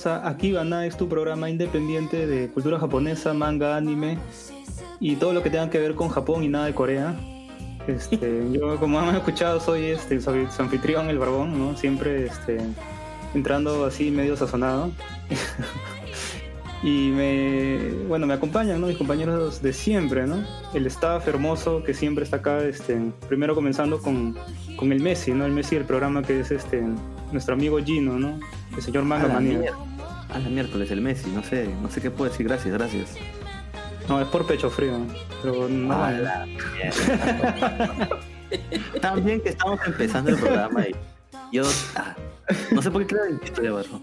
Una vez más a Akiba Nice, tu programa independiente de cultura japonesa, manga, anime y todo lo que tenga que ver con Japón y nada de Corea. Este, yo, como han escuchado, soy este, soy su anfitrión, el barbón, ¿no? Siempre este, entrando así medio sazonado. y me, bueno, me acompañan ¿no? mis compañeros de siempre, ¿no? El staff hermoso que siempre está acá, este, primero comenzando con, con el Messi, ¿no? El Messi del programa que es este, nuestro amigo Gino, ¿no? El señor Manga A la, a la miércoles, el Messi, no sé, no sé qué puedo decir, gracias, gracias. No, es por pecho frío, pero no. A la También que estamos empezando el programa y yo ah, no sé por qué creo en esto de abajo.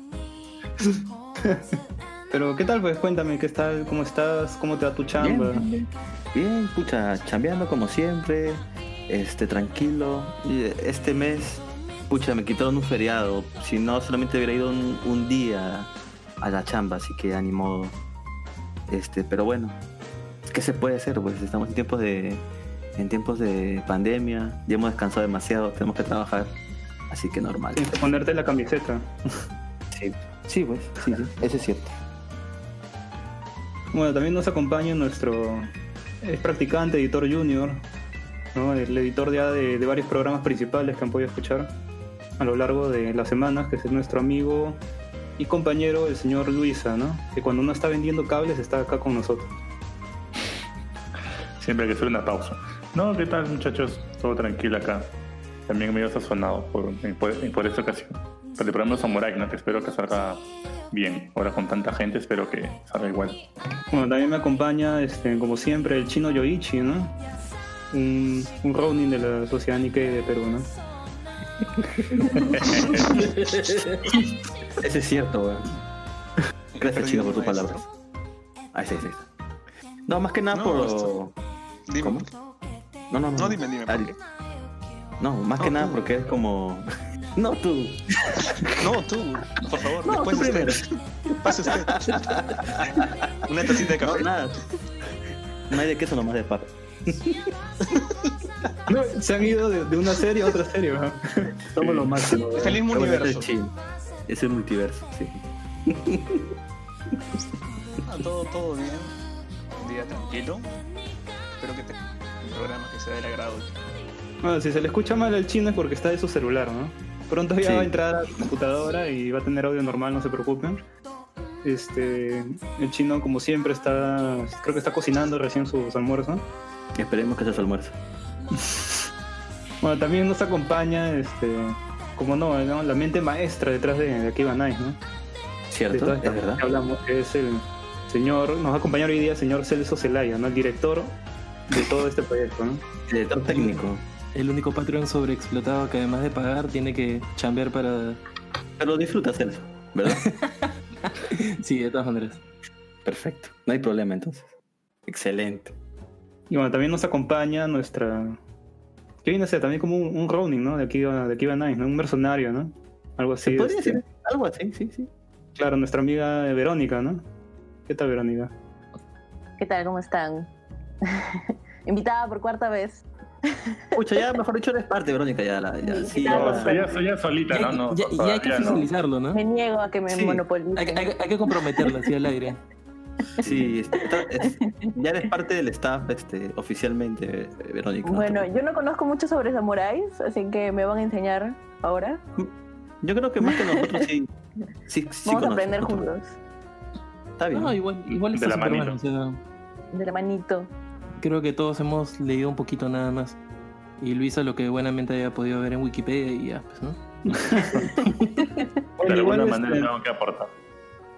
Pero ¿qué tal? Pues cuéntame, ¿qué tal? ¿Cómo estás? ¿Cómo te va tu chamba? Bien, bien, bien, pucha, chambeando como siempre, este, tranquilo. Este mes, pucha, me quitaron un feriado. Si no, solamente hubiera ido un, un día a la chamba, así que animó. Este, pero bueno, ¿qué se puede hacer? Pues estamos en tiempos de, en tiempos de pandemia, ya hemos descansado demasiado, tenemos que trabajar, así que normal. Tienes que ponerte la camiseta. Sí, sí, pues, sí, sí, eso es cierto. Bueno, también nos acompaña nuestro es practicante, editor junior, el editor ya de, varios programas principales que han podido escuchar a lo largo de las semanas, que es nuestro amigo y compañero, el señor Luisa, ¿no? que cuando uno está vendiendo cables está acá con nosotros. Siempre hay que hacer una pausa. No, ¿qué tal muchachos? Todo tranquilo acá. También medio sazonado por, por, por esta ocasión. Pero el programa Samurai, ¿no? que espero que salga bien. Ahora con tanta gente espero que salga igual. Bueno, también me acompaña, este, como siempre, el chino Yoichi, ¿no? Un, un Ronin de la sociedad Nikkei de Perú, ¿no? Eso es cierto, weón. Gracias, chico, por tus palabras. Ah, sí, sí. No, más que nada No, por. esto- Dime. ¿Cómo? No, no, no. No, dime, dime, ¿por qué? No, más No, que nada porque es como. No, tú. No, tú, por favor, No, después tú primero. usted. Pase usted. Una tacita de No, café. nada. No hay de queso nomás de pata. No, se han ido de, de una serie a otra serie, ¿no? Somos lo máximo. Es el mismo Pero universo. Es el multiverso, sí. Ah, todo, todo bien. Un día tranquilo. Espero que te un programa que sea del agrado. Bueno, si se le escucha mal al chino es porque está de su celular, ¿no? Pronto ya Sí. va a entrar a su computadora y va a tener audio normal, no se preocupen. Este, el chino, como siempre, está, creo que está cocinando recién sus almuerzos. Esperemos que sea su almuerzo. Bueno, también nos acompaña, este, como no, ¿no? la mente maestra detrás de, de Nice, ¿no? ¿Cierto? Es verdad. que hablamos, que es el señor, nos va a acompañar hoy día el señor Celso Zelaya, ¿no? El director de todo este proyecto, ¿no? Director técnico. El único patrón sobreexplotado que además de pagar tiene que chambear para... Pero disfruta Celso, ¿verdad? Sí, de todas maneras. Perfecto. No hay problema entonces. Excelente. Y bueno, también nos acompaña nuestra. que viene a ser también como un, un Ronin, ¿no? De aquí de aquí Nice, ¿no? Un mercenario, ¿no? Algo así. ¿Se podría este, decir algo así? Sí, sí. Claro, nuestra amiga Verónica, ¿no? ¿Qué tal, Verónica? ¿Qué tal? ¿Cómo están? Invitada por cuarta vez. Pucha, ya mejor dicho eres parte, Verónica, ya la. Ya, sí, Claro, ya- soy ya, soy ya solita, Ya, ¿no? no ya- ya hay que todavía no. oficializarlo, ¿no? Me niego a que me Sí. monopolicen. Hay, que- hay hay que comprometerlo así al aire. Sí, está- es- ya eres parte del staff este, oficialmente, Verónica. Bueno, yo no conozco mucho sobre samuráis, así que me van a enseñar ahora. Yo creo que más que nosotros sí. sí, sí Vamos a aprender juntos. Está bien. No, igual, igual De está la manito. o sea, De la manito. Creo que todos hemos leído un poquito nada más. Y Luisa lo que buenamente haya podido ver en Wikipedia y ya, pues, ¿no? Bueno, De igual, alguna este, manera tengo que aportar.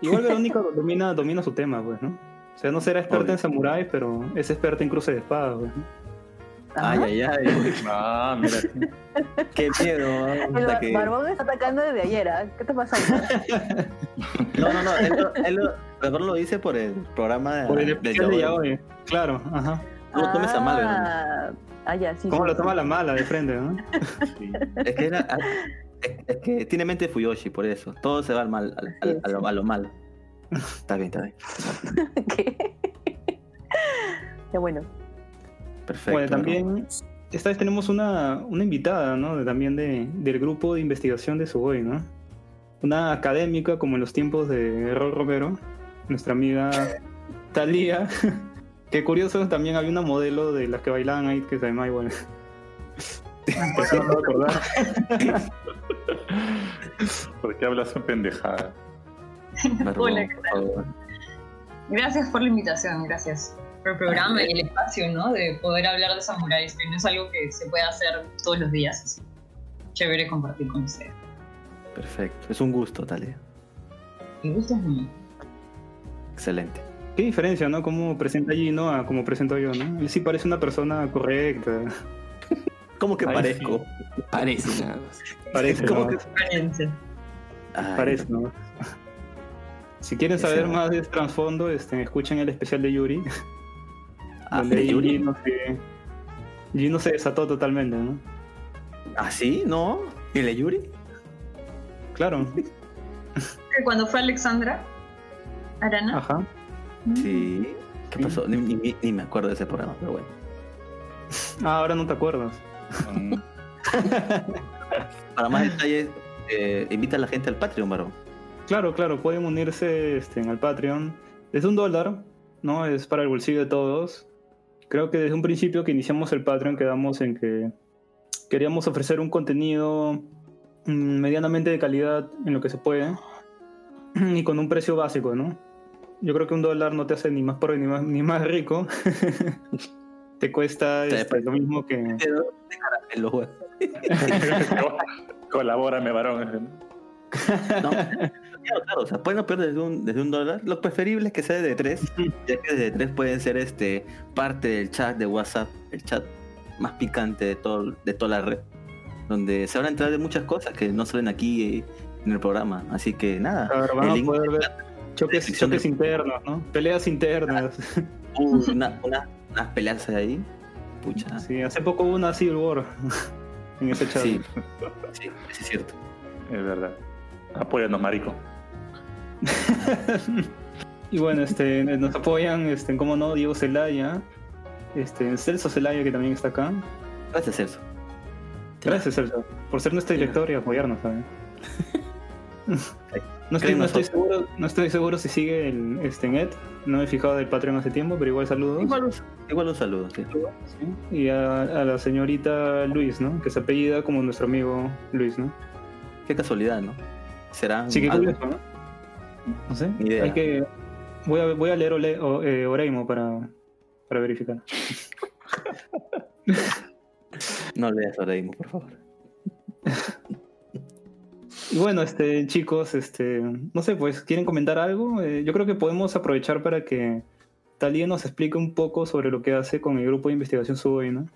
igual Verónica domina, domina su tema, pues, ¿no? O sea, no será experta Obvio. en samuráis, pero es experta en cruces de espadas, pues. ¿no? Ay, ay, ay. Ah, mira. Qué miedo. El hasta bar- que- Barbón está atacando desde ayer, ¿ah? ¿Qué está pasando? No, no, no. Él, lo- él lo, Perdón, lo dice por el programa Por el de de Yaoi. Claro, ajá. No lo tomes a mal, Verónica. Ah, ah, ya, sí. ¿Cómo sí, lo sí. toma la mala de frente, no? Sí. Es que, era, es, es que tiene mente Fuyoshi, por eso. Todo se va al mal, al- al- a, lo, a lo malo. Está bien, está bien. ¿Qué? ya bueno. Perfecto. Bueno, también esta vez tenemos una, una invitada, ¿no? También de, del grupo de investigación de Sugoi, ¿no? Una académica como en los tiempos de Rol Romero, nuestra amiga Talía. que curioso, también había una modelo de las que bailaban ahí que se llama igual. Eso no me acordar. ¿Por qué hablas en pendejada? Hola. Gracias por la invitación, gracias por el programa y el espacio, ¿no? De poder hablar de samuráis, que no es algo que se pueda hacer todos los días. así. Chévere compartir con ustedes. Perfecto. Es un gusto, Talia. El gusto es mío. Excelente. Qué diferencia, ¿no? Cómo presenta Gino a como presento yo, ¿no? Él sí parece una persona correcta. ¿Cómo que parezco? Parece nada más. Parece, ¿Cómo ¿no? que- Experiencia. Ay, Parece, ¿no? Si quieren Ese saber más de trasfondo, este, escuchen el especial de Yuri. Ah, donde ¿de Yuri? Gino se, Gino se desató totalmente, ¿no? ¿Ah, sí? ¿No? ¿Y el Yuri? Claro. Cuando fue Alexandra Arana, Ajá. Sí. ¿Qué pasó? Ni, ni- ni me acuerdo de ese programa, pero bueno. Ah, ahora no te acuerdas. Mm, Para más detalles, eh, invita a la gente al Patreon, varón. Claro, claro, pueden unirse este, en el Patreon. Desde un dólar, ¿no? Es para el bolsillo de todos. Creo que desde un principio que iniciamos el Patreon quedamos en que queríamos ofrecer un contenido mm, medianamente de calidad en lo que se puede y con un precio básico, ¿no? Yo creo que un dólar no te hace ni más pobre ni más, ni más rico. te cuesta Te- este, lo mismo que... En los juegos. Colabórame, varón. No, claro, claro, o sea, pueden operar desde un, desde un dólar. Lo preferible es que sea de tres, ya que desde tres pueden ser este parte del chat de WhatsApp, el chat más picante de todo, de toda la red, donde se van a entrar de muchas cosas que no salen aquí eh, en el programa. Así que nada, Claro, el a poder ver choques, internos, ¿no? Peleas internas. uh, una- una- unas peleas ahí. Pucha. Sí, hace poco hubo una Civil War en ese chat. Sí, sí, sí, es cierto. Es verdad. Apóyanos, marico. y bueno, este, nos apoyan, este, como no, Diego Celaya, este, Celso Celaya que también está acá. Gracias, Celso. Gracias, Celso, por ser nuestro director y apoyarnos también. No estoy, no, seguro, no estoy seguro si sigue el, este, en Ed. No me he fijado del Patreon hace tiempo, pero igual saludos. Igual igual un saludo, sí. Sí. Y a, a la señorita Luis, ¿no? Que se apellida como nuestro amigo Luis, ¿no? Qué casualidad, ¿no? Será Sí, que algo. curioso, ¿no? No sé. Ni idea. Hay que... Voy a, voy a leer Ole- o- eh, Oreimo para, para verificar. No leas ahora mismo, por favor. Y bueno, este, chicos, este, no sé, pues, ¿quieren comentar algo? Eh, yo creo que podemos aprovechar para que Talía nos explique un poco sobre lo que hace con el grupo de investigación Subway, ¿no?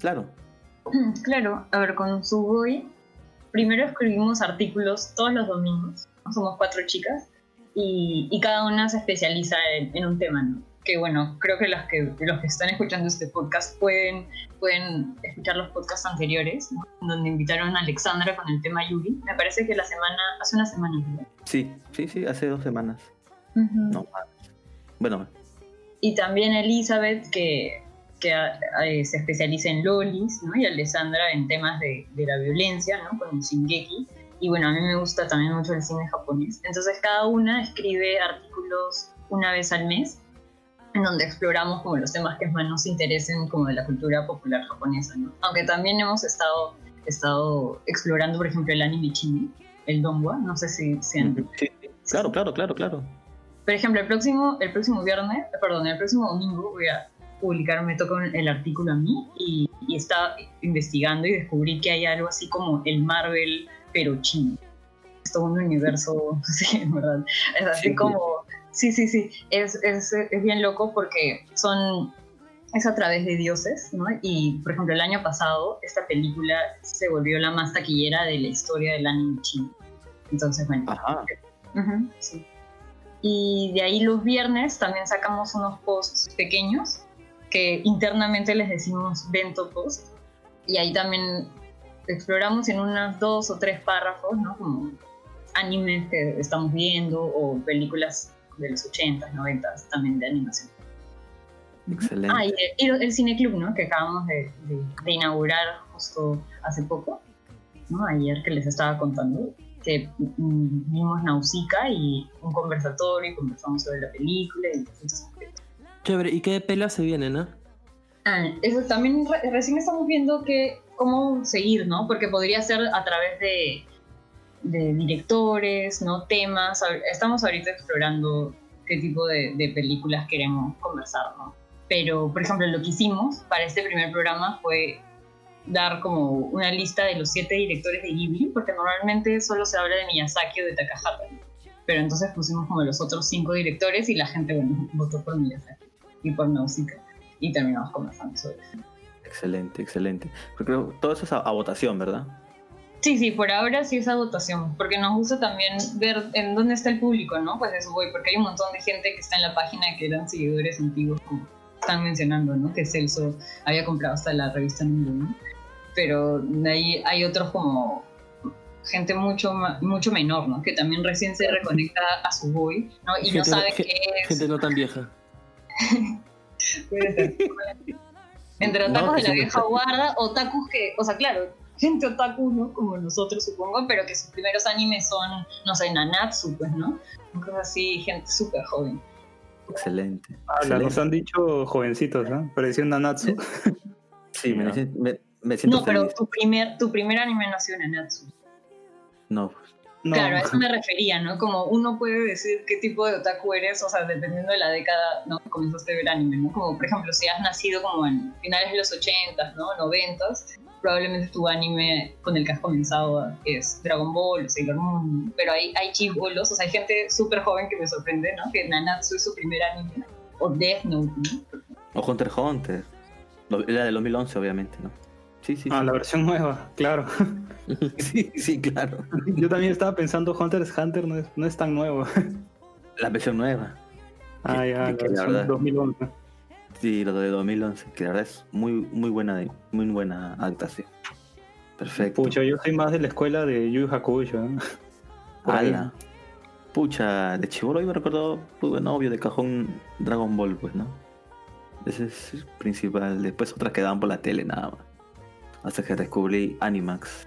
Claro. Claro, a ver, con Sugoi, primero escribimos artículos todos los domingos, somos cuatro chicas, y, y cada una se especializa en, en un tema, ¿no? Que bueno, creo que, las que los que están escuchando este podcast pueden, pueden escuchar los podcasts anteriores, ¿no? donde invitaron a Alexandra con el tema Yuri. Me parece que la semana, hace una semana, ¿verdad? Sí, sí, sí, hace dos semanas. Ujú. No. Bueno, Y también Elizabeth, que, que ah, eh, se especializa en lolis, ¿no? Y Alessandra en temas de, de la violencia, ¿no? Con Shingeki. Y bueno, a mí me gusta también mucho el cine japonés. Entonces cada una escribe artículos una vez al mes, en donde exploramos como los temas que más nos interesen como de la cultura popular japonesa, ¿no? Aunque también hemos estado, estado explorando, por ejemplo, el anime chino, el donghua, no sé si, si han sí, claro, claro, claro, claro. por ejemplo, el próximo, el próximo viernes, perdón, el próximo domingo voy a publicar, me toca el artículo a mí y, y estaba investigando y descubrí que hay algo así como el Marvel pero chino. Es todo un universo, sí, en verdad. Es así Sí. como, sí, sí, sí, es, es, es bien loco porque son, es a través de dioses, ¿no? Y, por ejemplo, el año pasado esta película se volvió la más taquillera de la historia del anime chino. Entonces, bueno, Ajá. Ujú, sí. Y de ahí los viernes también sacamos unos posts pequeños que internamente les decimos bento post. Y ahí también exploramos en unas dos o tres párrafos, ¿no? Como animes que estamos viendo o películas de los 80s, 90s también de animación. Excelente. Ah, y, y el cineclub, ¿no? Que acabamos de, de- de inaugurar justo hace poco, ¿no? Ayer que les estaba contando, que mm, vimos Nausicaa y un conversatorio y conversamos sobre la película y. Chévere, ¿y qué pelas se vienen, ah? Ah, eso también re- recién estamos viendo que cómo seguir, ¿no? Porque podría ser a través de, de directores, ¿no? Temas. Estamos ahorita explorando qué tipo de, de películas queremos conversar, ¿no? Pero, por ejemplo, lo que hicimos para este primer programa fue dar como una lista de los siete directores de Ghibli, porque normalmente solo se habla de Miyazaki o de Takahata. Pero entonces pusimos como los otros cinco directores y la gente, bueno, votó por Miyazaki y por Nausicaa. Y terminamos conversando sobre eso. Excelente, excelente. Porque creo todo eso es a, a votación, ¿verdad? Sí, sí, por ahora sí esa votación, porque nos gusta también ver en dónde está el público, ¿no? Pues de eso voy, porque hay un montón de gente que está en la página que eran seguidores antiguos, como están mencionando, ¿no? Que Celso había comprado hasta la revista Mundo, ¿no? Pero de ahí hay otros como gente mucho mucho menor, ¿no? Que también recién se reconecta a su boy, ¿no? Y no Gente sabe ge- qué es. Gente no tan vieja. Entre No, otakus de la vieja no. guarda, otakus que, o sea, claro, gente otaku, ¿no? Como nosotros, supongo, pero que sus primeros animes son, no sé, Nanatsu, pues, ¿no? Cosas así, gente súper joven. Excelente. Nos excelente. han dicho jovencitos, ¿no? Pareció un Nanatsu. Sí, me, me- me siento No, pero feliz. tu primer, tu primer anime nació en Nanatsu. No, pues, No. Claro, a eso me refería, ¿no? Como uno puede decir qué tipo de otaku eres, o sea, dependiendo de la década, ¿no? Comenzaste a ver anime, ¿no? Como, por ejemplo, si has nacido como en finales de los 80s, ¿no? 90s, probablemente tu anime con el que has comenzado es Dragon Ball, Sailor Moon, pero hay, hay chibolos, o sea, hay gente súper joven que me sorprende, ¿no? Que Nanatsu es su primer anime, o Death Note, ¿no? O Hunter x Hunter. La del 2011, obviamente, ¿no? Sí, sí, Ah, sí. la versión nueva, claro. Sí, sí, claro. Yo también estaba pensando Hunter x Hunter no es, no es tan nuevo. La versión nueva. Ah, ya, la versión verdad. 2011. Sí, lo de 2011, que la verdad es muy, muy buena, muy buena adaptación. Perfecto. Pucha, yo soy más de la escuela de Yu Hakusho. ahí. Ala. Pucha, de chivolo yo me recuerdo, pues bueno, obvio, de cajón Dragon Ball, pues, ¿no? Ese es el principal. Después otras quedaban por la tele, nada más. Hasta que descubrí Animax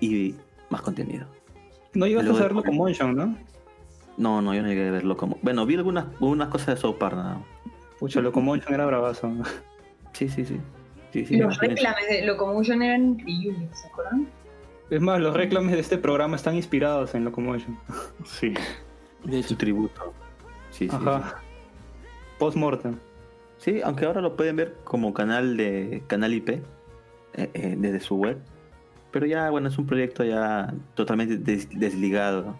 y más contenido. No llegaste a Luego- hacer Locomotion, ¿no? No, no, yo no llegué a verlo como. Bueno, vi algunas, algunas cosas de South Park, nada más. Pucha, Locomotion era bravazo. Sí, sí, sí. sí, sí Los me- reclames de Locomotion eran increíbles, ¿se acuerdan? Es más, los reclames de este programa están inspirados en Locomotion. Sí. De un tributo. Sí, sí, Ajá. Post-mortem. sí. Sí, aunque ahora lo pueden ver como canal de canal IP eh, eh, desde su web. Pero ya, bueno, es un proyecto ya totalmente des- desligado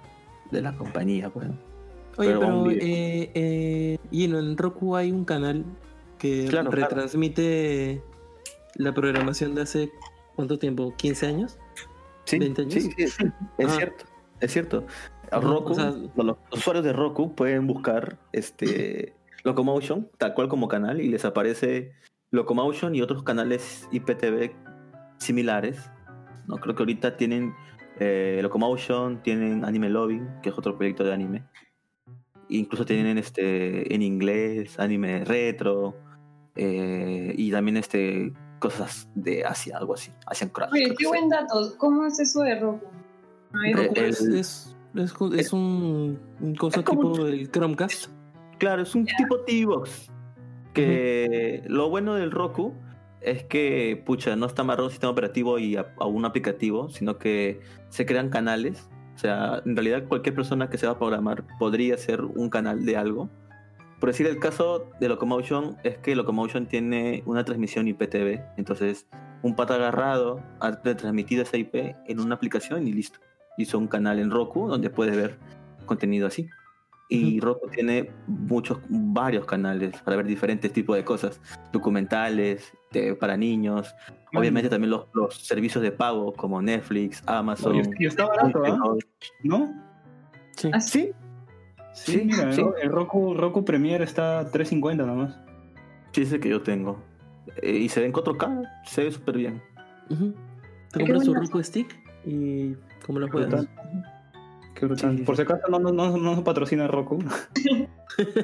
de la compañía, pues. Oye, Pero eh, eh, Gino, en Roku hay un canal que Claro, claro. retransmite la programación de hace, ¿cuánto tiempo? ¿15 años? Sí, 20 años. sí, sí, es, es Ah. cierto, es cierto. Roku, o sea- los, usuarios de Roku pueden buscar este Locomotion, tal cual como canal, y les aparece Locomotion y otros canales IPTV similares. No creo que ahorita tienen eh, Locomotion, tienen Anime Loving, que es otro proyecto de anime. Incluso tienen este en inglés, anime retro, eh, y también este cosas de Asia, algo así. Asian Crash. Oye, qué buen dato. ¿Cómo es eso de Roku? No Eh, Roku el- es, es, es, es un, un cosa tipo el Chromecast. Claro, es un tipo TV-Box. Que lo bueno del Roku es que, pucha, no está amarrado a un sistema operativo y a, a un aplicativo, sino que se crean canales. O sea, en realidad cualquier persona que se va a programar podría ser un canal de algo. Por decir el caso de Locomotion, es que Locomotion tiene una transmisión IPTV, entonces un pata agarrado ha retransmitido esa IP en una aplicación y listo. Hizo un canal en Roku donde puedes ver contenido así. Y Roku tiene muchos, varios canales para ver diferentes tipos de cosas, documentales, de- para niños, obviamente también los, los servicios de pago como Netflix, Amazon. Oye, y está barato, ¿ah? ¿No? Sí. Ah, Sí, Sí, Sí, mira, sí. el Roku, Roku Premiere está a 3.50 nomás. sí es el que yo tengo. Eh, y se ve en 4K, se ve súper bien. Te compras tu. Roku Stick y como lo juegas. Brutal. Qué brutal. Sí, sí, Por si acaso no, no, no, no nos patrocina Roku.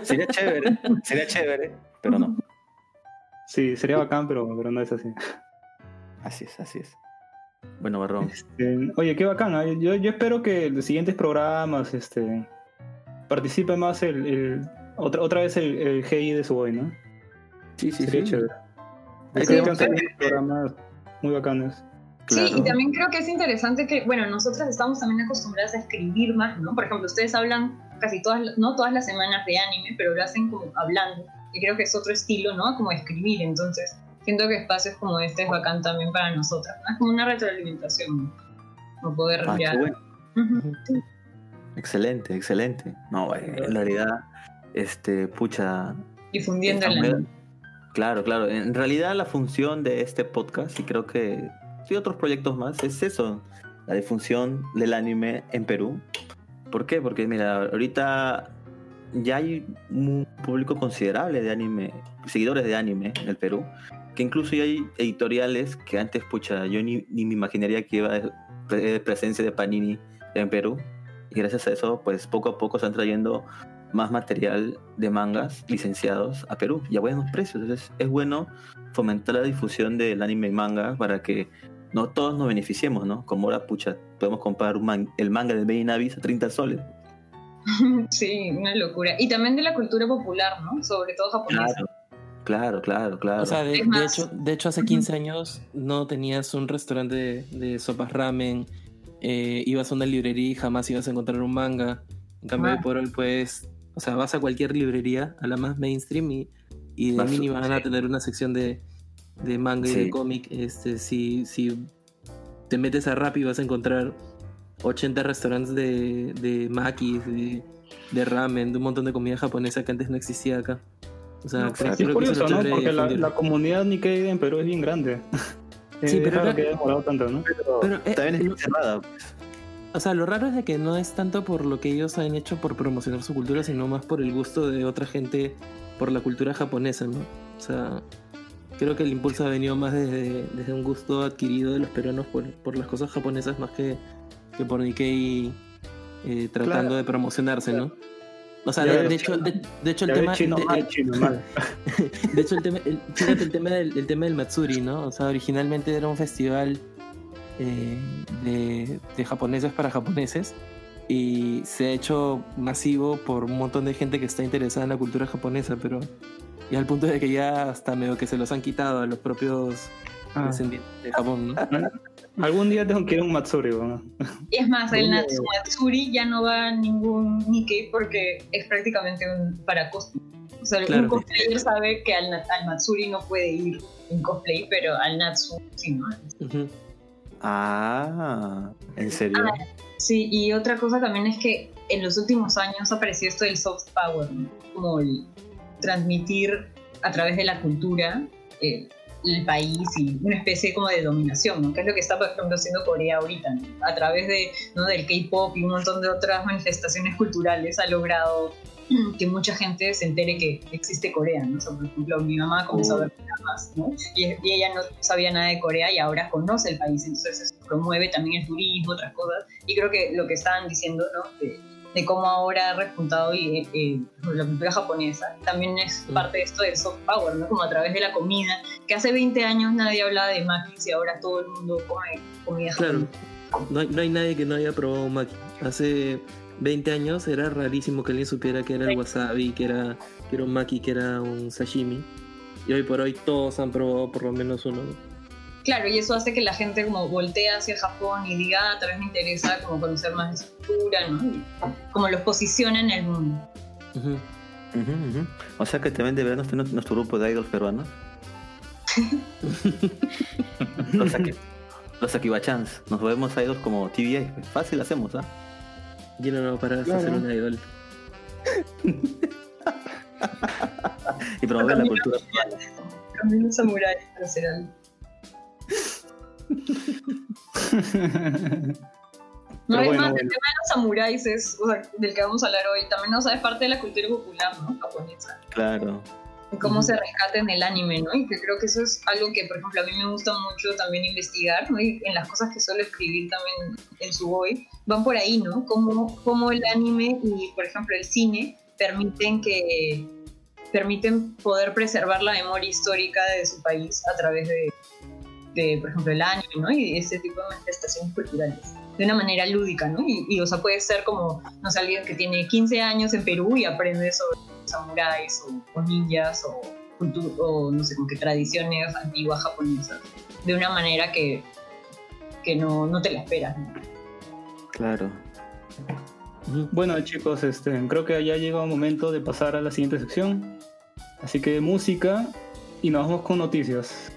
Sería chévere, sería chévere, pero no. Sí, sería bacán, pero, pero no es así. Así es, así es. Bueno, Barrón. Eh, oye, qué bacán. ¿ah? Yo, yo espero que en los siguientes programas este, participe más el, el- otra, otra vez el, el GI de su boy, ¿no? Sí, sí, Sería sí. chévere. Ahí Creo que tenemos programas muy bacanes. Sí, y también creo que es interesante que, bueno, nosotras estamos también acostumbradas a escribir más, ¿no? Por ejemplo, ustedes hablan casi todas, las- no todas las semanas de anime, pero lo hacen como hablando. Y creo que es otro estilo, ¿no? Como escribir. Entonces, siento que espacios como este es bacán también para nosotras, ¿no? Es como una retroalimentación, ¿no? Como poder Ah, qué. Excelente, excelente. No, eh, en realidad, este, pucha. Difundiendo muy- Claro, claro. En realidad la función de este podcast, y creo que sí otros proyectos más, es eso, la difusión del anime en Perú. ¿Por qué? Porque mira, ahorita ya hay un público considerable de anime, seguidores de anime en el Perú, que incluso ya hay editoriales que antes, pucha, yo ni, ni me imaginaría que iba a haber presencia de Panini en Perú. Y gracias a eso, pues poco a poco están trayendo más material de mangas licenciados a Perú y a buenos precios. Entonces es bueno fomentar la difusión del anime y manga para que no todos nos beneficiemos, ¿no? Como ahora, pucha, podemos comprar un man- el manga de Baby Navis a 30 soles. Sí, una locura. Y también de la cultura popular, ¿no? Sobre todo japonesa. Claro, claro, claro, claro. O sea, de, de hecho, de hecho hace 15 años no tenías un restaurante de, de sopas ramen, eh, ibas a una librería y jamás ibas a encontrar un manga. En cambio, Ah. hoy por hoy, pues, o sea, vas a cualquier librería, a la más mainstream, y, y de Vas- mínimo van a tener una sección de, de manga y Sí. de cómic. Este, si, si te metes a Rappi vas a encontrar 80 restaurantes de, de makis, de, de ramen, de un montón de comida japonesa que antes no existía acá. O sea, No, creo, Es creo que eso curioso, es ¿no? Porque la, comunidad Nikkei en Perú es bien grande. Sí, Es pero que demorado tanto, ¿no? Pero, eh, También es lo- cerrada. pues. O sea, lo raro es de que no es tanto por lo que ellos han hecho por promocionar su cultura, sino más por el gusto de otra gente por la cultura japonesa, ¿no? O sea, creo que el impulso ha venido más desde, desde un gusto adquirido de los peruanos por, por las cosas japonesas más que, que por Nikkei eh, tratando Claro. de promocionarse, ¿no? O sea, de, hecho, de, de hecho el tema... chino de- mal, chino mal. de hecho, el tema, el- fíjate el tema, del, el tema del Matsuri, ¿no? O sea, originalmente era un festival eh, de, de japoneses para japoneses y se ha hecho masivo por un montón de gente que está interesada en la cultura japonesa, pero ya al punto de que ya hasta medio que se los han quitado a los propios Ah. descendientes de Japón, ¿no? Algún día tengo que ir a un Matsuri, ¿no? Y es más, el Oye. Natsumatsuri ya no va a ningún Nikkei porque es prácticamente un para cosplay. O sea, Claro. un cosplayer sabe que al, al Matsuri no puede ir en cosplay, pero al Natsu sí, ¿no? Ah, ¿en serio? Ah, Sí, y otra cosa también es que en los últimos años apareció esto del soft power, ¿no? como el transmitir a través de la cultura eh, el país y una especie como de dominación, ¿no? que es lo que está, por ejemplo, haciendo Corea ahorita, ¿no? a través de, ¿no? del K-pop y un montón de otras manifestaciones culturales ha logrado que mucha gente se entere que existe Corea, ¿no? O sea, por ejemplo, mi mamá comenzó a ver dramas, ¿no? Y, y ella no sabía nada de Corea y ahora conoce el país, entonces eso promueve también el turismo, otras cosas. Y creo que lo que estaban diciendo, ¿no? De, de cómo ahora ha repuntado y, eh, eh, la cultura japonesa, también es parte de esto del soft power, ¿no? Como a través de la comida, que hace 20 años nadie hablaba de makis y ahora todo el mundo come comida Claro. japonesa. No hay, no hay nadie que no haya probado un maki. Hace 20 años era rarísimo que alguien supiera que era el wasabi, que era, que era un maki, que era un sashimi. Y hoy por hoy todos han probado por lo menos uno. Claro, y eso hace que la gente como voltee hacia Japón y diga, ah, tal vez me interesa como conocer más de su cultura, ¿no? Y como los posiciona en el mundo. O sea que también deberíamos tener nuestro grupo de idols peruanos. los, los Akibachans. Nos volvemos idols como TVA. Fácil hacemos, ¿ah? Yo no, no, para Claro. hacer una idol. Y promover la cultura. Camino Samurai hacer algo. No, bueno, más, bueno. el tema de los samuráis es, o sea, del que vamos a hablar hoy, también o sea, es parte de la cultura popular, ¿no? Japonesa. Claro. Y cómo se rescata en el anime, ¿no? Y que creo que eso es algo que, por ejemplo, a mí me gusta mucho también investigar, ¿no? Y en las cosas que suelo escribir también en su hoy, van por ahí, ¿no? Cómo, cómo el anime y, por ejemplo, el cine permiten que permiten poder preservar la memoria histórica de su país a través de, de, por ejemplo, el anime, ¿no? Y ese tipo de manifestaciones culturales. De una manera lúdica, ¿no? Y, y, o sea, puede ser como, no sé, alguien que tiene 15 años en Perú y aprende sobre samuráis o, o ninjas o, o, no sé, como que tradiciones antiguas japonesas. De una manera que, que no, no te la esperas, ¿no? Claro. Bueno chicos, este, creo que ya llega el momento de pasar a la siguiente sección. Así que música y nos vamos con noticias.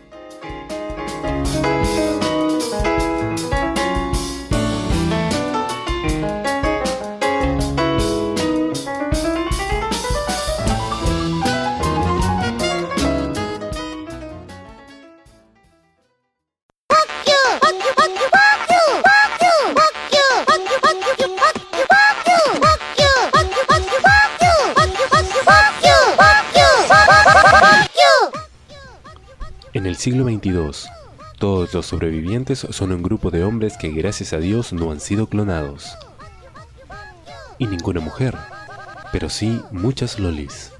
Siglo XXII, todos los sobrevivientes son un grupo de hombres que gracias a Dios no han sido clonados. Y ninguna mujer, pero sí muchas lolis.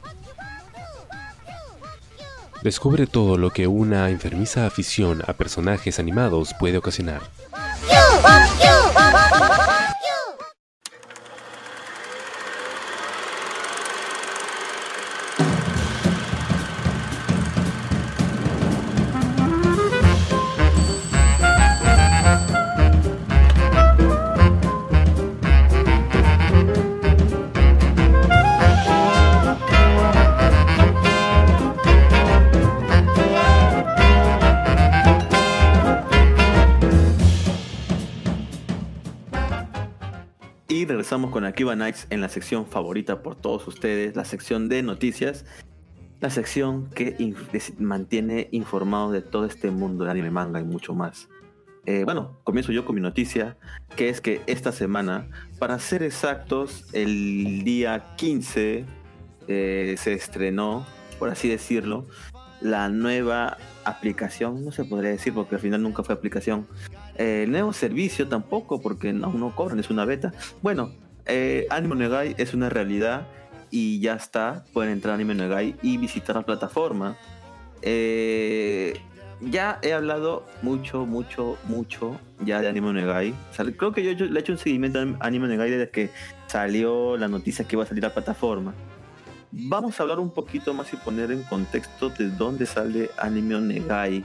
Descubre todo lo que una enfermiza afición a personajes animados puede ocasionar. Regresamos con Akiba Nights en la sección favorita por todos ustedes, la sección de noticias, la sección que mantiene informado de todo este mundo de anime, manga y mucho más. Eh, bueno, comienzo yo con mi noticia, que es que esta semana, para ser exactos, el día 15 eh, se estrenó, por así decirlo, la nueva aplicación, no se podría decir porque al final nunca fue aplicación, eh, el nuevo servicio tampoco, porque no, no cobran, es una beta. Bueno, eh, Anime Negai es una realidad y ya está. Pueden entrar a Anime Negai y visitar la plataforma. Eh, ya he hablado mucho, mucho, mucho ya de Anime Negai. O sea, creo que yo, le he hecho un seguimiento a Anime Negai desde que salió la noticia que iba a salir a la plataforma. Vamos a hablar un poquito más y poner en contexto de dónde sale Anime Negai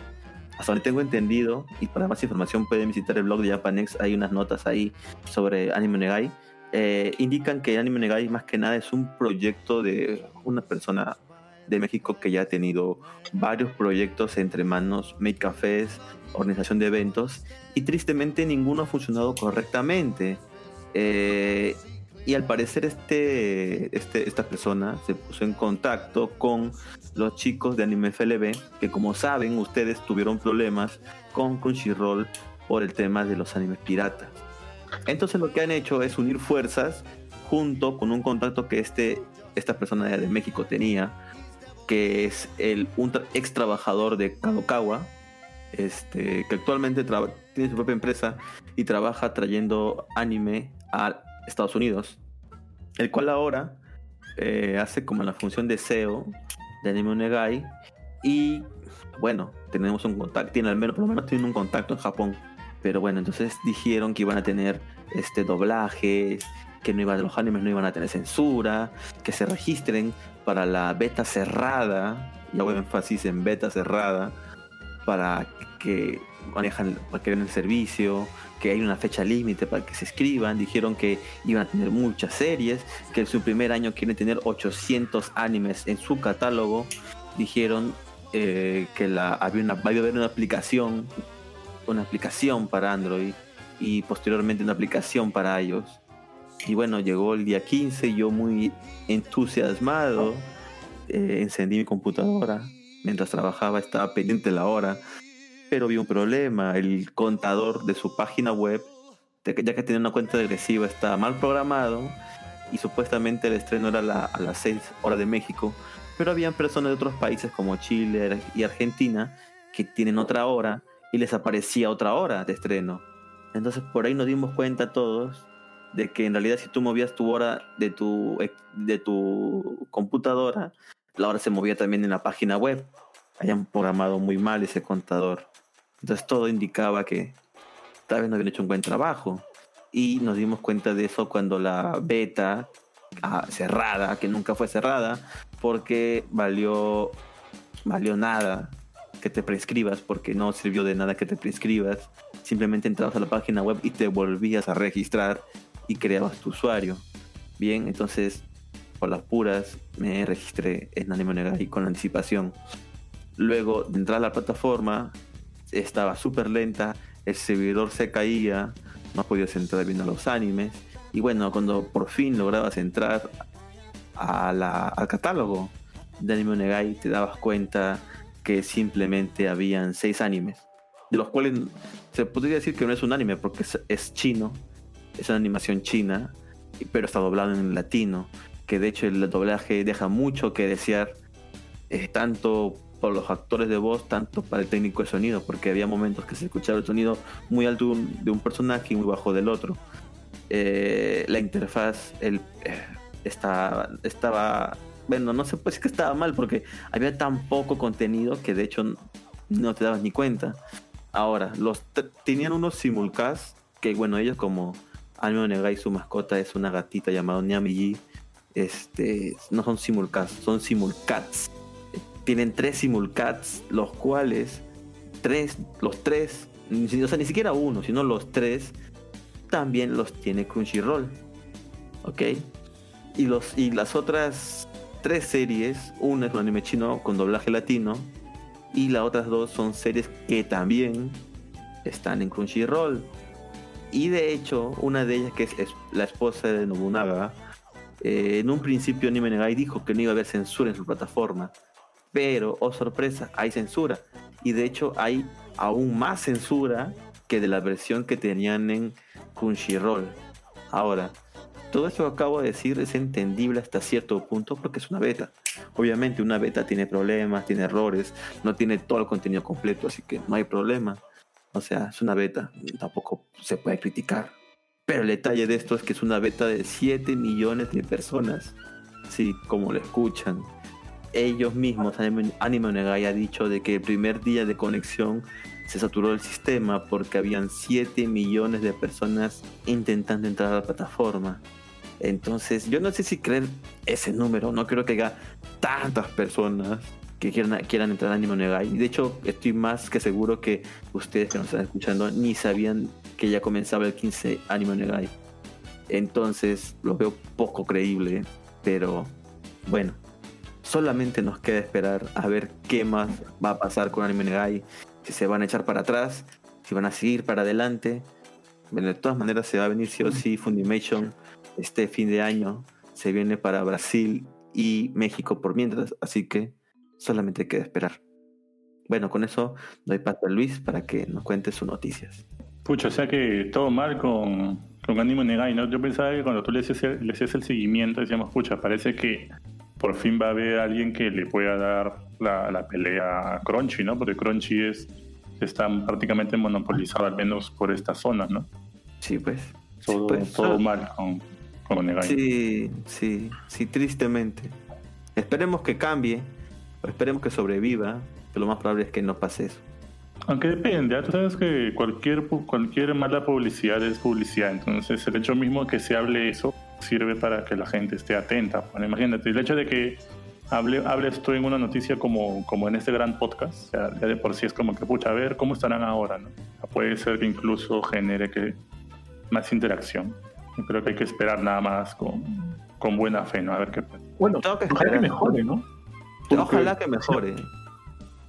hasta donde tengo entendido, y para más información pueden visitar el blog de Japanex, hay unas notas ahí sobre Anime Negai. Eh, indican que Anime Negai más que nada es un proyecto de una persona de México que ya ha tenido varios proyectos entre manos, make cafés, organización de eventos, y tristemente ninguno ha funcionado correctamente. Eh, y al parecer este, este, esta persona se puso en contacto con los chicos de Anime FLB, que como saben ustedes tuvieron problemas con Crunchyroll por el tema de los animes piratas. Entonces lo que han hecho es unir fuerzas junto con un contacto que este, esta persona de México tenía, que es el, un ex trabajador de Kadokawa, este, que actualmente tiene su propia empresa y trabaja trayendo anime a Estados Unidos, el cual ahora eh, hace como la función de SEO de Anime Onegai y bueno, tenemos un contacto, tiene al menos, por lo menos tiene un contacto en Japón, pero bueno, entonces dijeron que iban a tener este doblajes, que no iba, los animes no iban a tener censura, que se registren para la beta cerrada, y hago énfasis en beta cerrada, para que manejan, para que den el servicio, que hay una fecha límite para que se escriban, dijeron que iban a tener muchas series, que en su primer año quieren tener 800 animes en su catálogo, dijeron eh, que la, había una, va a haber una aplicación, una aplicación para Android y posteriormente una aplicación para iOS. Y bueno, llegó el día 15, yo muy entusiasmado, eh, encendí mi computadora. Mientras trabajaba estaba pendiente la hora, pero vi un problema. El contador de su página web, ya que tenía una cuenta regresiva, estaba mal programado y supuestamente el estreno era a las 6 horas de México. Pero habían personas de otros países como Chile y Argentina que tienen otra hora y les aparecía otra hora de estreno. Entonces por ahí nos dimos cuenta todos de que en realidad si tú movías tu hora de tu, de tu computadora, la hora se movía también en la página web. Hayan programado muy mal ese contador. Entonces todo indicaba que tal vez no habían hecho un buen trabajo. Y nos dimos cuenta de eso cuando la beta ah, cerrada, que nunca fue cerrada, porque valió, valió nada que te prescribas, porque no sirvió de nada que te prescribas. Simplemente entrabas a la página web y te volvías a registrar y creabas tu usuario. Bien, entonces por las puras me registré en Anime Negai con anticipación. Luego de entrar a la plataforma estaba súper lenta, el servidor se caía, no podías entrar viendo los animes. Y bueno, cuando por fin lograbas entrar a la- al catálogo de Anime Negai, te dabas cuenta que simplemente habían seis animes, de los cuales se podría decir que no es un anime porque es, chino, es una animación china, pero está doblado en latino, que de hecho el doblaje deja mucho que desear, eh, tanto por los actores de voz, tanto para el técnico de sonido, porque había momentos que se escuchaba el sonido muy alto de un- personaje y muy bajo del otro. Eh, la interfaz el, eh, estaba, estaba, bueno, no puede decir que estaba mal, porque había tan poco contenido que de hecho no te dabas ni cuenta. Ahora, los tenían unos simulcast que, bueno, ellos como Anime Negai, su mascota es una gatita llamada Nyamiji. Este, no son simulcast, son simulcats. Tienen tres simulcats, los cuales, tres, los tres, o sea, ni siquiera uno, sino los tres, también los tiene Crunchyroll. ¿Ok? Y, los, y las otras tres series, una es un anime chino con doblaje latino, y las otras dos son series que también están en Crunchyroll. Y de hecho, una de ellas, que es, la esposa de Nobunaga, eh, en un principio Anime Negai dijo que no iba a haber censura en su plataforma. Pero, oh sorpresa, hay censura. Y de hecho hay aún más censura que de la versión que tenían en Crunchyroll. Ahora, todo esto que acabo de decir es entendible hasta cierto punto porque es una beta. Obviamente una beta tiene problemas, tiene errores, no tiene todo el contenido completo, así que no hay problema. O sea, es una beta, tampoco se puede criticar. Pero el detalle de esto es que es una beta de 7 millones de personas. Sí, como lo escuchan. Ellos mismos, Anime, Onegai ha dicho de que el primer día de conexión se saturó el sistema porque habían 7 millones de personas intentando entrar a la plataforma. Entonces, yo no sé si creer ese número, no creo que haya tantas personas que quieran, quieran entrar a Anime Negai. De hecho, estoy más que seguro que ustedes que nos están escuchando ni sabían que ya comenzaba el 15 Anime Negai. Entonces, lo veo poco creíble, pero bueno, solamente nos queda esperar a ver qué más va a pasar con Anime Negai, si se van a echar para atrás, si van a seguir para adelante. De todas maneras se va a venir sí o sí Funimation este fin de año, se viene para Brasil y México por mientras, así que solamente queda esperar. Bueno, con eso doy paso a Luis para que nos cuente sus noticias. Pucha, o sea que todo mal con, con Anime Negai, ¿no? Yo pensaba que cuando tú le hacías el seguimiento, decíamos, pucha, parece que por fin va a haber alguien que le pueda dar la, la pelea a Crunchy, ¿no? Porque Crunchy es, está prácticamente monopolizado, al menos por esta zona, ¿no? Sí, pues. Todo, pues, todo mal con, con. Sí, sí, sí, tristemente. Esperemos que cambie, esperemos que sobreviva, que lo más probable es que no pase eso. Aunque depende, ¿ah? tú sabes que cualquier, mala publicidad es publicidad, entonces el hecho mismo que se hable eso sirve para que la gente esté atenta. Bueno, imagínate, el hecho de que hable, hables tú en una noticia como, como en este gran podcast, ya, ya de por sí es como que, pucha, a ver cómo estarán ahora, ¿no? Puede ser que incluso genere que más interacción. Yo creo que hay que esperar nada más con, con buena fe, ¿no? A ver qué pasa. Bueno, Tengo que ojalá que mejore, ¿no? Ojalá que mejore.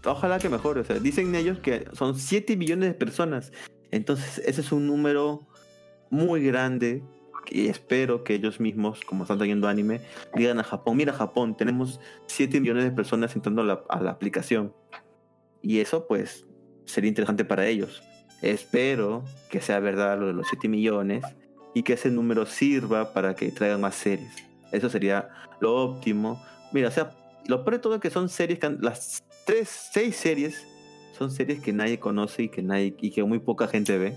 ojalá que mejore. O sea, dicen ellos que son 7 millones de personas. Entonces, ese es un número muy grande. Y espero que ellos mismos, como están trayendo anime, digan a Japón, mira Japón, tenemos 7 millones de personas entrando a la, a la aplicación. Y eso pues sería interesante para ellos. Espero que sea verdad lo de los 7 millones y que ese número sirva para que traigan más series. Eso sería lo óptimo. Mira, o sea, lo peor de todo es que son series que han- las tres, seis series son series que nadie conoce y que nadie y que muy poca gente ve.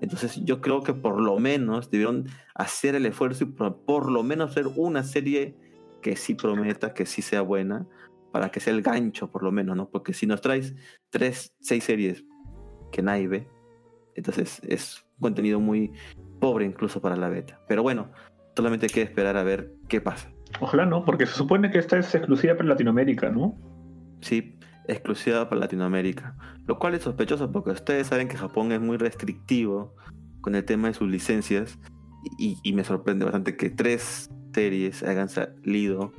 Entonces yo creo que por lo menos debieron hacer el esfuerzo y por, por lo menos hacer una serie que sí prometa, que sí sea buena, para que sea el gancho por lo menos, ¿no? Porque si nos traes tres, seis series que nadie ve, entonces es contenido muy pobre incluso para la beta. Pero bueno, solamente hay que esperar a ver qué pasa. Ojalá no, porque se supone que esta es exclusiva para Latinoamérica, ¿no? Sí, exclusiva para Latinoamérica. Lo cual es sospechoso porque ustedes saben que Japón es muy restrictivo con el tema de sus licencias y, y me sorprende bastante que tres series hayan salido,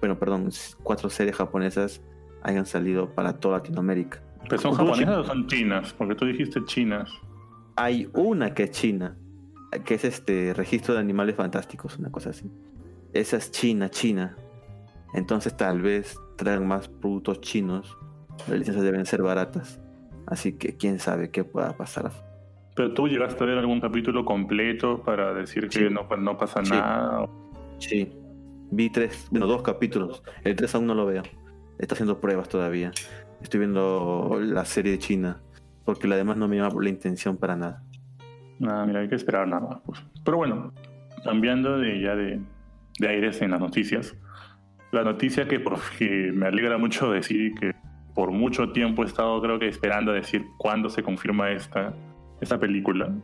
bueno, perdón, cuatro series japonesas hayan salido para toda Latinoamérica. ¿Pero son japonesas o son chinas? Porque tú dijiste chinas. Hay una que es china, que es este registro de animales fantásticos, una cosa así. Esa es China, China. Entonces tal vez traigan más productos chinos. Las licencias deben ser baratas. Así que quién sabe qué pueda pasar. Pero tú llegaste a ver algún capítulo completo para decir que Sí. no, no pasa Sí. nada. Sí. Vi tres, bueno, dos capítulos. El tres aún no lo veo. Está haciendo pruebas todavía. Estoy viendo la serie de China. Porque la demás no me llama por la intención para nada. Nada, mira, hay que esperar nada más. pues. Pero bueno, cambiando de ya de, de aires en las noticias. La noticia que, que me alegra mucho decir que por mucho tiempo he estado creo que esperando a decir cuándo se confirma esta, esta película.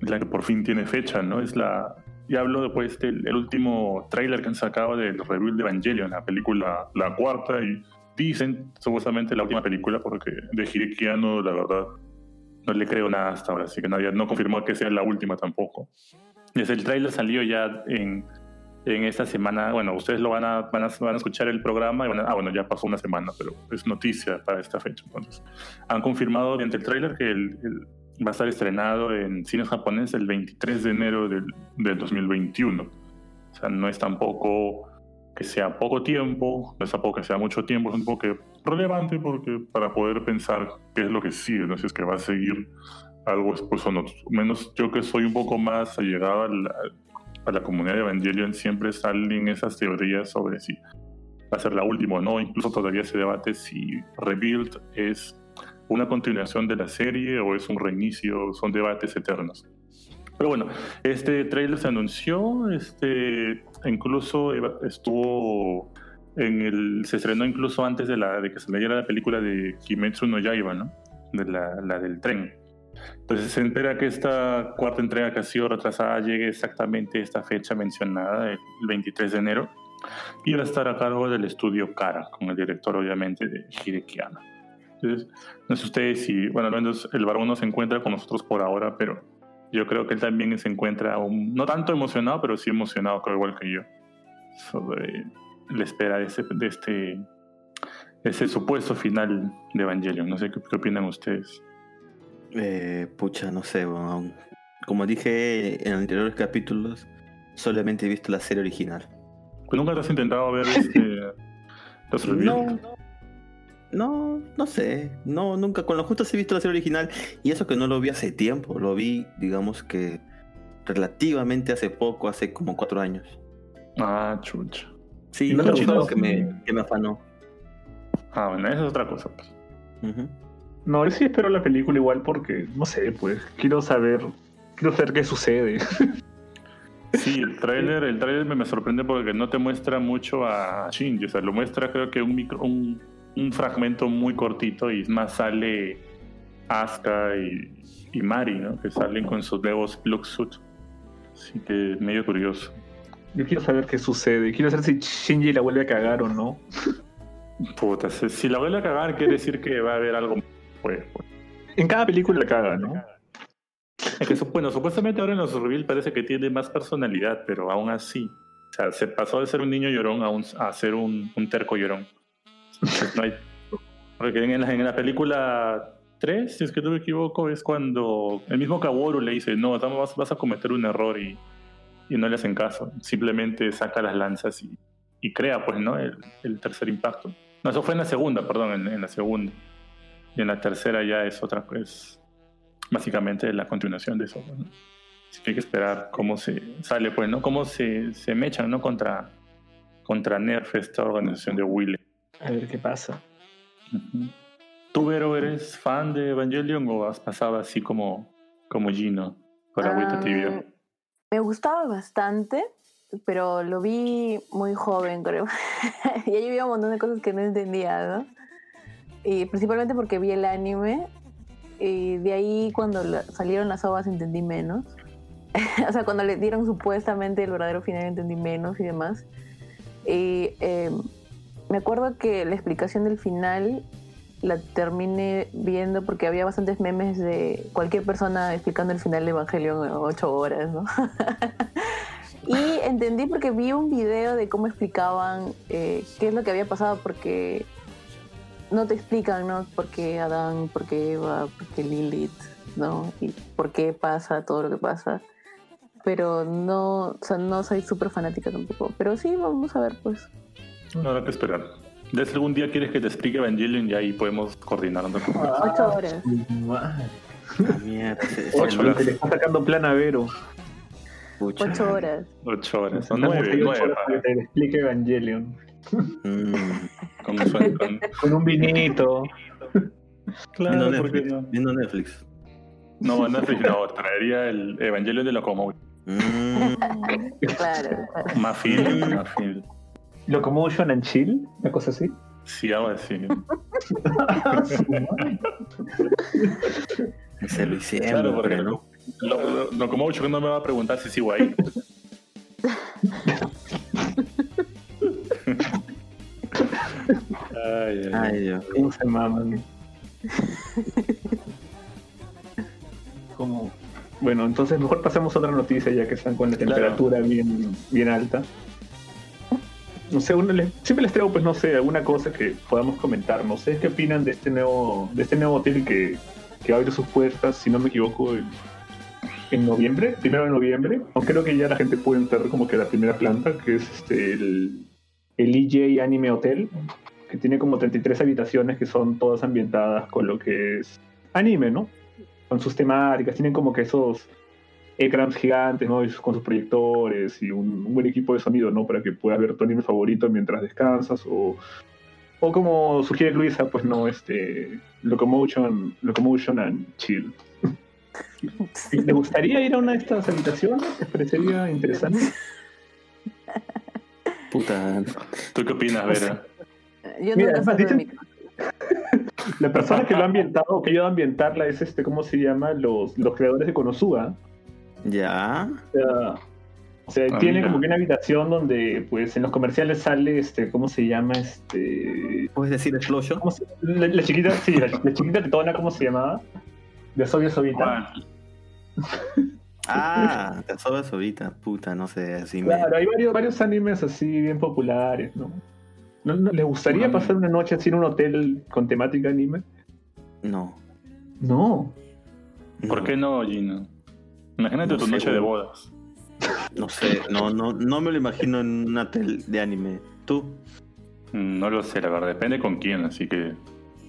Es la que por fin tiene fecha, ¿no? Es la... Y hablo después del el último tráiler que han sacado del Rebuild de Evangelion, la película, la cuarta, y dicen supuestamente la última película, porque de Hideki Anno, la verdad, no le creo nada hasta ahora, así que nadie no confirmó que sea la última tampoco. Desde el tráiler salió ya en, en esta semana, bueno, ustedes lo van a, van a, van a escuchar el programa y van a, ah, bueno, ya pasó una semana, pero es noticia para esta fecha. Entonces, han confirmado mediante el tráiler que el, el- va a estar estrenado en cines japoneses el 23 de enero del, del 2021. O sea, no es tampoco que sea poco tiempo, no es tampoco que sea mucho tiempo, es un poco que relevante porque para poder pensar qué es lo que sigue, no si es que va a seguir algo después o no. Menos yo que soy un poco más allegado a la, a la comunidad de Evangelion, siempre salen esas teorías sobre si va a ser la última o no. Incluso todavía se debate si Rebuild es una continuación de la serie o es un reinicio, son debates eternos. Pero bueno, este trailer se anunció, este, incluso estuvo en el, se estrenó incluso antes de, la, de que se leyera la película de Kimetsu no Yaiba, ¿no? De la, la del tren. Entonces se espera que esta cuarta entrega que ha sido retrasada llegue exactamente a esta fecha mencionada, el 23 de enero, y va a estar a cargo del estudio Kara, con el director obviamente de Hideki Anno. Entonces, no sé ustedes si, bueno, al menos el varón no se encuentra con nosotros por ahora, pero yo creo que él también se encuentra no tanto emocionado, pero sí emocionado, creo igual que yo, sobre la espera de, ese, de este, ese supuesto final de Evangelion. No sé qué, qué opinan ustedes. Eh, pucha, no sé, bueno, como dije en anteriores capítulos, solamente he visto la serie original. ¿Tú nunca te has intentado ver este? No, no, no sé, no, nunca, con lo justo he visto la serie original y eso que no lo vi hace tiempo, lo vi, digamos que relativamente hace poco, hace como cuatro años. Ah, chucha. Sí, ¿Y no no algo que me, que me afanó. Ah, bueno, esa es otra cosa. Pues. Ujú. No, yo sí espero la película igual porque, no sé, pues, quiero saber, quiero saber qué sucede. Sí, el tráiler, el tráiler me, me sorprende porque no te muestra mucho a Shinji, o sea, lo muestra creo que un, micro, un, un fragmento muy cortito y más sale Asuka y, y Mari, ¿no? Que salen con sus nuevos Block Suit. Así que medio curioso. Yo quiero saber qué sucede, quiero saber si Shinji la vuelve a cagar o no. Puta, si si la vuelve a cagar quiere decir que va a haber algo. Pues, pues. En cada película la caga, ¿no? Bueno, supuestamente ahora en los reveal parece que tiene más personalidad, pero aún así. O sea, se pasó de ser un niño llorón a, un- a ser un, un terco llorón. Porque en la, en la película 3, si es que no me equivoco, es cuando el mismo Kaworu le dice, no, vas, vas a cometer un error y, y no le hacen caso. Simplemente saca las lanzas y, y crea, pues, ¿no? El, el tercer impacto. No, eso fue en la segunda, perdón, en, en la segunda. Y en la tercera ya es otra, pues, básicamente la continuación de eso. ¿no? Así que hay que esperar cómo se sale, pues, ¿no? Cómo se, se mechan, ¿no? Contra, contra Nerf, esta organización de Willy. A ver qué pasa. ¿Tú, Vero, eres fan de Evangelion o has pasado así como, como Gino por agüita Ah, tibia? Me gustaba bastante, pero lo vi muy joven, creo. y ahí había un montón de cosas que no entendía, ¿no? Y principalmente porque vi el anime. Y de ahí, cuando salieron las ovas, entendí menos. o sea, cuando le dieron supuestamente el verdadero final, entendí menos y demás. Y eh, me acuerdo que la explicación del final la terminé viendo porque había bastantes memes de cualquier persona explicando el final de Evangelion en ocho horas, ¿no? y entendí porque vi un video de cómo explicaban eh, qué es lo que había pasado porque no te explican, ¿no? Por qué Adán, por qué Eva, por qué Lilith, ¿no? Y por qué pasa todo lo que pasa. Pero no, o sea, no soy súper fanática tampoco. Pero sí, vamos a ver, pues. No habrá que esperar. ¿De si algún día quieres que te explique Evangelion y ahí podemos coordinar una conversación? Ocho horas. Ah, mierda, ese Ocho no horas. Le está sacando plan a Vero. Ocho horas. Ocho horas. Son nueve, nueve. que te explique Evangelion. Mm. Con, con- con- Con un vinito. Viendo claro, ¿por qué Netflix. no? Viendo Netflix. No, Netflix no, traería el Evangelion de Locomotion. Mm. Claro. Más film, más film. Locomotion and Chill, una cosa así. Sí, algo así. Se lo hicieron. Claro, porque lo, Locomotion no me va a preguntar si sigo ahí. Ay, ay, ay. Ay, Dios. ¿Cómo se maman? Como... Bueno, entonces mejor pasemos a otra noticia ya que están con la Claro. temperatura bien, bien alta. No sé, uno les- siempre les traigo, pues no sé, alguna cosa que podamos comentar. No sé qué opinan de este nuevo, de este nuevo hotel que, que abre sus puertas, si no me equivoco, en, en noviembre, primero de noviembre. Aunque creo que ya la gente puede entrar como que a la primera planta, que es este el, el EJ Anime Hotel, que tiene como 33 habitaciones que son todas ambientadas con lo que es anime, ¿no? Con sus temáticas, tienen como que esos ecrans gigantes, ¿no? Con sus proyectores y un, un buen equipo de sonido, ¿no? Para que puedas ver tu anime favorito mientras descansas o, o como sugiere Luisa, pues no, este, Locomotion, Locomotion and Chill. ¿Le gustaría ir a una de estas habitaciones? ¿Les parecería interesante? Puta. ¿Tú qué opinas, Vera? Yo Mira, nunca además dicen-. La persona que lo ha ambientado, que ayuda a ambientarla es este, ¿cómo se llama? Los, los creadores de Konosuba. Ya. O sea, o sea, Ah, tiene mira. como que una habitación donde, pues, en los comerciales sale, este, ¿cómo se llama? Este, ¿Puedes decir? ¿cómo se- la, la chiquita, sí, la, la chiquita tetona, ¿cómo se llamaba? De Sobia Sobita. Ah, te sobas ahorita. Puta, no sé. Así me. Claro, hay varios, varios animes así bien populares, ¿no? ¿No, no- ¿Le gustaría pasar una noche así en un hotel con temática anime? No. No. ¿Por qué no, Gino? Imagínate No tu sé, noche de bodas. No sé. No, no, no me lo imagino en una tel de anime. ¿Tú? Mm, No lo sé, la verdad. Depende con quién, así que.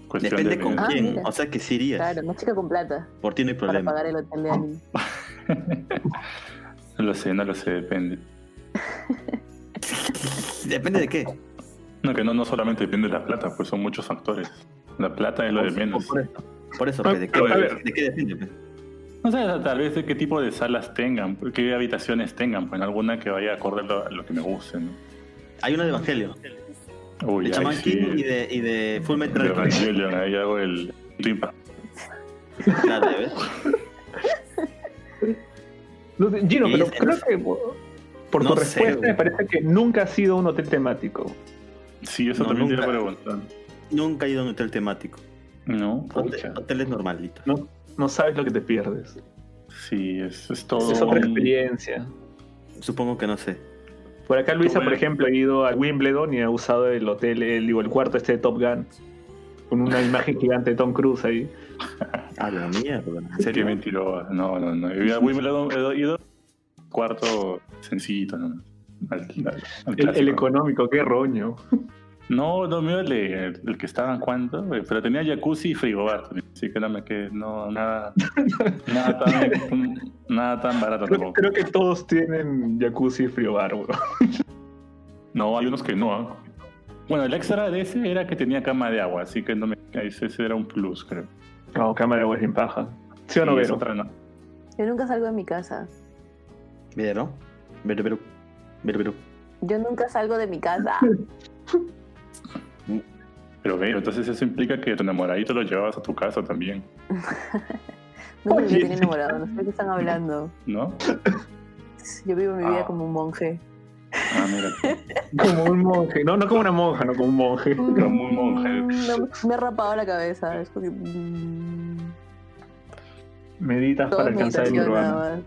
Cuestión Depende de con Ah, quién. mira. O sea que sí irías. Claro, una chica con plata Por ti no hay para problema. pagar el hotel de anime. No lo sé, no lo sé, depende. Depende de qué. No, que no, no solamente depende de la plata, pues son muchos factores. La plata es lo de menos. Por eso. Por eso, ¿de, qué. ¿de qué depende? No sé, tal vez de qué tipo de salas tengan, qué habitaciones tengan, pues alguna que vaya acorde a lo, a lo que me guste, ¿no? Hay una de Evangelio. Uy, De sí, King y de, y de Full Metal. Evangelion, ahí hago el. Claro, ¿ves? No sé, Gino, pero creo que por No tu sé, respuesta me parece que nunca ha sido un hotel temático. Sí, eso No, también nunca. preguntar. Nunca he ido a un hotel temático. No, Hotel, hoteles normalitos. No, no sabes lo que te pierdes. Sí, es, es todo. Es otra experiencia. Supongo que no sé. Por acá Luisa, por ejemplo, ha ido a Wimbledon y ha usado el hotel, el, digo, el cuarto este de Top Gun. con una imagen gigante de Tom Cruise ahí. Ah, la mierda. ¿En serio? mentiroso. No, no, no. Yo a ido cuarto sencillito, ¿no? Al, al- al El, económico, qué roño. No, no, mío el, que estaba en cuánto, eh, pero tenía jacuzzi y frigobar también, así que no me quedé, no, nada, nada tan, nada tan barato Creo, tampoco. creo que todos tienen jacuzzi y friobar, weón. No, hay unos que no. ¿ah? Bueno, el extra de ese era que tenía cama de agua, así que no me, ese ese era un plus, creo. No, cámara de agua sin paja. ¿Sí o no, Vero? otra no. Yo nunca salgo de mi casa. Vero, Vero, Vero, Vero, Vero. Yo nunca salgo de mi casa. Pero ve, entonces eso implica que tu enamoradito lo llevabas a tu casa también, Nunca me Oye. tiene enamorado, no sé de qué están hablando. ¿no? Yo vivo mi vida Ah. como un monje. Ah, mira. Como un monje. No, no como una monja, no como un monje. Como un monje. Me, me he rapado la cabeza. Es porque. mm, Meditas todo para alcanzar el más.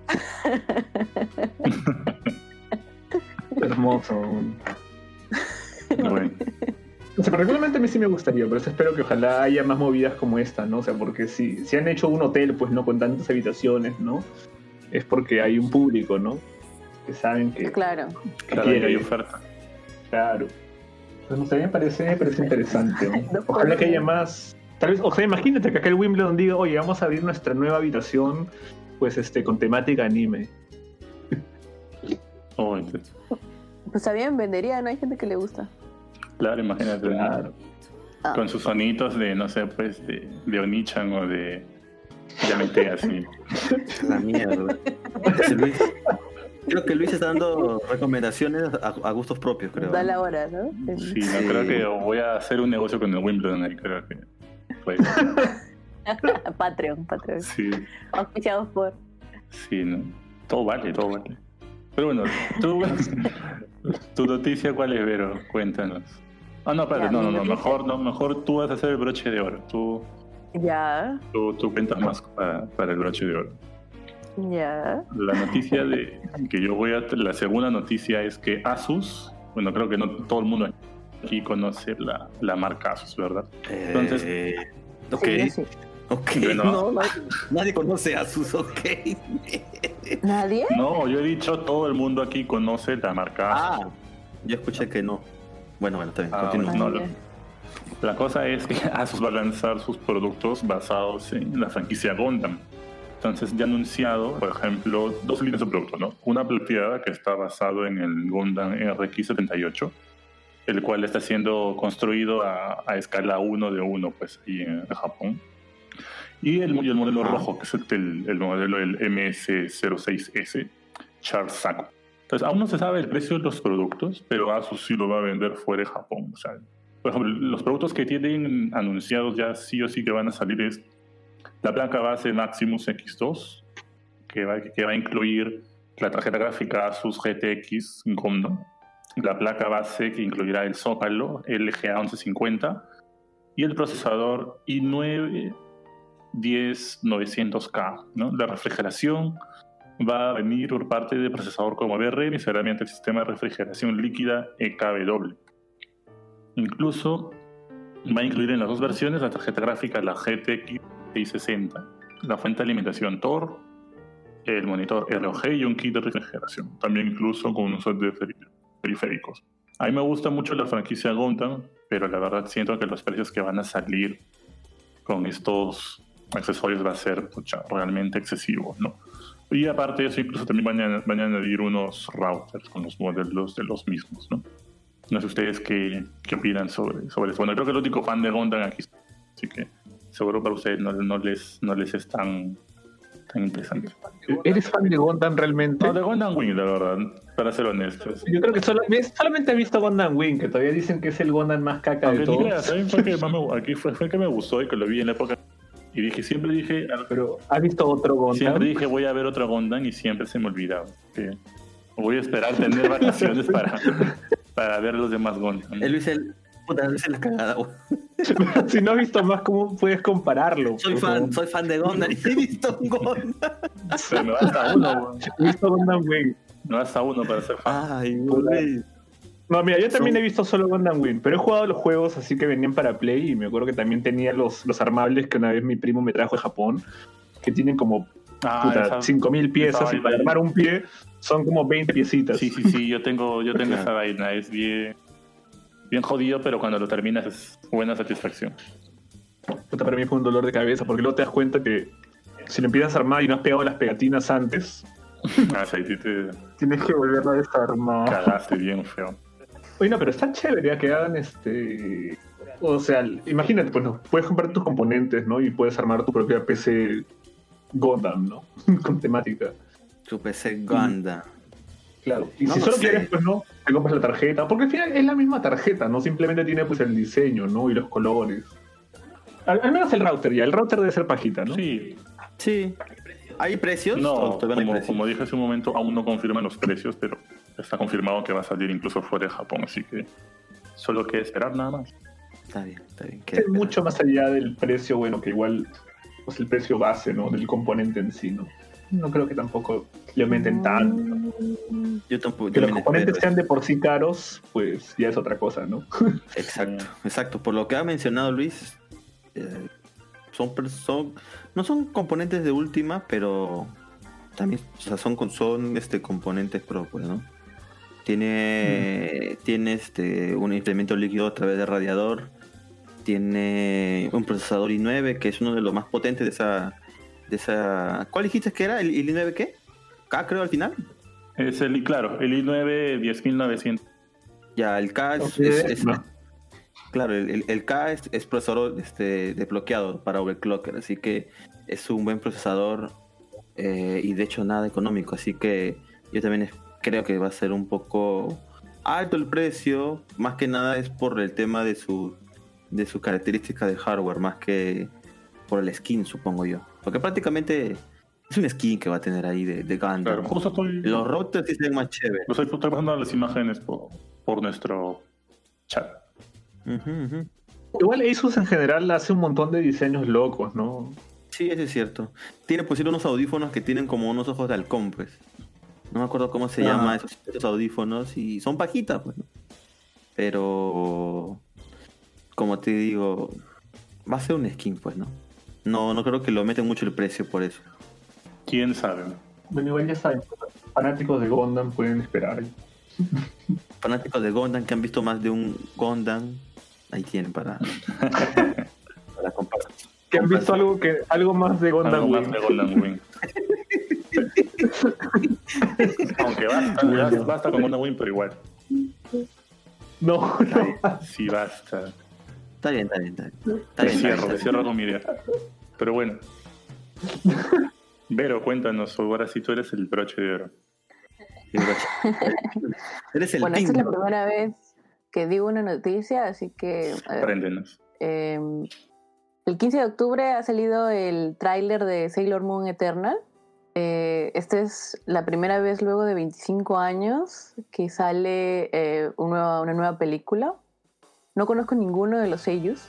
Hermoso. Bueno, O sea, particularmente a mí sí me gustaría, pero eso espero que ojalá haya más movidas como esta, ¿no? O sea, porque si, si han hecho un hotel, pues no con tantas habitaciones, ¿no? Es porque hay un público, ¿no? Que saben que, Claro. que claro, que hay oferta. Claro. Pues no sé, me parece, me parece interesante. ¿no? Ojalá que haya más. Tal vez, o sea, imagínate que acá el Wimbledon diga, oye, vamos a abrir nuestra nueva habitación, pues este, con temática anime. Oh, entonces, Pues también vendería, ¿no? Hay gente que le gusta. claro, imagínate. Claro. Ah. Con sus sonitos de, no sé, pues, de, de Onichan o de Yamete, así. La mierda. Luis- Creo que Luis está dando recomendaciones a, a gustos propios, creo. Da la hora, ¿no? Sí, no, creo que voy a hacer un negocio con el Wimbledon ahí, creo que. Pues, Patreon, Patreon. sí, Auspiciados por. sí, ¿no? Todo vale, todo vale. Pero bueno, tú, tu noticia, ¿cuál es, Vero? Cuéntanos. Ah, no, espérate, Ya, no, no, no, mejor, no, mejor tú vas a hacer el broche de oro. Tú, Ya, tú, tú cuentas más para, para el broche de oro. Ya. La noticia de que yo voy a la segunda noticia es que Asus, bueno, creo que no todo el mundo aquí conoce la, la marca Asus, ¿verdad? Eh, Entonces- ok, Sí, yo sí. ok. Bueno. No, nadie, nadie conoce a sus ok. ¿Nadie? No, yo he dicho todo el mundo aquí conoce la marca Asus. Ah, yo escuché que no. Bueno, bueno, está bien, Ah, continúa. No, Ah, lo- ya. La cosa es que Asus va a lanzar sus productos basados en la franquicia Gundam. Entonces ya anunciado, por ejemplo, dos líneas de productos, ¿no? Una plateada que está basado en el Gundam RX-78, el cual está siendo construido a, a escala 1 de 1, pues, ahí en Japón. Y el, y el modelo rojo, que es el, el modelo del MS06S, Charles Saco. Entonces, aún no se sabe el precio de los productos, pero Asus sí lo va a vender fuera de Japón. O sea, por ejemplo, los productos que tienen anunciados ya sí o sí que van a salir es la placa base Maximus X2, que va, que va a incluir la tarjeta gráfica Asus GTX Gundam, la placa base que incluirá el Zócalo LGA 1150 y el procesador i9 10900K. ¿no? La refrigeración va a venir por parte del procesador como VRM y será mediante el sistema de refrigeración líquida EKW. Incluso va a incluir en las dos versiones la tarjeta gráfica, la GTX 660, la fuente de alimentación Tor, el monitor ROG y un kit de refrigeración, también incluso con un set de peri- periféricos. A mí me gusta mucho la franquicia Gundam, pero la verdad siento que los precios que van a salir con estos accesorios va a ser pucha, realmente excesivos, ¿no? Y aparte de eso, incluso también van a, van a añadir unos routers con los modelos de los mismos, ¿no? No sé ustedes qué, qué opinan sobre, sobre eso. Bueno, creo que el único fan de Gundam aquí, así que seguro para ustedes no, no les, no les es tan, tan interesante. ¿Eres fan de Gundam realmente? No, de Gundam Wing, la verdad, para ser honestos. Yo creo que solo- solamente he visto Gundam Wing, que todavía dicen que es el Gundam más caca de Aunque ni todos. creas, fue que más me, aquí fue, fue que me gustó y que lo vi en la época. Y dije, siempre dije, Pero, ¿has visto otro Gundam? siempre dije voy a ver otro Gundam y siempre se me olvidaba. que voy a esperar tener vacaciones para, para ver los demás Gundam. El Luis, el, puta, es la cagada, güey. si no has visto más, ¿cómo puedes compararlo? Soy fan, como- soy fan de Gondar y he visto un Gondar. Pero me basta uno, weón. He visto Gundam Wing. me basta uno para ser fan. Ay, Luis. No, mira, yo también Son- he visto solo Gundam Wing, pero he jugado los juegos así que venían para Play y me acuerdo que también tenía los, los armables que una vez mi primo me trajo de Japón, que tienen como Ah, puta, esa- 5000 piezas y para armar un pie son como 20 piecitas. Sí, sí, sí, yo tengo, yo tengo Claro. esa vaina, es bien, bien jodido, pero cuando lo terminas es buena satisfacción. Para mí fue un dolor de cabeza porque luego te das cuenta que si lo empiezas a armar y no has pegado las pegatinas antes, Ah, sí, sí te tienes que volverlo a desarmar. cagaste bien feo. Oye, no, pero está chévere ya que hagan este. O sea, imagínate, pues no, puedes comprar tus componentes, ¿no? Y puedes armar tu propia PC Gundam, ¿no? Con temática. Su PC Gundam. Claro. Y No si lo solo sé. quieres, pues no, te compras la tarjeta. Porque al final es la misma tarjeta, ¿no? Simplemente tiene pues el diseño, ¿no? Y los colores. Al, al menos el router ya. El router debe ser pajita, ¿no? Sí, Sí. ¿Hay precios? no, ¿O todavía no hay como, precios? como dije hace un momento, aún no confirman los precios, pero está confirmado que va a salir incluso fuera de Japón, así que solo que esperar nada más. Está bien, está bien. Es mucho más allá del precio, bueno, que igual, pues el precio base, ¿no? Del componente en sí, ¿no? No creo que tampoco le aumenten tanto. Yo tampoco. Que yo los componentes espero. sean de por sí caros, pues ya es otra cosa, ¿no? Exacto, exacto. Por lo que ha mencionado Luis, eh, son, per- son no son componentes de última, pero también o sea, son, son este, componentes pro, pues, ¿no? Tiene, tiene este, un implemento líquido a través de radiador, tiene un procesador i9 que es uno de los más potentes de esa, de esa. ¿Cuál dijiste que era? ¿El, el i9 qué? K creo al final. Es el, claro, el i9 10900. Ya, el K es, Ok, es- es- no. claro, el, el- el K es, es procesador este, desbloqueado para overclocker, así que es un buen procesador eh, y de hecho nada económico, así que yo también es- creo que va a ser un poco alto el precio, más que nada es por el tema de su de su característica de hardware, más que por el skin, supongo yo, porque prácticamente es un skin que va a tener ahí de, de Gundam. Claro, justo estoy, Los routers sí se ven más chéveres. lo estoy, pasando las imágenes por, por nuestro chat. Igual Asus en general hace un montón de diseños locos, ¿no? Sí, eso es cierto. Tiene pues unos audífonos que tienen como unos ojos de halcón, pues. No me acuerdo cómo se Ah. llama esos, esos audífonos y son pajitas, pues. ¿no? Pero, como te digo, va a ser un skin, pues, ¿no? No, no creo que lo meten mucho el precio por eso. ¿Quién sabe? Bueno, igual ya saben, fanáticos de Gundam pueden esperar. Fanáticos de Gundam que han visto más de un Gundam, ahí tienen para, para comparar. Que han visto algo que algo más de Gundam Algo más Wing. de Golden Wing. Aunque basta, basta, basta con Golden Wing, pero igual. No, no. Sí, basta. Está bien, está bien, está bien. Está Te bien, está bien, cierro, te cierro con mi idea. Pero bueno. Vero, cuéntanos, ahora sí tú eres el broche de oro. El broche. Eres el Bueno, esta es la primera vez que digo una noticia, así que Apréndenos. eh, el 15 de octubre ha salido el tráiler de Sailor Moon Eternal. Eh, esta es la primera vez luego de 25 años que sale eh, un nueva- una nueva película. No conozco ninguno de los sellos.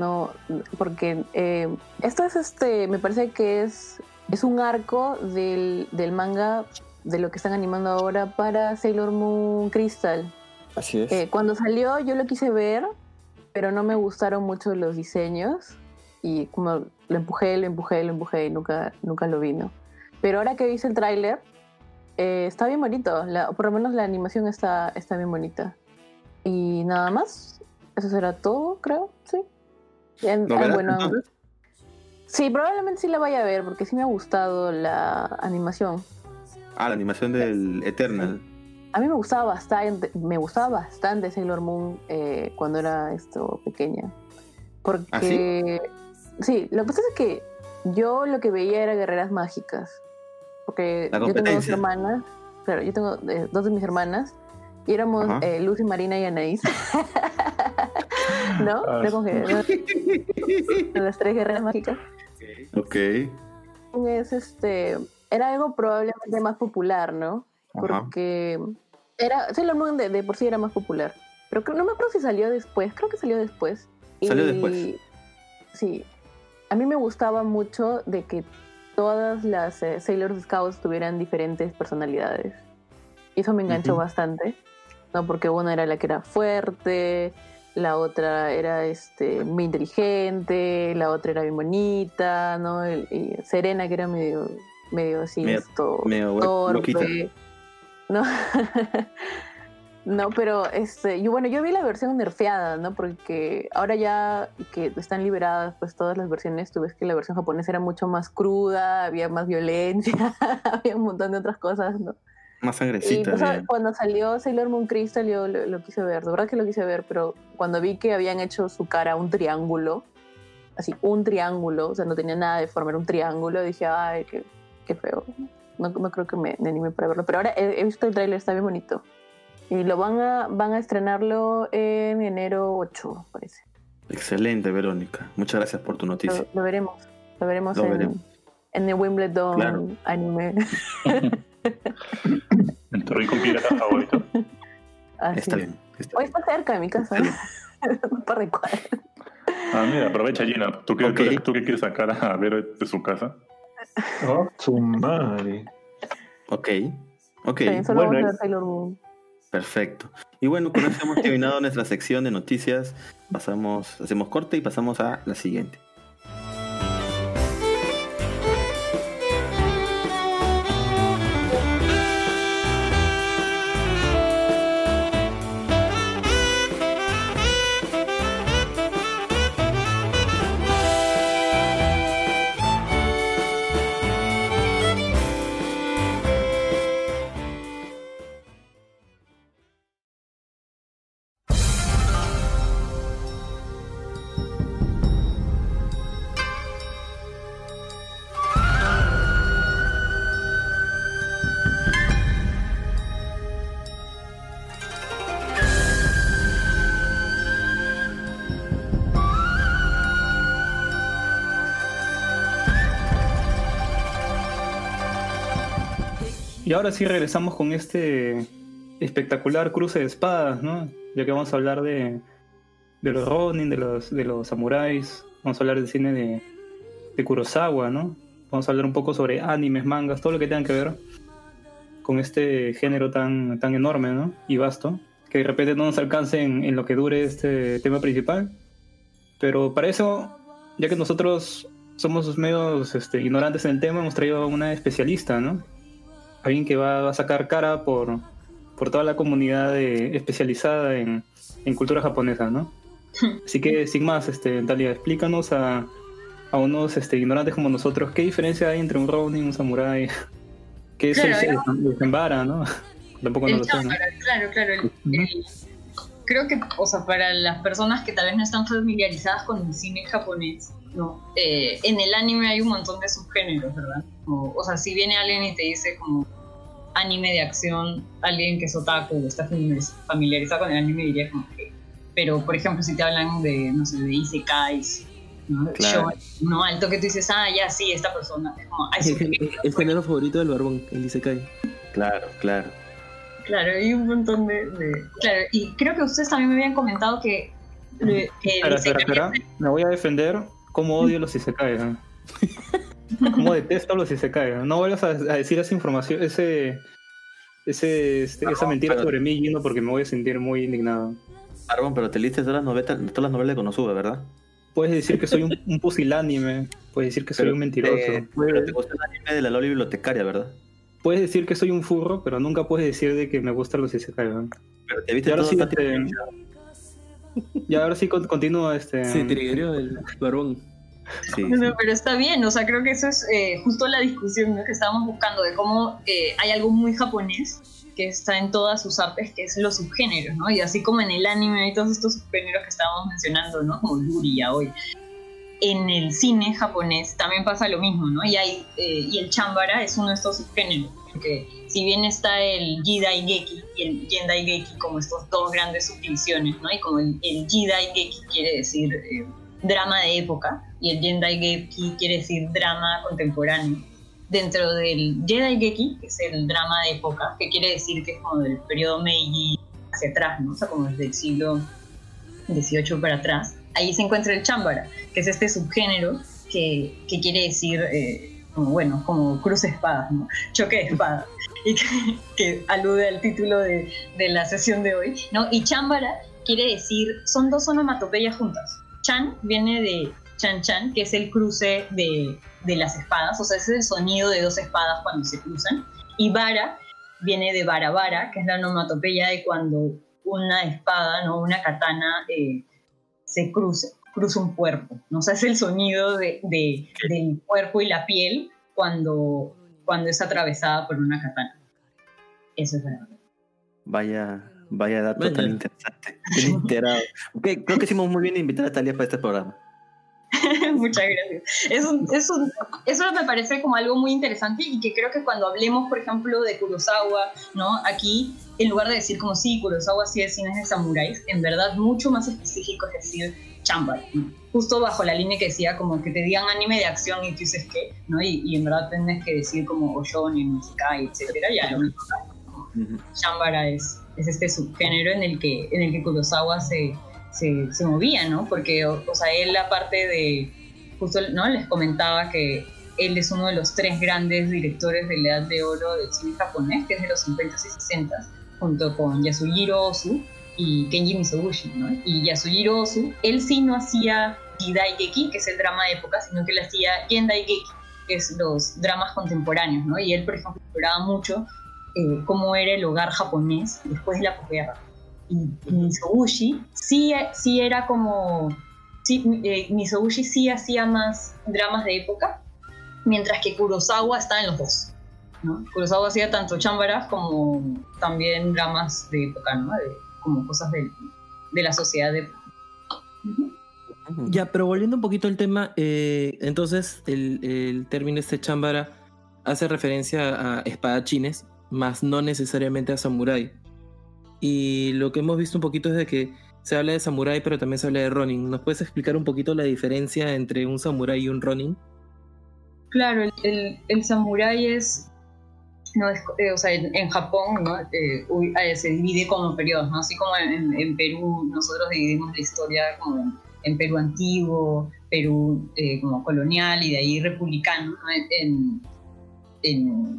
No, porque eh, esto es este, me parece que es, es un arco del, del manga de lo que están animando ahora para Sailor Moon Crystal. Así es. Eh, cuando salió yo lo quise ver, pero no me gustaron mucho los diseños y como lo empujé, lo empujé, lo empujé y nunca, nunca lo vino. Pero ahora que hice el tráiler, eh, está bien bonito, la- por lo menos la animación está, está bien bonita. Y nada más, eso será todo, creo, sí. En- ¿Lo ah, verás, bueno, entonces? sí, probablemente sí la vaya a ver porque sí me ha gustado la animación. Ah, la animación del Eternal. A mí me gustaba bastante, me gustaba bastante Sailor Moon eh, cuando era esto pequeña. Porque ¿Ah, sí? sí, lo que pasa es que yo lo que veía era guerreras mágicas. Porque yo tengo dos hermanas, claro, yo tengo eh, dos de mis hermanas y éramos eh, Lucy, Marina y Anaís. ¿No? Ah, que- las tres guerreras mágicas. Ok. Es este, era algo probablemente más popular, ¿no? Ajá. porque era Sailor Moon de, de por sí era más popular. Pero creo- no me acuerdo si salió después, creo que salió después. Salió después. Sí. A mí me gustaba mucho de que todas las eh, Sailor Scouts tuvieran diferentes personalidades. Y eso me enganchó bastante. ¿no? Porque una era la que era fuerte, la otra era este, muy inteligente, la otra era bien bonita, ¿no? El- y Serena, que era medio, medio así, Medio- esto, medio torpe. ¿no? no, pero este, yo, bueno, yo vi la versión nerfeada, ¿no? Porque ahora ya que están liberadas pues todas las versiones, tú ves que la versión japonesa era mucho más cruda, había más violencia, había un montón de otras cosas, ¿no? Más Y sangrecita. pues, bien. cuando salió Sailor Moon Crystal yo lo, lo quise ver, de verdad que lo quise ver, pero cuando vi que habían hecho su cara un triángulo, así, un triángulo, o sea, no tenía nada de forma, era un triángulo, dije, ay, qué, qué feo. No, no creo que me, me anime para verlo, pero ahora he, he visto el tráiler, está bien bonito. Y lo van a, van a estrenarlo en enero 8, parece. Excelente, Verónica. Muchas gracias por tu Lo, noticia. lo veremos, lo veremos, Lo en, veremos. en el Wimbledon Claro. anime. Tu rincón pirata favorito. Así. Está bien. Está Hoy bien. está cerca de mi casa. Cuadras. Ah, mira, aprovecha Gina. ¿Tú qué, tú- tú qué quieres sacar a Vero de su casa? Oh, su madre. Ok. Ok. Está bien, solo bueno, vamos a ver es- Sailor Moon. Perfecto. Y bueno, con eso hemos terminado nuestra sección de noticias. Pasamos, hacemos corte y pasamos a la siguiente. Ahora sí regresamos con este espectacular cruce de espadas, ¿no? Ya que vamos a hablar de, de los Ronin, de los, de los samuráis, vamos a hablar del cine de, de Kurosawa, ¿no? Vamos a hablar un poco sobre animes, mangas, todo lo que tenga que ver con este género tan, tan enorme, ¿no? Y vasto, que de repente no nos alcance en, en lo que dure este tema principal. Pero para eso, ya que nosotros somos medios este, ignorantes en el tema, hemos traído a una especialista, ¿no? Alguien que va, va a sacar cara por, por toda la comunidad de- especializada en, en cultura japonesa, ¿no? Así que, sin más, este, Talia, explícanos a, a unos este, ignorantes como nosotros qué diferencia hay entre un Ronin, un samurái, qué es Claro, el, Zembara, ¿no? Tampoco no lo sé, claro, claro. el- Ujú. el- creo que, o sea, para las personas que tal vez no están familiarizadas con el cine japonés, ¿no? Eh, en el anime hay un montón de subgéneros, ¿verdad? O, o sea, si viene alguien y te dice como anime de acción, alguien que es otaku o está familiariz- familiarizado con el anime diría como que... Pero, por ejemplo, si te hablan de, no sé, de isekais, ¿no? Claro. ¿no? Al toque tú dices, ah, ya, sí, esta persona. Es como, Es el, género favorito del barbón, el Isekai. Claro, claro. Claro, hay un montón de, de- Claro, y creo que ustedes también me habían comentado que... eh, que Espera, espera, espera. Me voy a defender cómo odio los Isekai. ¿no? Cómo detesto los Isekai. ¿no? No vuelvas a, a decir esa información, ese, ese, este, esa mentira pero- sobre mí, Gino, porque me voy a sentir muy indignado. Arbon, pero te leíste todas las novelas, todas las novelas de Konosuba, ¿verdad? Puedes decir que soy un, un pusilánime, puedes decir que soy Pero un mentiroso, te- pero te gustó el anime de la Loli bibliotecaria, ¿verdad? puedes decir que soy un furro, pero nunca puedes decir de que me gustan los Isekai. ¿no? Pero te viste todo sí. Y ahora sí con- continúa este. Se triggerió el barbón. Sí, No, sí. no, pero está bien, o sea, creo que eso es eh, justo la discusión ¿no? que estábamos buscando de cómo eh, hay algo muy japonés que está en todas sus artes, que es los subgéneros, ¿no? Y así como en el anime hay todos estos subgéneros que estábamos mencionando, ¿no? Como Yuri ya hoy. En el cine japonés también pasa lo mismo, ¿no? Y, hay, eh, y el chambara es uno de estos subgéneros, porque si bien está el Jidai Geki y el Jendai Geki como estos dos grandes subdivisiones, ¿no? Y como el, el Jidai Geki quiere decir eh, drama de época y el Jendai Geki quiere decir drama contemporáneo. Dentro del Jedi Geki, que es el drama de época, que quiere decir que es como del periodo Meiji hacia atrás, ¿no? O sea, como desde el siglo XVIII para atrás, ahí se encuentra el Chambara, que es este subgénero que, que quiere decir, eh, como, bueno, como cruz de espadas, ¿no? Choque de espadas. y que, que alude al título de, de la sesión de hoy, ¿no? Y Chambara quiere decir, son dos onomatopeyas juntas. Chan viene de chan chan, que es el cruce de, de las espadas, o sea, ese es el sonido de dos espadas cuando se cruzan. Y vara viene de vara vara, que es la onomatopeya de cuando una espada, ¿no? Una katana eh, se cruza, cruza un cuerpo, ¿no? O sea, es el sonido de, de- del cuerpo y la piel cuando, cuando es atravesada por una katana. Eso es verdad. Vaya, vaya dato Vaya. tan interesante. Bien enterado. Ok, creo que hicimos muy bien invitar a Talía para este programa. Muchas gracias. Es un- es un- eso me parece como algo muy interesante y que creo que cuando hablemos, por ejemplo, de Kurosawa, ¿no? Aquí, en lugar de decir como sí, Kurosawa sí es cine de samuráis, en verdad mucho más específico es decir chamba. ¿no? Justo bajo la línea que decía como que te digan anime de acción y tú dices qué, ¿no? Y, y en verdad tienes que decir como Oshoni, Musikai, etcétera, ya lo mismo. Ujú. Shambara es, es este subgénero en el que, en el que Kurosawa se, se, se movía, ¿no? Porque, o, o sea, él aparte de, justo, ¿no? Les comentaba que él es uno de los tres grandes directores de la edad de oro del cine japonés, que es de los 50 y 60, junto con Yasujiro Ozu y Kenji Mizoguchi, ¿no? Y Yasujiro Ozu, él sí no hacía Jidaigeki, que es el drama de época, sino que él hacía Gendaigeki, que es los dramas contemporáneos, ¿no? Y él, por ejemplo, exploraba mucho eh, cómo era el hogar japonés después de la posguerra. Y Mizoguchi sí, sí era como... Sí, eh, Mizoguchi sí hacía más dramas de época, mientras que Kurosawa estaba en los dos. ¿no? Kurosawa hacía tanto chambaras como también dramas de época, ¿no? De- como cosas de, de la sociedad de. Ya, pero volviendo un poquito al tema, eh, entonces el, el término este chambara hace referencia a espadachines, más no necesariamente a samurái. Y lo que hemos visto un poquito es de que se habla de samurái, pero también se habla de ronin. ¿Nos puedes explicar un poquito la diferencia entre un samurái y un ronin? Claro, el, el, el samurái es, no es, eh, o sea, en, Japón ¿no? Eh, eh, se divide como periodos, ¿no? Así como en, Perú nosotros dividimos la historia como en, Perú antiguo, Perú eh, como colonial y de ahí republicano. ¿no? En,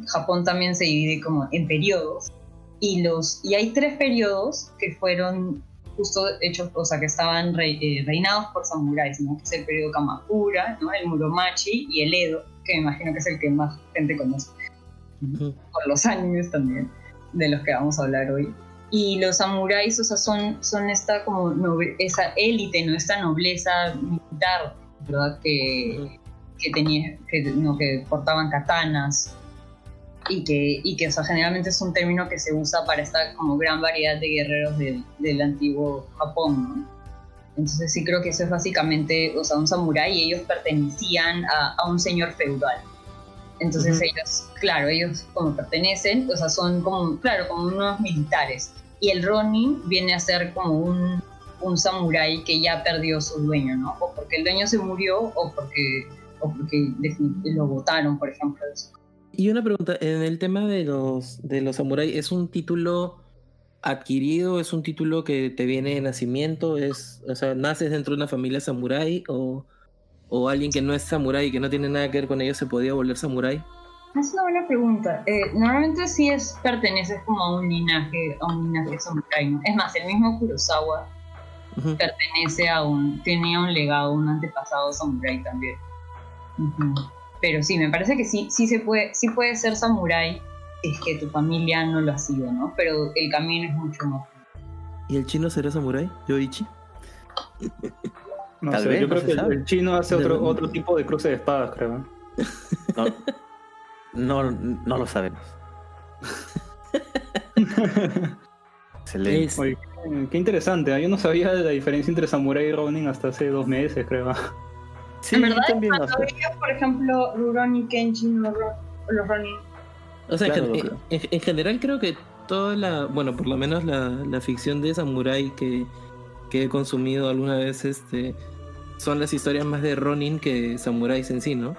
Japón también se divide como en periodos y los y hay tres periodos que fueron justo hechos, o sea, que estaban eh, reinados por samuráis, ¿no? Que es el periodo Kamakura, ¿no? El Muromachi y el Edo, que me imagino que es el que más gente conoce Ujú. por los animes también, de los que vamos a hablar hoy. Y los samuráis, o sea, son, son esta como noble- esa élite, ¿no? Esta nobleza militar, ¿verdad? Que, que tenía, que, no, que portaban katanas y que, y que, o sea, generalmente es un término que se usa para esta como gran variedad de guerreros del, del antiguo Japón, ¿no? Entonces sí creo que eso es básicamente, o sea, un samurái y ellos pertenecían a, a un señor feudal. Entonces Ujú. ellos, claro, ellos como pertenecen, o sea, son como, claro, como unos militares. Y el Ronin viene a ser como un, un samurái que ya perdió su dueño, ¿no? O porque el dueño se murió o porque, o porque lo votaron, por ejemplo. Y una pregunta, en el tema de los, de los samuráis, ¿es un título adquirido? ¿Es un título que te viene de nacimiento? ¿Es, o sea, naces dentro de una familia samurái? ¿O, o alguien que no es samurái y que no tiene nada que ver con ellos se podía volver samurái? Es una buena pregunta. Eh, normalmente sí es, perteneces como a un linaje, a un linaje samurái. ¿no? Es más, el mismo Kurosawa pertenece a un, tenía un legado, un antepasado samurái también. Pero sí, me parece que sí, sí se puede, sí puede ser samurái es que tu familia no lo ha sido, ¿no? Pero el camino es mucho más. ¿Y el chino será samurái? ¿Yoichi? No Tal sé, vez, yo no creo que el, sabe. el chino hace otro, otro tipo de cruce de espadas, creo. No, no, no lo sabemos. Excelente. Es- Oye, qué- interesante. ¿ah? Yo no sabía de la diferencia entre Samurai y Ronin hasta hace dos meses, creo. Sí, en verdad, también cuando veía, por ejemplo, Rurouni Kenshin o los Ronin, O sea, en Claro, en, en general creo que toda la, bueno, por lo menos la, la ficción de samurái que, que he consumido alguna vez, este, son las historias más de Ronin que samuráis en sí, ¿no?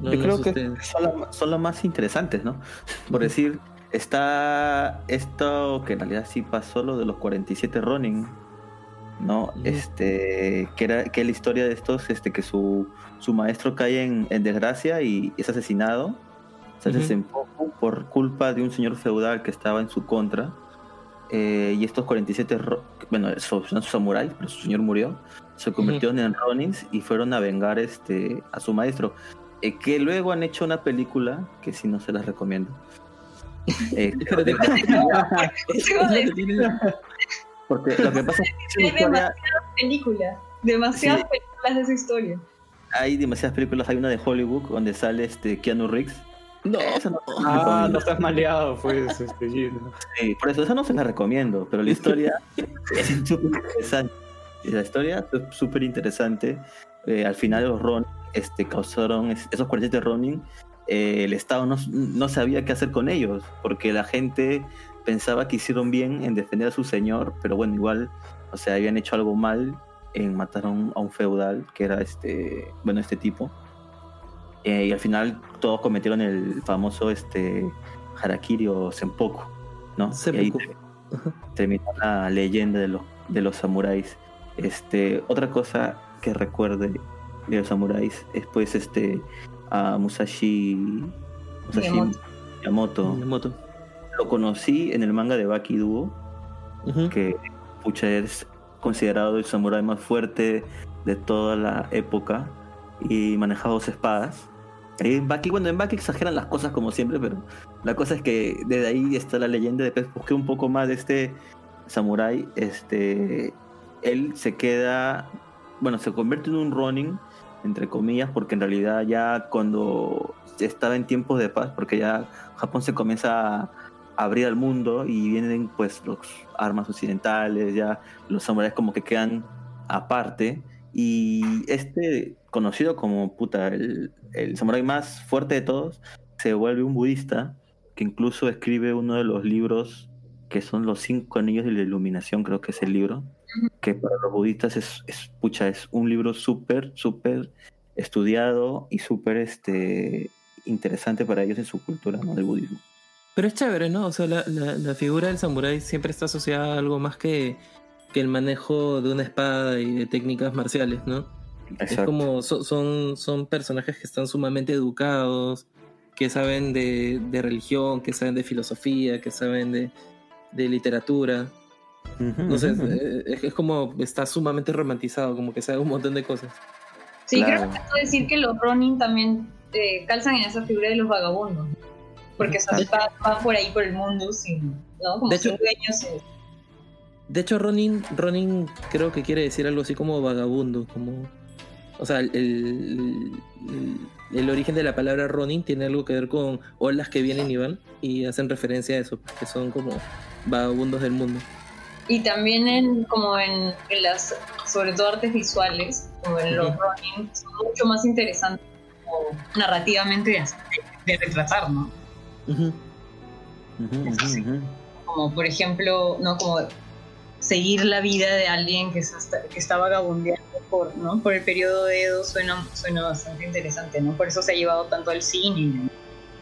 No- Yo creo que son, la- son las más interesantes, ¿no? Por decir, está esto que en realidad sí pasó, lo de los 47 Ronin, ¿no? Este, que era que la historia de estos, este, que su, su maestro cae en, en desgracia y es asesinado. Senpoku por culpa de un señor feudal que estaba en su contra. Eh, y estos 47, ro- bueno, son son samuráis, pero su señor murió, se convirtieron en ronins y fueron a vengar este, a su maestro. Eh, que luego han hecho una película que sí no se las recomiendo. Eh, porque lo que pasa es que Hay historia- demasiadas películas, demasiadas Sí. películas de esa historia. hay demasiadas películas, hay una de Hollywood donde sale este Keanu Reeves. No, Esa no, Ah, no estás maleado, pues, este. Sí, por eso esa no se la recomiendo, pero la historia es súper interesante. Y La historia es súper interesante. Eh, al final los Ronin este, causaron, es- esos 47 Ronin, eh, el Estado no, no sabía qué hacer con ellos, porque la gente pensaba que hicieron bien en defender a su señor, pero bueno, igual, o sea, habían hecho algo mal en matar a un, a un feudal, que era este, bueno, este tipo. Eh, y al final todos cometieron el famoso este, harakiri o senpoku, ¿no? Y ahí terminó la leyenda de los, de los samuráis. Este, otra cosa que recuerde de los samuráis es pues este a Musashi, Musashi Miyamoto. Yamamoto. Miyamoto. Lo conocí en el manga de Baki Duo, que pucha es considerado el samurái más fuerte de toda la época y manejaba dos espadas. En Baki, bueno, en Baki exageran las cosas como siempre, pero la cosa es que desde ahí está la leyenda. Después busqué un poco más de este samurái. Este, él se queda, bueno, se convierte en un Ronin, entre comillas, porque en realidad ya cuando estaba en tiempos de paz, porque ya Japón se comienza a abrir al mundo y vienen pues los armas occidentales, ya los samuráis como que quedan aparte. Y este, conocido como puta, el, el samurái más fuerte de todos, se vuelve un budista que incluso escribe uno de los libros que son los cinco anillos de la iluminación, creo que es el libro, que para los budistas es, es, pucha, es un libro súper, súper estudiado y súper este, interesante para ellos en su cultura ¿no? del budismo. Pero es chévere, ¿no? O sea, la, la- la figura del samurái siempre está asociada a algo más que, que el manejo de una espada y de técnicas marciales, ¿no? Es Exacto. como so- son, son personajes que están sumamente educados, que saben de, de religión, que saben de filosofía, que saben de, de literatura. No sé, eh, es, es como está sumamente romantizado, como que sabe un montón de cosas. Sí, Claro. creo que puedo decir que los Ronin también eh, calzan en esa figura de los vagabundos. Porque o sea, van, van por ahí por el mundo sin, ¿no? Como De sin hecho- dueños. eh. De hecho, Ronin, Ronin creo que quiere decir algo así como vagabundo, como... O sea, el, el, el- el origen de la palabra Ronin tiene algo que ver con olas que vienen y van y hacen referencia a eso, que son como vagabundos del mundo. Y también en, como en, en las, sobre todo artes visuales, como en los Ronin, son mucho más interesantes como narrativamente de, de retratar, ¿no? Ujú. como por ejemplo, ¿no? Como seguir la vida de alguien que está, que está vagabundeando por, ¿no? por el periodo de Edo suena, suena bastante interesante, ¿no? Por eso se ha llevado tanto al cine.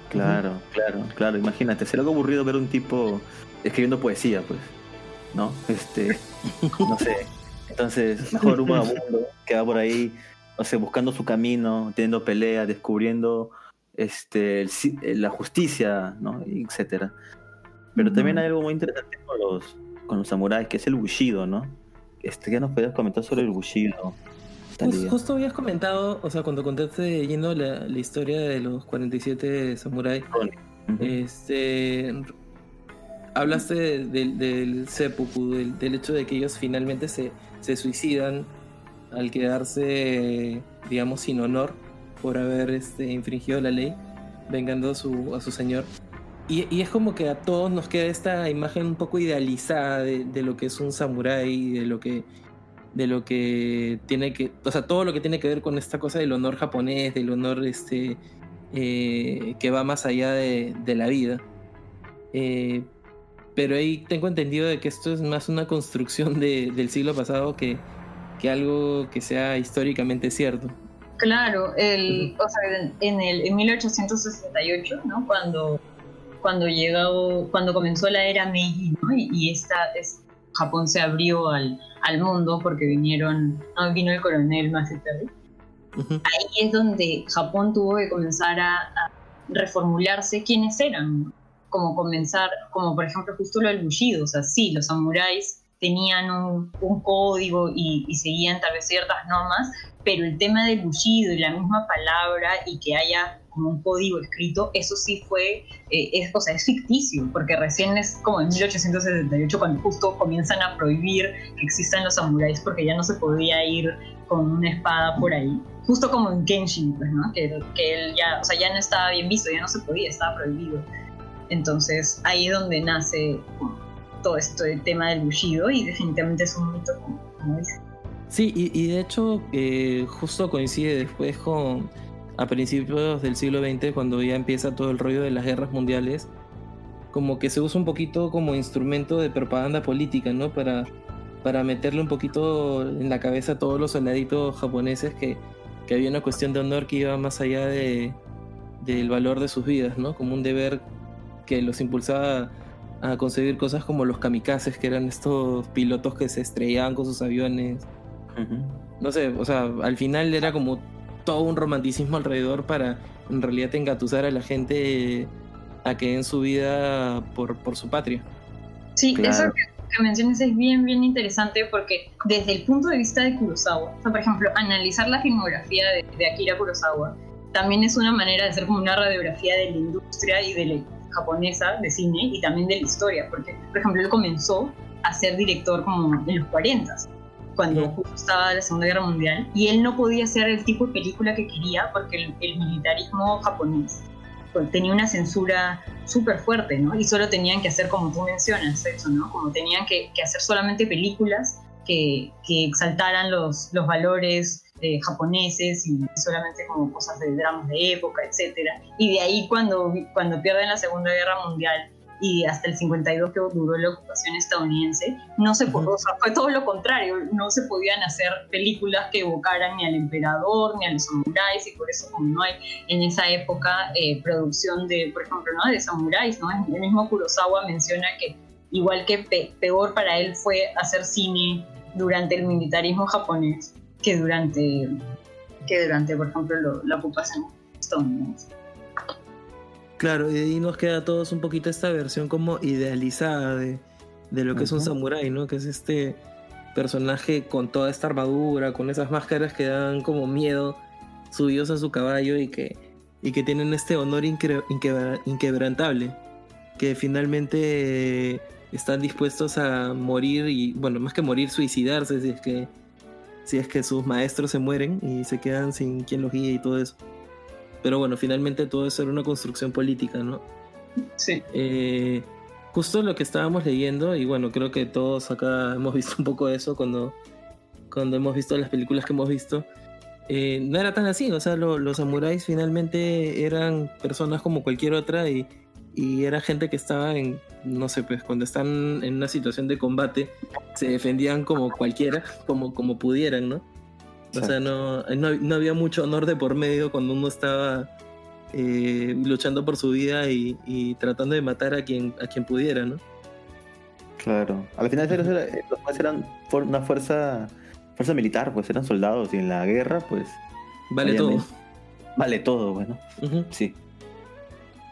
Claro, claro, claro. Imagínate, será algo aburrido ver un tipo escribiendo poesía, pues, ¿no? Este, no sé. Entonces, mejor un vagabundo que va por ahí, no sé, buscando su camino, teniendo peleas, descubriendo este, el la justicia, ¿no? Etcétera. Pero también hay algo muy interesante con los, con los samuráis, que es el bushido, ¿no? Este, ¿Qué nos podías comentar sobre el bushido? Talía? justo habías comentado, o sea, cuando contaste yendo la, la historia de los 47 samuráis, Ujú. este, hablaste de- del- del seppuku, del, del hecho de que ellos finalmente se, se suicidan al quedarse, digamos, sin honor por haber este, infringido la ley, vengando a su, a su señor. Y, y es como que a todos nos queda esta imagen un poco idealizada de, de lo que es un samurái, de lo que de lo que tiene que, o sea, todo lo que tiene que ver con esta cosa del honor japonés, del honor este eh, que va más allá de, de la vida. Eh, pero ahí tengo entendido de que esto es más una construcción de- del siglo pasado que, que algo que sea históricamente cierto. Claro, el, o sea, en, el, en 1868, ¿no? Cuando, cuando llegó, cuando comenzó la era Meiji, ¿no? Y, y esta, es, Japón se abrió al, al mundo porque vinieron, ¿no? vino el coronel Masateru. Ujú. Ahí es donde Japón tuvo que comenzar a, a reformularse quiénes eran. Como comenzar, como por ejemplo justo lo del bullido, o sea, sí, los samuráis tenían un, un código y, y seguían tal vez ciertas normas, pero el tema del bullido y la misma palabra y que haya como un código escrito, eso sí fue, eh, es, o sea, es ficticio, porque recién es como en 1878 cuando justo comienzan a prohibir que existan los samuráis porque ya no se podía ir con una espada por ahí. Justo como en Genshin, pues, ¿no? Que, que él ya, o sea, ya no estaba bien visto, ya no se podía, estaba prohibido. Entonces ahí es donde nace todo esto del tema del bullido y definitivamente es un mito, como dice. Sí, y, y de hecho eh, justo coincide después con a principios del siglo XX cuando ya empieza todo el rollo de las guerras mundiales, como que se usa un poquito como instrumento de propaganda política, ¿no? Para, para meterle un poquito en la cabeza a todos los soldaditos japoneses que, que había una cuestión de honor que iba más allá de, del valor de sus vidas, ¿no? Como un deber que los impulsaba a conseguir cosas como los kamikazes, que eran estos pilotos que se estrellaban con sus aviones. No sé, o sea, al final era como todo un romanticismo alrededor para en realidad engatusar a la gente a que den su vida por, por su patria. Sí, Claro. eso que, que mencionas es bien, bien interesante porque desde el punto de vista de Kurosawa, o sea, por ejemplo, analizar la filmografía de, de Akira Kurosawa también es una manera de hacer como una radiografía de la industria y de la japonesa de cine y también de la historia, porque, por ejemplo, él comenzó a ser director como en los 40 cuando justo estaba la Segunda Guerra Mundial, y él no podía hacer el tipo de película que quería porque el, el militarismo japonés pues, tenía una censura súper fuerte, ¿no? Y solo tenían que hacer, como tú mencionas, eso, ¿no? Como tenían que, que hacer solamente películas que, que exaltaran los, los valores eh, japoneses y solamente como cosas de dramas de época, etcétera. Y de ahí cuando, cuando pierden la Segunda Guerra Mundial y hasta el 52 que duró la ocupación estadounidense, no se po- o sea, fue todo lo contrario, no se podían hacer películas que evocaran ni al emperador ni a los samuráis y por eso como no hay en esa época eh, producción de, por ejemplo, ¿no? de samuráis, ¿no? El mismo Kurosawa menciona que igual que pe- peor para él fue hacer cine durante el militarismo japonés que durante, que durante por ejemplo, lo- la ocupación estadounidense. Claro, y ahí nos queda a todos un poquito esta versión como idealizada de, de lo que es un samurái, ¿no? Que es este personaje con toda esta armadura, con esas máscaras que dan como miedo, subidos a su caballo y que, y que tienen este honor inquebra- inquebrantable, que finalmente están dispuestos a morir y, bueno, más que morir, suicidarse si es que, si es que sus maestros se mueren y se quedan sin quien los guíe y todo eso. Pero bueno, finalmente todo eso era una construcción política, ¿no? Sí. Eh, justo lo que estábamos leyendo, y bueno, creo que todos acá hemos visto un poco eso cuando, cuando hemos visto las películas que hemos visto. eh, no era tan así, o sea, lo- los samuráis finalmente eran personas como cualquier otra y, y era gente que estaba en, no sé, pues cuando están en una situación de combate, se defendían como cualquiera, como, como pudieran, ¿no? O sea, no, no, no había mucho honor de por medio cuando uno estaba eh, luchando por su vida y, y tratando de matar a quien, a quien pudiera, ¿no? Claro. Al final era- los jueces eran una fuerza fuerza militar, pues eran soldados y en la guerra, pues Vale todo. vale todo, bueno. Sí.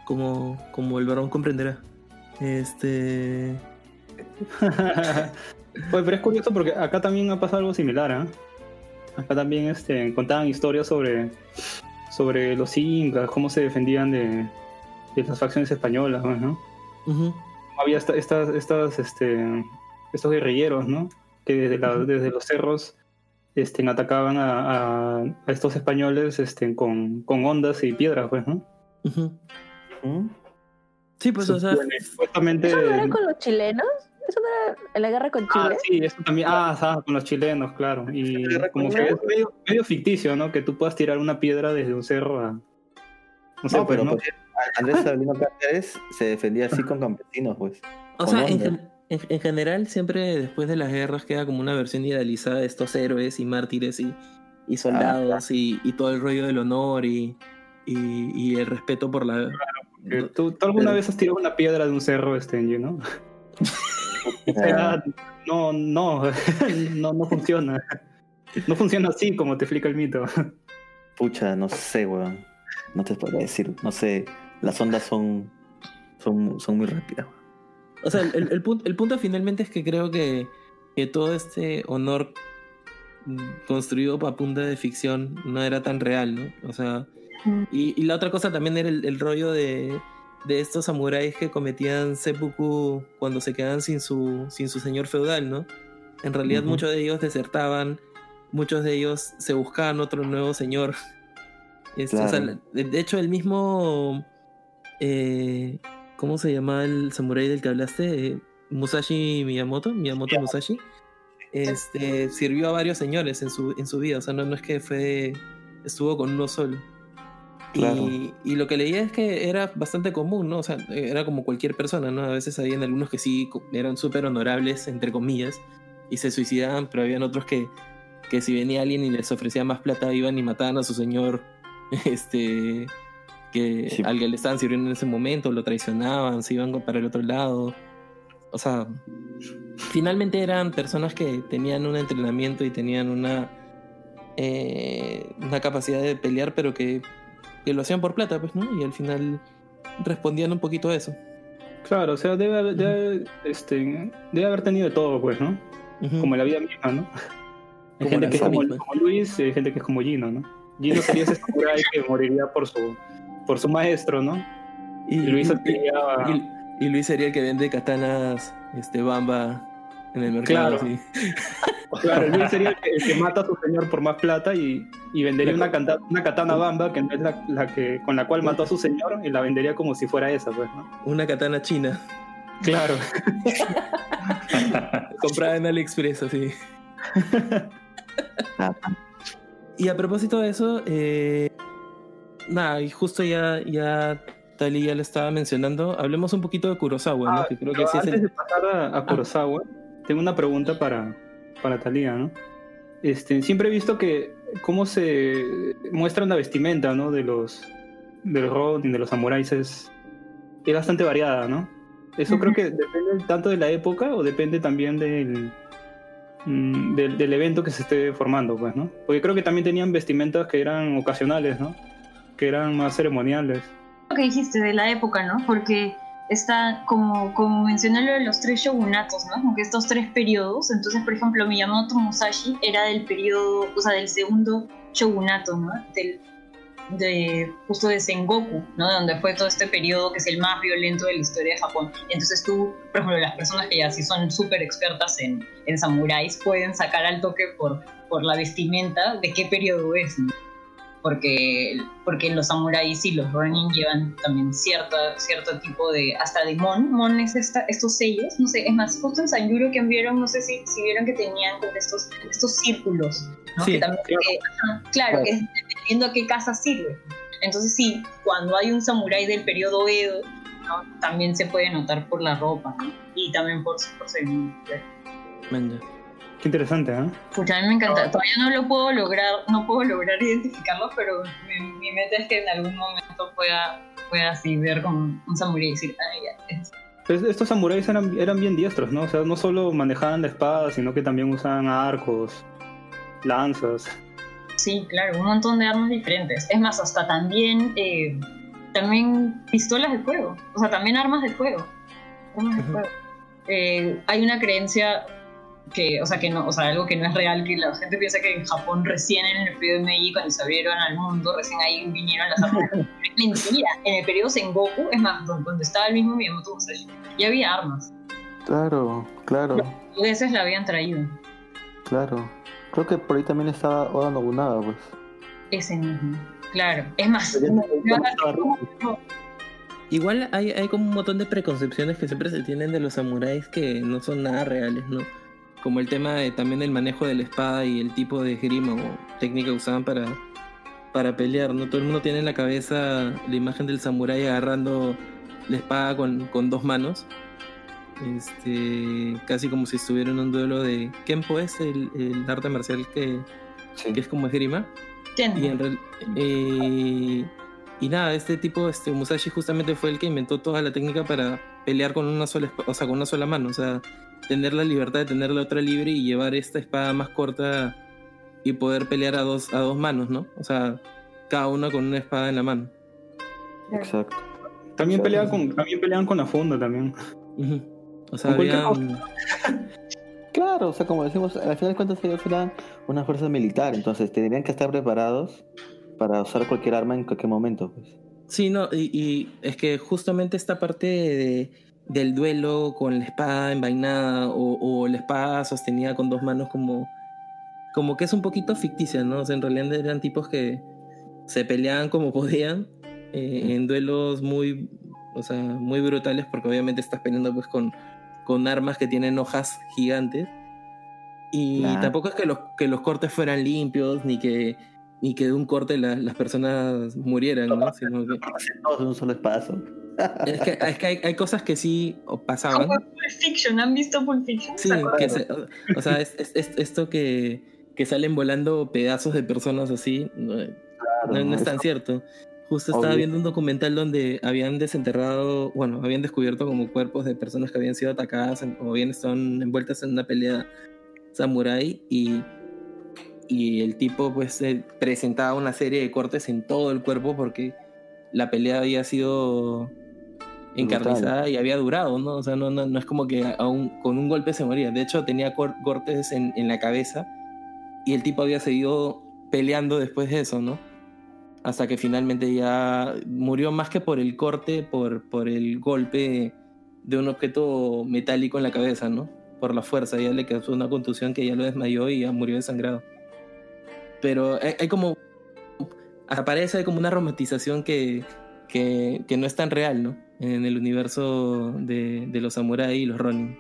Como, como el varón comprenderá. Este. Oye, pero es curioso porque acá también ha pasado algo similar, ¿ah? Acá también este, contaban historias sobre, sobre los incas, cómo se defendían de, de las facciones españolas, pues, ¿no? Había esta- estas, estas, este, estos guerrilleros, ¿no? Que desde, la- desde los cerros este, atacaban a, a- a estos españoles este, con, con ondas y piedras, pues, ¿no? ujú. ¿Mm? Sí, pues, o sea. Supuestamente... ¿Eso no era con los chilenos? ¿Eso no era en la guerra con Ah, Chile? sí, eso también. Ah, ah, con los chilenos, claro. Y como que es medio, medio ficticio, ¿no? Que tú puedas tirar una piedra desde un cerro a. No sé, No, pues, pero ¿no? porque Andrés Sabino Cáceres se defendía así con campesinos, pues. O sea, en, en- en general, siempre después de las guerras queda como una versión idealizada de estos héroes y mártires y, y soldados y, y todo el rollo del honor y, y, y el respeto por la. Que ¿Tú, tú alguna pero- vez has tirado una piedra de un cerro, Stenji, ¿no? O sea, no, no, no, no funciona. No funciona así como te explica el mito. Pucha, no sé, weón. No te podría decir, no sé. las ondas son, son, son muy rápidas. O sea, el, el punto, el punto finalmente es que creo que, que todo este honor construido a punta de ficción no era tan real, ¿no? O sea, y, y la otra cosa también era el, el rollo de, de estos samuráis que cometían seppuku cuando se quedaban sin su, sin su señor feudal, ¿no? En realidad muchos de ellos desertaban, muchos de ellos se buscaban otro nuevo señor. Este, o sea, Claro. de, hecho, el mismo... eh, ¿Cómo se llama el samurái del que hablaste? Eh, Musashi Miyamoto, Miyamoto Musashi. Este, sirvió a varios señores en su, en su vida, o sea, no, no es que fue estuvo con uno solo. Claro. Y, y lo que leía es que era bastante común, ¿no? O sea, era como cualquier persona, ¿no? A veces habían algunos que sí eran súper honorables, entre comillas, y se suicidaban, pero habían otros que, que si venía alguien y les ofrecía más plata, iban y mataban a su señor, este, que Sí. al que le estaban sirviendo en ese momento, lo traicionaban, se iban para el otro lado. O sea, finalmente eran personas que tenían un entrenamiento y tenían una, eh, una capacidad de pelear, pero que, que lo hacían por plata, pues, ¿no? Y al final respondían un poquito a eso. Claro, o sea, debe, haber- debe, este, debe haber tenido todo, pues, ¿no? Como en la vida misma, ¿no? Hay gente que es como, como Luis y hay gente que es como Gino, ¿no? Gino sería ese samurái que moriría por su, por su maestro, ¿no? Y, Y Luis sería... y- y Luis sería el que vende katanas este, bamba en el mercado. Claro. sí. Claro, Luis sería el que, el que mata a su señor por más plata y, y vendería una, canta- una katana bamba que no es la, la que, con la cual mató a su señor y la vendería como si fuera esa, pues, ¿no? Una katana china. Claro. Comprada en AliExpress, así. Ah, Y a propósito de eso, eh, nada, y justo ya, ya Tali ya lo estaba mencionando, hablemos un poquito de Kurosawa, ¿no? Ah, Que creo que pero sí es antes el... de pasar a, a Kurosawa, tengo una pregunta para, para Talía, ¿no? Este, siempre he visto que cómo se muestra la vestimenta, ¿no? De los de los Ronin, de los samuráis es, es bastante variada, ¿no? Eso creo que depende tanto de la época o depende también del, mm, del, del evento que se esté formando, pues, ¿no? Porque creo que también tenían vestimentas que eran ocasionales, ¿no? Que eran más ceremoniales. Lo que dijiste de la época, ¿no? Porque está, como, como mencioné lo de los tres shogunatos, ¿no? Como que estos tres periodos. Entonces, por ejemplo, Miyamoto Musashi era del periodo, o sea, del segundo shogunato, ¿no? Del, de justo de Sengoku, ¿no? Donde fue todo este periodo que es el más violento de la historia de Japón. Entonces tú, por ejemplo, las personas que ya sí son súper expertas en, en samuráis pueden sacar al toque por, por la vestimenta de qué periodo es, ¿no? Porque, porque los samuráis y los ronin llevan también cierta, cierto tipo de, hasta de mon, mon es esta, estos sellos, no sé, es más, justo en San Yuro que vieron, no sé si, si vieron que tenían estos, estos círculos, ¿no? Sí, que también, claro. que- claro, que es dependiendo a qué casa sirve. Entonces sí, cuando hay un samurái del periodo Edo, ¿no? también se puede notar por la ropa, ¿no? y también por su procedimiento. Qué interesante, ¿eh? Pucha, a mí me encanta. Todavía no lo puedo lograr, no puedo lograr identificarlo, pero mi, mi meta es que en algún momento pueda, pueda así ver como un samurái y decir, ah, ya, es- Pues estos samuráis eran, eran bien diestros, ¿no? O sea, no solo manejaban la espada, sino que también usaban arcos, lanzas. Sí, claro, un montón de armas diferentes. Es más, hasta también, eh, también pistolas de fuego. O sea, también armas de fuego. Armas de fuego. Eh, hay una creencia que, o sea, que no, o sea, algo que no es real, que la gente piensa que en Japón recién en el periodo de Meiji, cuando se abrieron al mundo, recién ahí vinieron las armas. Mentira, en el periodo Sengoku, es más, donde estaba el mismo Miyamoto Musashi, ya había armas. Claro, claro, Los japoneses la habían traído. claro. Creo que por ahí también estaba Oda Nobunaga, pues. Ese mismo. Claro. Es más, Igual hay, hay como un montón de preconcepciones que siempre se tienen de los samuráis que no son nada reales, ¿no? Como el tema de también el manejo de la espada y el tipo de esgrima o técnica que usaban para, para pelear, ¿no? Todo el mundo tiene en la cabeza la imagen del samurái agarrando la espada con, con dos manos. Este, casi como si estuviera en un duelo de Kenpo es el, el arte marcial que, Sí. que es como esgrima. Y, en real- eh, y nada, este tipo, este Musashi justamente fue el que inventó toda la técnica para pelear con una sola, o sea, con una sola mano, o sea, tener la libertad de tener la otra libre y llevar esta espada más corta y poder pelear a dos, a dos manos, ¿no? O sea, cada uno con una espada en la mano. Exacto. También peleaban con, también peleaban con la fonda también. O sea, había... Claro, o sea, como decimos, al final de cuentas ellos eran una fuerza militar, entonces tendrían que estar preparados para usar cualquier arma en cualquier momento. Pues. Sí, no, y, y es que justamente esta parte de, del duelo con la espada envainada o, o la espada sostenida con dos manos como, como que es un poquito ficticia, ¿no? O sea, en realidad eran tipos que se peleaban como podían eh, en duelos muy, o sea, muy brutales porque obviamente estás peleando pues con, con armas que tienen hojas gigantes y Claro. tampoco es que los, que los cortes fueran limpios ni que ni que de un corte la- las personas murieran, ¿no? Sino que, Todos de un solo espacio. Es que, es que hay, hay cosas que sí pasaban. Como Pulp Fiction, ¿han visto Pulp Fiction? Sí, o sea, es, es- es- esto que, que salen volando pedazos de personas así, no, no- no es tan cierto. Justo estaba Obvio. viendo un documental donde habían desenterrado, bueno, habían descubierto como cuerpos de personas que habían sido atacadas en- o bien estaban envueltas en una pelea samurái y, y el tipo pues eh, presentaba una serie de cortes en todo el cuerpo porque la pelea había sido encarnizada y había durado, ¿no? O sea, no, no, no es como que a un- con un golpe se moría. De hecho, tenía cor- cortes en, en la cabeza y el tipo había seguido peleando después de eso, ¿no? Hasta que finalmente ya murió más que por el corte, por, por el golpe de un objeto metálico en la cabeza, ¿no? Por la fuerza, ya le causó una contusión que ya lo desmayó y ya murió desangrado. Pero hay, hay como... Hasta parece como una romantización que, que no es tan real, ¿no? En el universo de, de los samuráis y los ronin.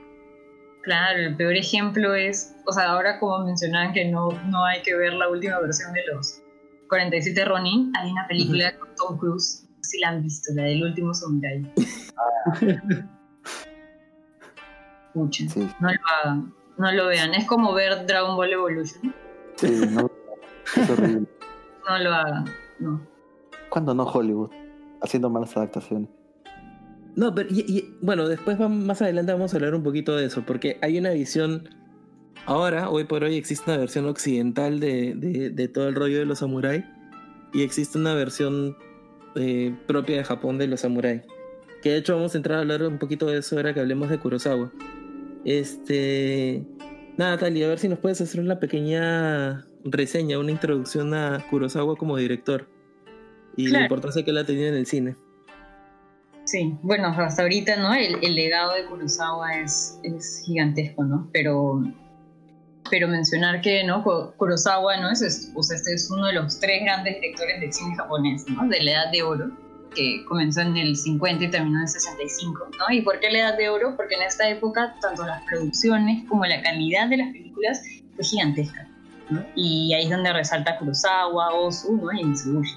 Claro, el peor ejemplo es, o sea, ahora como mencionaban que no, no hay que ver la última versión de los 47 Ronin, hay una película con Tom Cruise, no sé si la han visto, la del último samurai. Pucha, Sí, no lo hagan, no lo vean, es como ver Dragon Ball Evolution, sí, no, es horrible. no lo hagan, no. ¿Cuándo no Hollywood? Haciendo malas adaptaciones. No, pero y- y, bueno, después más adelante vamos a hablar un poquito de eso, porque hay una visión. Ahora, hoy por hoy, existe una versión occidental de, de- de todo el rollo de los samuráis y existe una versión eh, propia de Japón de los samuráis. Que de hecho vamos a entrar a hablar un poquito de eso ahora que hablemos de Kurosawa. Este. Nada, Tali, a ver si nos puedes hacer una pequeña reseña, una introducción a Kurosawa como director y la importancia que él ha tenido en el cine. Sí, bueno, hasta ahorita, ¿no? El, legado de Kurosawa es, es gigantesco, ¿no? Pero, pero mencionar que, ¿no? Ku- Kurosawa, ¿no? Es, o sea, este es uno de los tres grandes directores del cine japonés, ¿no? De la Edad de Oro, que comenzó en el 50 y terminó en el 65, ¿no? ¿Y por qué la Edad de Oro? Porque en esta época, tanto las producciones como la calidad de las películas fue gigantesca, ¿no? Y ahí es donde resalta Kurosawa, Ozu, ¿no? Y Mitsubishi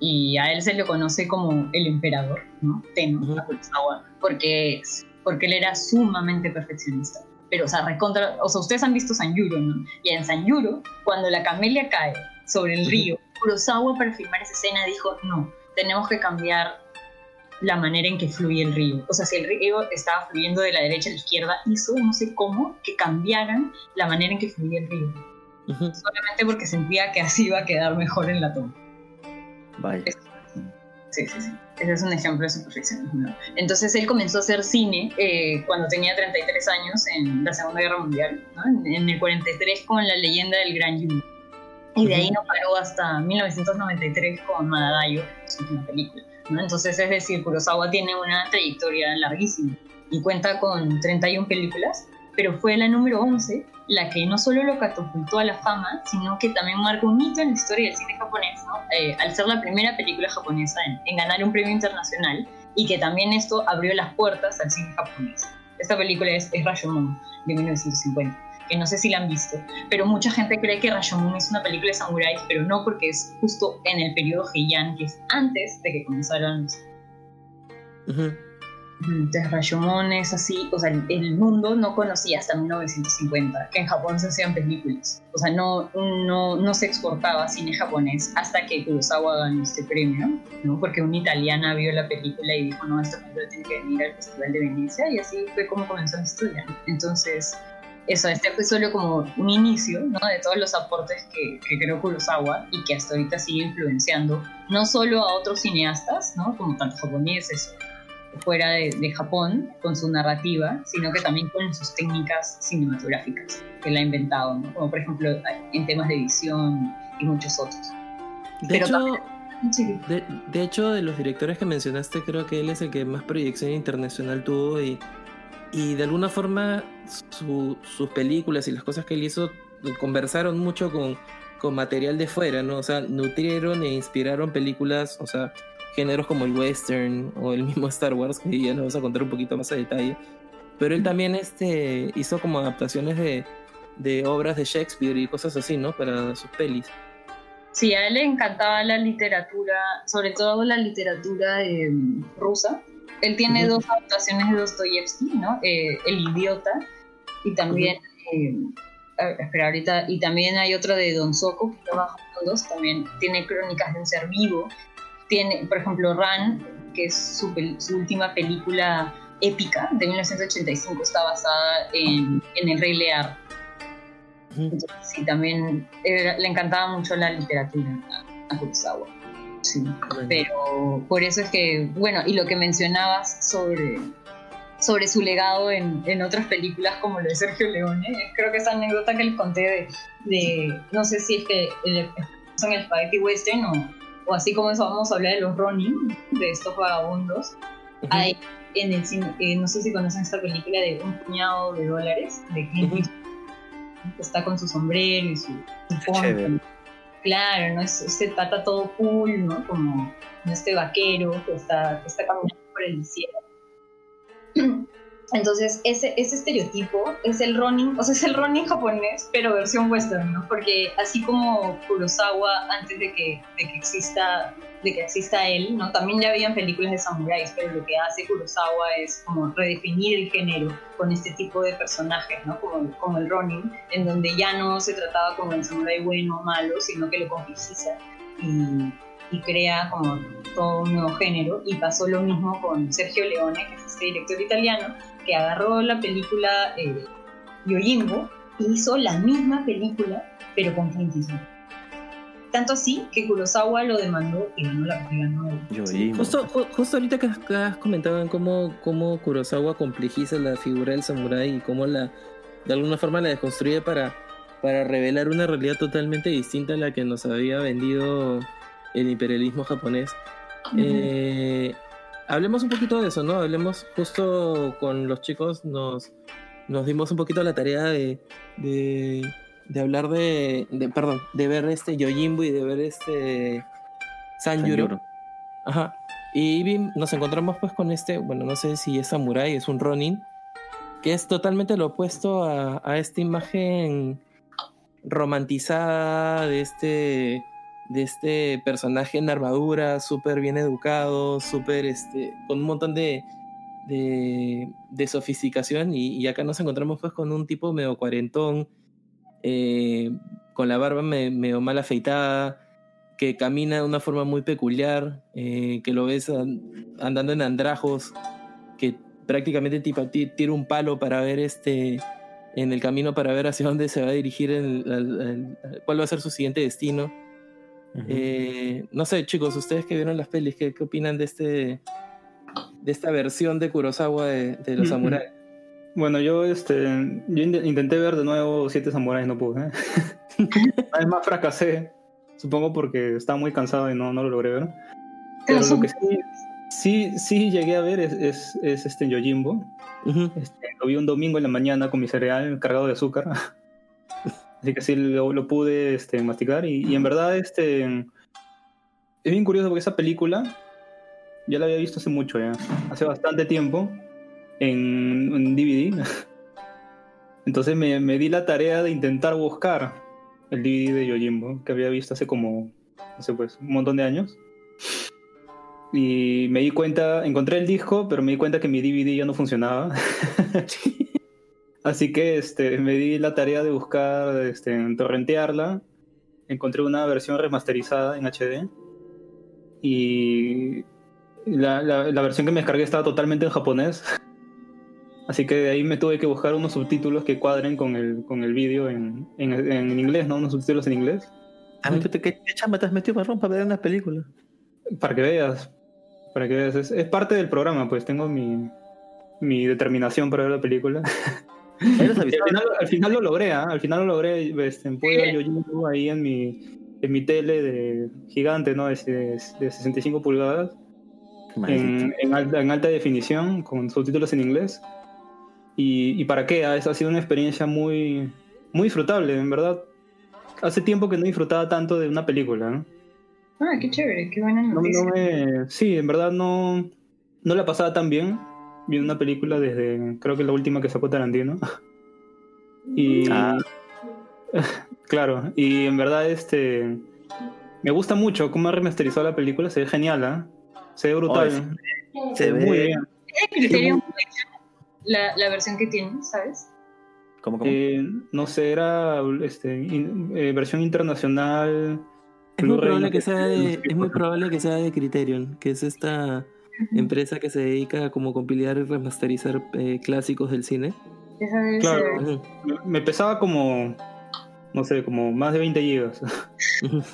y a él se le conoce como el emperador, ¿no? Tenno, a Kurosawa, porque, porque él era sumamente perfeccionista. Pero, o sea, recontra, o sea, ustedes han visto Sanjuro, ¿no? Y en Sanjuro, cuando la camelia cae sobre el río, Kurosawa para filmar esa escena dijo, no, tenemos que cambiar la manera en que fluye el río. O sea, si el río estaba fluyendo de la derecha a la izquierda, hizo, no sé cómo, que cambiaran la manera en que fluía el río. Solamente porque sentía que así iba a quedar mejor en la toma. Vaya. Sí, sí, sí. Ese es un ejemplo de su perfeccionismo. Entonces él comenzó a hacer cine eh, cuando tenía 33 años en la Segunda Guerra Mundial, ¿no? en, en el 43 con La leyenda del Gran Yuno. Y de ahí no paró hasta 1993 con Madadayo, su última película. ¿no? Entonces, es decir, Kurosawa tiene una trayectoria larguísima y cuenta con 31 películas, pero fue la número 11 la que no solo lo catapultó a la fama, sino que también marcó un hito en la historia del cine japonés, ¿no? Eh, al ser la primera película japonesa en, en ganar un premio internacional y que también esto abrió las puertas al cine japonés. Esta película es, es Rashomon, de 1950, que no sé si la han visto, pero mucha gente cree que Rashomon es una película de samuráis, pero no porque es justo en el periodo Heian, que es antes de que comenzaran los Ujú. Entonces Rashomon es así, o sea, el- mundo no conocía hasta 1950 que en Japón se hacían películas. O sea, no, no, no se exportaba cine japonés hasta que Kurosawa ganó este premio, ¿no? Porque una italiana vio la película y dijo, no, esta película tiene que venir al Festival de Venecia y así fue como comenzó la historia. Entonces, eso, este fue solo como un inicio, ¿no? De todos los aportes que, que creó Kurosawa y que hasta ahorita sigue influenciando no solo a otros cineastas, ¿no? Como tanto japoneses fuera de, de Japón con su narrativa, sino que también con sus técnicas cinematográficas que él ha inventado, ¿no? como por ejemplo en temas de edición y muchos otros. De Pero hecho, de hecho, de los directores que mencionaste, creo que él es el que más proyección internacional tuvo y, y de alguna forma su- sus películas y las cosas que él hizo conversaron mucho con, con material de fuera, ¿no? O sea, nutrieron e inspiraron películas, o sea, géneros como el western o el mismo Star Wars, que ya nos vamos a contar un poquito más a detalle. Pero él también este, hizo como adaptaciones de, de obras de Shakespeare y cosas así, ¿no? Para sus pelis. Sí, a él le encantaba la literatura, sobre todo la literatura eh, rusa. Él tiene dos adaptaciones de Dostoyevsky, ¿no? Eh, El idiota y también, eh, a- espera, ahorita, y también hay otro de Don Soko, que está bajo todos, también tiene crónicas de un ser vivo. Tiene, por ejemplo, Ran, que es su, su última película épica de 1985, está basada en, en el Rey Lear. Entonces, sí, también era- le encantaba mucho la literatura a, Kurosawa. Sí. Pero por eso es que, bueno, y lo que mencionabas sobre, sobre su legado en, en otras películas como lo de Sergio Leone, eh, creo que esa anécdota que les conté de, de no sé si es que el, son el Spaghetti Western o, o así como eso vamos a hablar de los Ronin, de estos vagabundos. Hay en el cine, eh, no sé si conocen esta película de Un puñado de dólares de Clint. Eastwood, que está con su sombrero y su, su. Claro, ¿no? Es, se trata todo cool, ¿no? Como este vaquero que está, que está caminando por el desierto. Entonces, ese, ese estereotipo es el running, o sea, es el running japonés, pero versión western, ¿no? Porque así como Kurosawa, antes de que, de que exista de que exista él, ¿no? También ya habían películas de samuráis, pero lo que hace Kurosawa es como redefinir el género con este tipo de personajes, ¿no? Como, como el Ronin, en donde ya no se trataba como el samurái bueno o malo, sino que lo complejiza y, y crea como todo un nuevo género. Y pasó lo mismo con Sergio Leone, que es este director italiano, que agarró la película eh, Yojimbo y hizo la misma película, pero con Clint Eastwood. Tanto así que Kurosawa lo demandó y ganó la el- Yojimbo. Justo, ju- justo ahorita que, has comentado en cómo, cómo Kurosawa complejiza la figura del samurái y cómo la de alguna forma la desconstruye para, para revelar una realidad totalmente distinta a la que nos había vendido el imperialismo japonés. Eh, hablemos un poquito de eso, ¿no? Hablemos justo con los chicos, nos, nos dimos un poquito la tarea de, de, de hablar de, de, perdón, de ver este Yojimbo y de ver este Sanjuro. Sanjuro. Ajá. Y nos encontramos pues con este, bueno, no sé si es samurai, es un Ronin, que es totalmente lo opuesto a, a esta imagen romantizada de este, de este personaje en armadura, súper bien educado, súper, este, con un montón de, de, sofisticación y, y acá nos encontramos pues con un tipo medio cuarentón, eh, con la barba me- medio mal afeitada, que camina de una forma muy peculiar, eh, que lo ves an- andando en andrajos, que prácticamente tira un palo para ver este en el camino para ver hacia dónde se va a dirigir, el- cuál va a ser su siguiente destino. Eh, no sé, chicos, ustedes que vieron las pelis, ¿qué, qué opinan de este de esta versión de Kurosawa de, de los Mm, samuráis? Bueno, yo, este, yo in- intenté ver de nuevo Siete Samuráis, no pude. ¿eh? Además fracasé, supongo porque estaba muy cansado y no, no lo logré ver. Pero lo que sí, sí, sí llegué a ver es, es, es este Yojimbo. Ujú. Este, lo vi un domingo en la mañana con mi cereal cargado de azúcar. Así que sí lo, lo pude este, masticar. Y, y en verdad, este, es bien curioso porque esa película ya la había visto hace mucho, ya. Hace bastante tiempo. En, en DVD. Entonces me, me di la tarea de intentar buscar el DVD de Yojimbo, que había visto hace como, no sé, pues, un montón de años. Y me di cuenta, encontré el disco, pero me di cuenta que mi DVD ya no funcionaba. Así que este, me di la tarea de buscar, este, en torrentearla. Encontré una versión remasterizada en HD. Y la, la- la versión que me descargué estaba totalmente en japonés. Así que de ahí me tuve que buscar unos subtítulos que cuadren con el, con el vídeo en, en, en inglés, ¿no? Unos subtítulos en inglés. Ah, ¿qué, qué chamba te has metido, marrón, para ver una película? Para que veas. Para que veas, es, es parte del programa, pues tengo mi, mi determinación para ver la película. Al, final, al final lo logré, ¿ah? al final lo logré. Este, pude ver Yojimbo ahí en mi, en mi tele de gigante, ¿no? De, de 65 pulgadas, en, en alta, en alta definición, con subtítulos en inglés. Y, y para qué, Ah, eso ha sido una experiencia muy, muy disfrutable, en verdad. Hace tiempo que no disfrutaba tanto de una película, ¿no? Ah, qué chévere, qué buena No, noticia. no me- sí, en verdad no, no la pasaba tan bien viendo una película desde, creo que la última que sacó Tarantino. Y Ah. claro, y en verdad este me gusta mucho cómo ha remasterizado la película, se ve genial, ¿ah? Se ve brutal. Se se ve muy bien. ¿Es Criterion Collection? La, la versión que tiene, ¿sabes? ¿Cómo, cómo? Eh, no sé, era este, in- eh, versión internacional. Es muy que sea de, es probable que sea de Criterion, que es esta empresa que se dedica a como compilar y remasterizar eh, clásicos del cine. Claro. Me- pesaba como, no sé, como más de 20 gigas.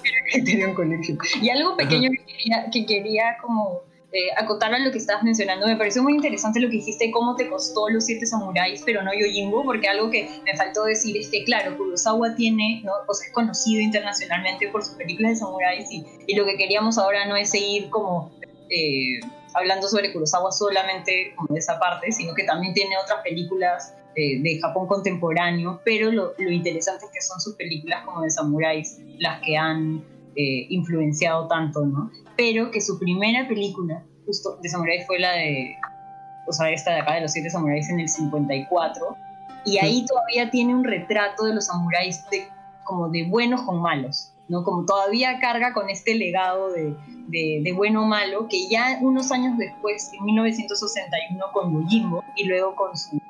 Y algo pequeño que quería, que quería como eh, acotar a lo que estabas mencionando, me pareció muy interesante lo que dijiste, cómo te costó los siete samuráis, pero no Yojimbo, porque algo que me faltó decir es que, claro, Kurosawa tiene, ¿no? o sea, es conocido internacionalmente por sus películas de samuráis y, y lo que queríamos ahora no es seguir como eh, hablando sobre Kurosawa solamente como de esa parte, sino que también tiene otras películas eh, de Japón contemporáneo, pero lo, lo interesante es que son sus películas como de samuráis las que han eh, influenciado tanto, ¿no? Pero que su primera película justo de samuráis fue la de, o sea, esta de acá de los siete samuráis en el 54, y ahí todavía tiene un retrato de los samuráis de, como de buenos con malos, ¿no? Como todavía carga con este legado de, de, bueno o malo, que ya unos años después, en 1961, con Yojimbo, y luego con su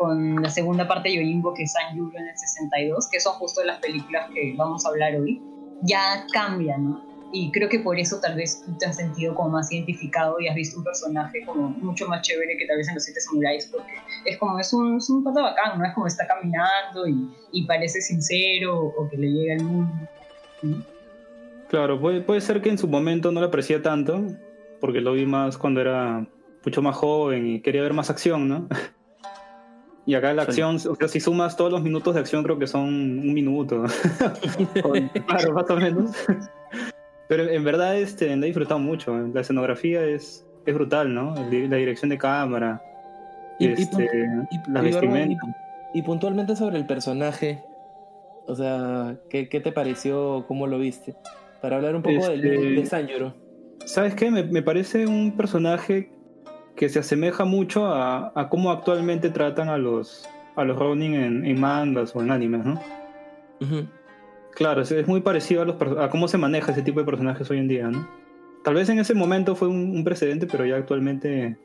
con la segunda parte de Yojimbo, que es San Yuro en el 62, que son justo las películas que vamos a hablar hoy, ya cambia, ¿no? Y creo que por eso tal vez tú te has sentido como más identificado y has visto un personaje como mucho más chévere que tal vez en los siete samuráis, porque es como, es un, es un pata bacán, ¿no? Es como está caminando y, y parece sincero o que le llega al mundo. Claro, puede, puede ser que en su momento no lo aprecié tanto, porque lo vi más cuando era mucho más joven y quería ver más acción, ¿no? Y acá la acción, o sea, si sumas todos los minutos de acción, creo que son un minuto. Claro, más o menos. Pero en verdad este, lo he disfrutado mucho. La escenografía es, es brutal, ¿no? La dirección de cámara. Y- este, y- la vestimenta. y puntualmente sobre el personaje, o sea, ¿qué, qué te pareció? ¿Cómo lo viste? Para hablar un poco del- Este- de Sanjuro. ¿Sabes qué? Me, me parece un personaje que se asemeja mucho a, a cómo actualmente tratan a los, a los Ronin en, en mangas o en animes, ¿no? Ujú. Claro, es, es muy parecido a, los, a cómo se maneja ese tipo de personajes hoy en día, ¿no? Tal vez en ese momento fue un, un precedente, pero ya actualmente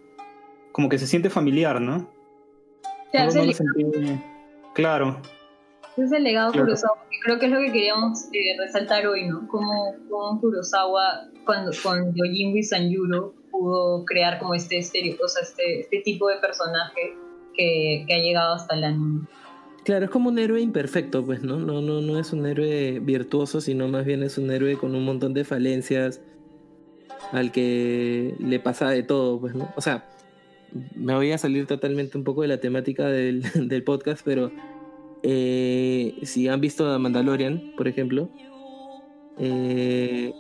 como que se siente familiar, ¿no? O sea, No- no lo sentí- Claro, Es el legado Claro. Kurosawa, que creo que es lo que queríamos eh, resaltar hoy, ¿no? Como, como Kurosawa, cuando, con Yojimbo y Sanjuro, pudo crear como este, estereo, o sea, este, este tipo de personaje que, que ha llegado hasta el anime. Claro, es como un héroe imperfecto, pues, ¿no? No, no, no es un héroe virtuoso, sino más bien es un héroe con un montón de falencias al que le pasa de todo, pues, ¿no? O sea, me voy a salir totalmente un poco de la temática del, del podcast, pero eh, si han visto a Mandalorian, por ejemplo, eh,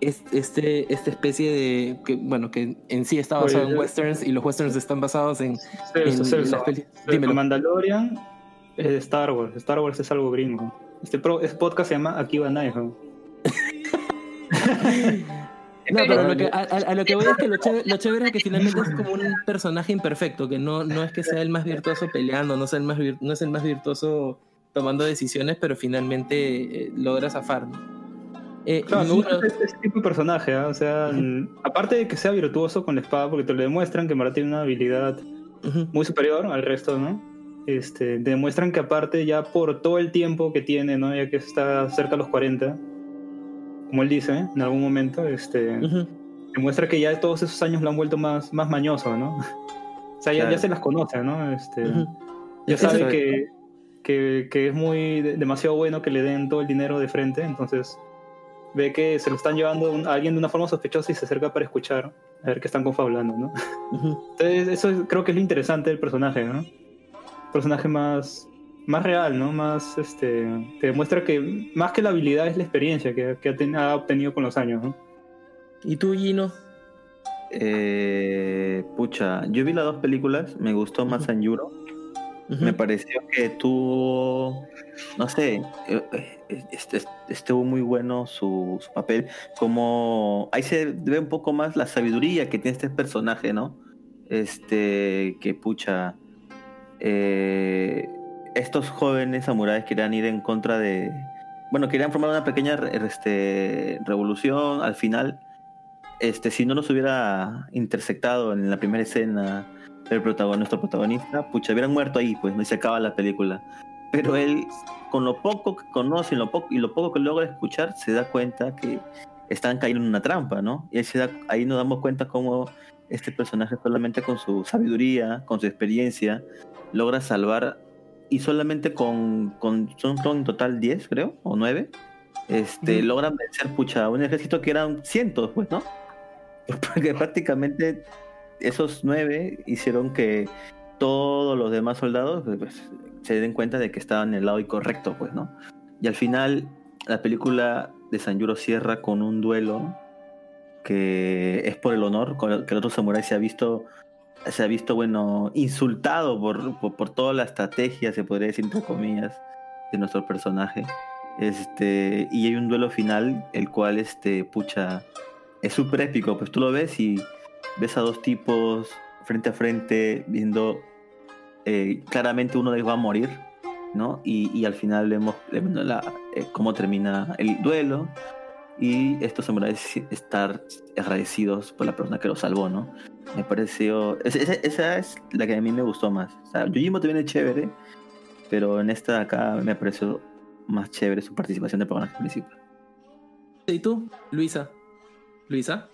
es- este, esta especie de, que, bueno, que en sí está basado Oye, en westerns y los westerns están basados en, Celso, en las. Mandalorian es de Star Wars. Star Wars es algo gringo. Este, pro- este podcast se llama Aquí va Naiho. No, Pero- lo que- a, lo que voy es que lo chévere, lo chévere es que finalmente es como un personaje imperfecto, que no, no es que sea el más virtuoso peleando, no, sea el más vir- no es el más virtuoso tomando decisiones, pero finalmente eh, logra zafar. ¿no? Eh, Claro, me ese, ese tipo de personaje, ¿ah? o sea, aparte de que sea virtuoso con la espada, porque te lo demuestran que verdad tiene una habilidad muy superior al resto, ¿no? Este, te demuestran que aparte ya por todo el tiempo que tiene, ¿no? Ya que está cerca a los 40, como él dice, en algún momento, este, ujú. demuestra que ya todos esos años lo han vuelto más, más mañoso, ¿no? O sea, ya, Claro. ya se las conoce, ¿no? Este. Ya sabe es. que, que, que es muy de- demasiado bueno que le den todo el dinero de frente, entonces ve que se lo están llevando a alguien de una forma sospechosa y se acerca para escuchar a ver qué están confabulando, ¿no? Entonces, eso es- creo que es lo interesante del personaje, ¿no? Personaje más, más real, ¿no? Más, este, te demuestra que más que la habilidad es la experiencia que, que ha, ten- ha obtenido con los años, ¿no? ¿Y tú, Gino? Eh, pucha, yo vi las dos películas, me gustó más Sanjuro. Me pareció que tuvo, no sé, eh, eh, este- estuvo muy bueno su, su papel. Como ahí se ve un poco más la sabiduría que tiene este personaje, ¿no? Este, que pucha, eh, estos jóvenes samuráis querían ir en contra de, bueno, querían formar una pequeña este, revolución. Al final, este, si no nos hubiera intersectado en la primera escena el protagonista, nuestro protagonista, pucha, hubieran muerto ahí, pues, ¿no? se acaba la película. Pero él, con lo poco que conoce y lo poco, y lo poco que logra escuchar, se da cuenta que están cayendo en una trampa, ¿no? Y ahí nos damos cuenta cómo este personaje solamente con su sabiduría, con su experiencia, logra salvar, y solamente con, con son, son en total 10, creo, o 9, este, logran vencer, pucha, un ejército que eran cientos, pues, ¿no? Porque prácticamente esos nueve hicieron que todos los demás soldados pues, se den cuenta de que estaban en el lado incorrecto, pues, ¿no? Y al final, la película de Sanjuro cierra con un duelo que es por el honor, que el otro samurái se ha visto, se ha visto, bueno, insultado por, por, toda la estrategia, se podría decir, entre comillas, de nuestro personaje. Este, y hay un duelo final, el cual, este, pucha, es súper épico, pues tú lo ves y ves a dos tipos frente a frente, viendo eh, claramente uno de ellos va a morir, ¿no? Y, y al final vemos, vemos la, eh, cómo termina el duelo y estos samuráis estar agradecidos por la persona que los salvó, ¿no? Me pareció... es- esa, esa es la que a mí me gustó más. O sea, Yojimbo también es chévere, pero en esta de acá me pareció más chévere su participación de personaje principal. ¿Y tú, Luisa? ¿Luisa?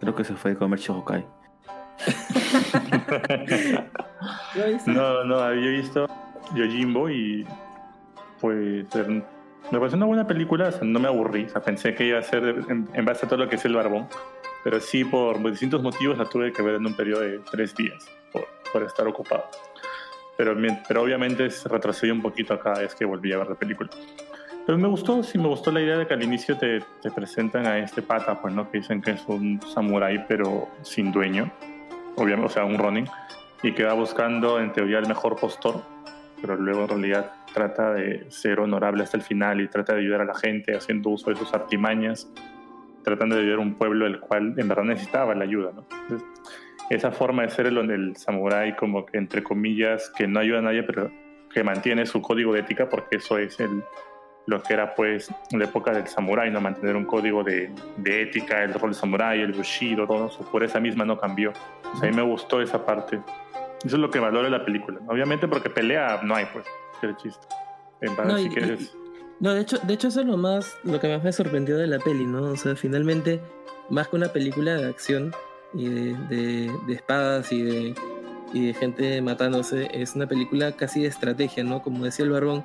Creo que se fue a comer Shohokai. No, no, había visto Yojimbo y pues me pareció una buena película, o sea, no me aburrí, o sea, pensé que iba a ser en, en base a todo lo que es el barbón, pero sí por distintos motivos la tuve que ver en un periodo de tres días por, por estar ocupado. Pero, pero obviamente se retrocedió un poquito cada vez que volví a ver la película. Pero me gustó, sí me gustó la idea de que al inicio te, te presentan a este pata, pues, ¿no? Que dicen que es un samurái, pero sin dueño. Obviamente, o sea, un Ronin. Y que va buscando, en teoría, el mejor postor. Pero luego, en realidad, trata de ser honorable hasta el final y trata de ayudar a la gente haciendo uso de sus artimañas. Tratando de ayudar a un pueblo el cual, en verdad, necesitaba la ayuda, ¿no? Entonces, esa forma de ser el, el samurái, como que, entre comillas, que no ayuda a nadie, pero que mantiene su código de ética, porque eso es el, lo que era pues la época del samurái, ¿no? Mantener un código de, de ética, el rol samurái, el bushido, todo eso, por esa misma no cambió. O sea, a mí me gustó esa parte. Eso es lo que valora la película. Obviamente porque pelea no hay, pues, que el chiste. En No, si y- quieres... No, de hecho, de hecho eso es lo más, lo que más me sorprendió de la peli, ¿no? O sea, finalmente, más que una película de acción y de, de- de espadas y de, y de gente matándose, es una película casi de estrategia, ¿no? Como decía el barbón,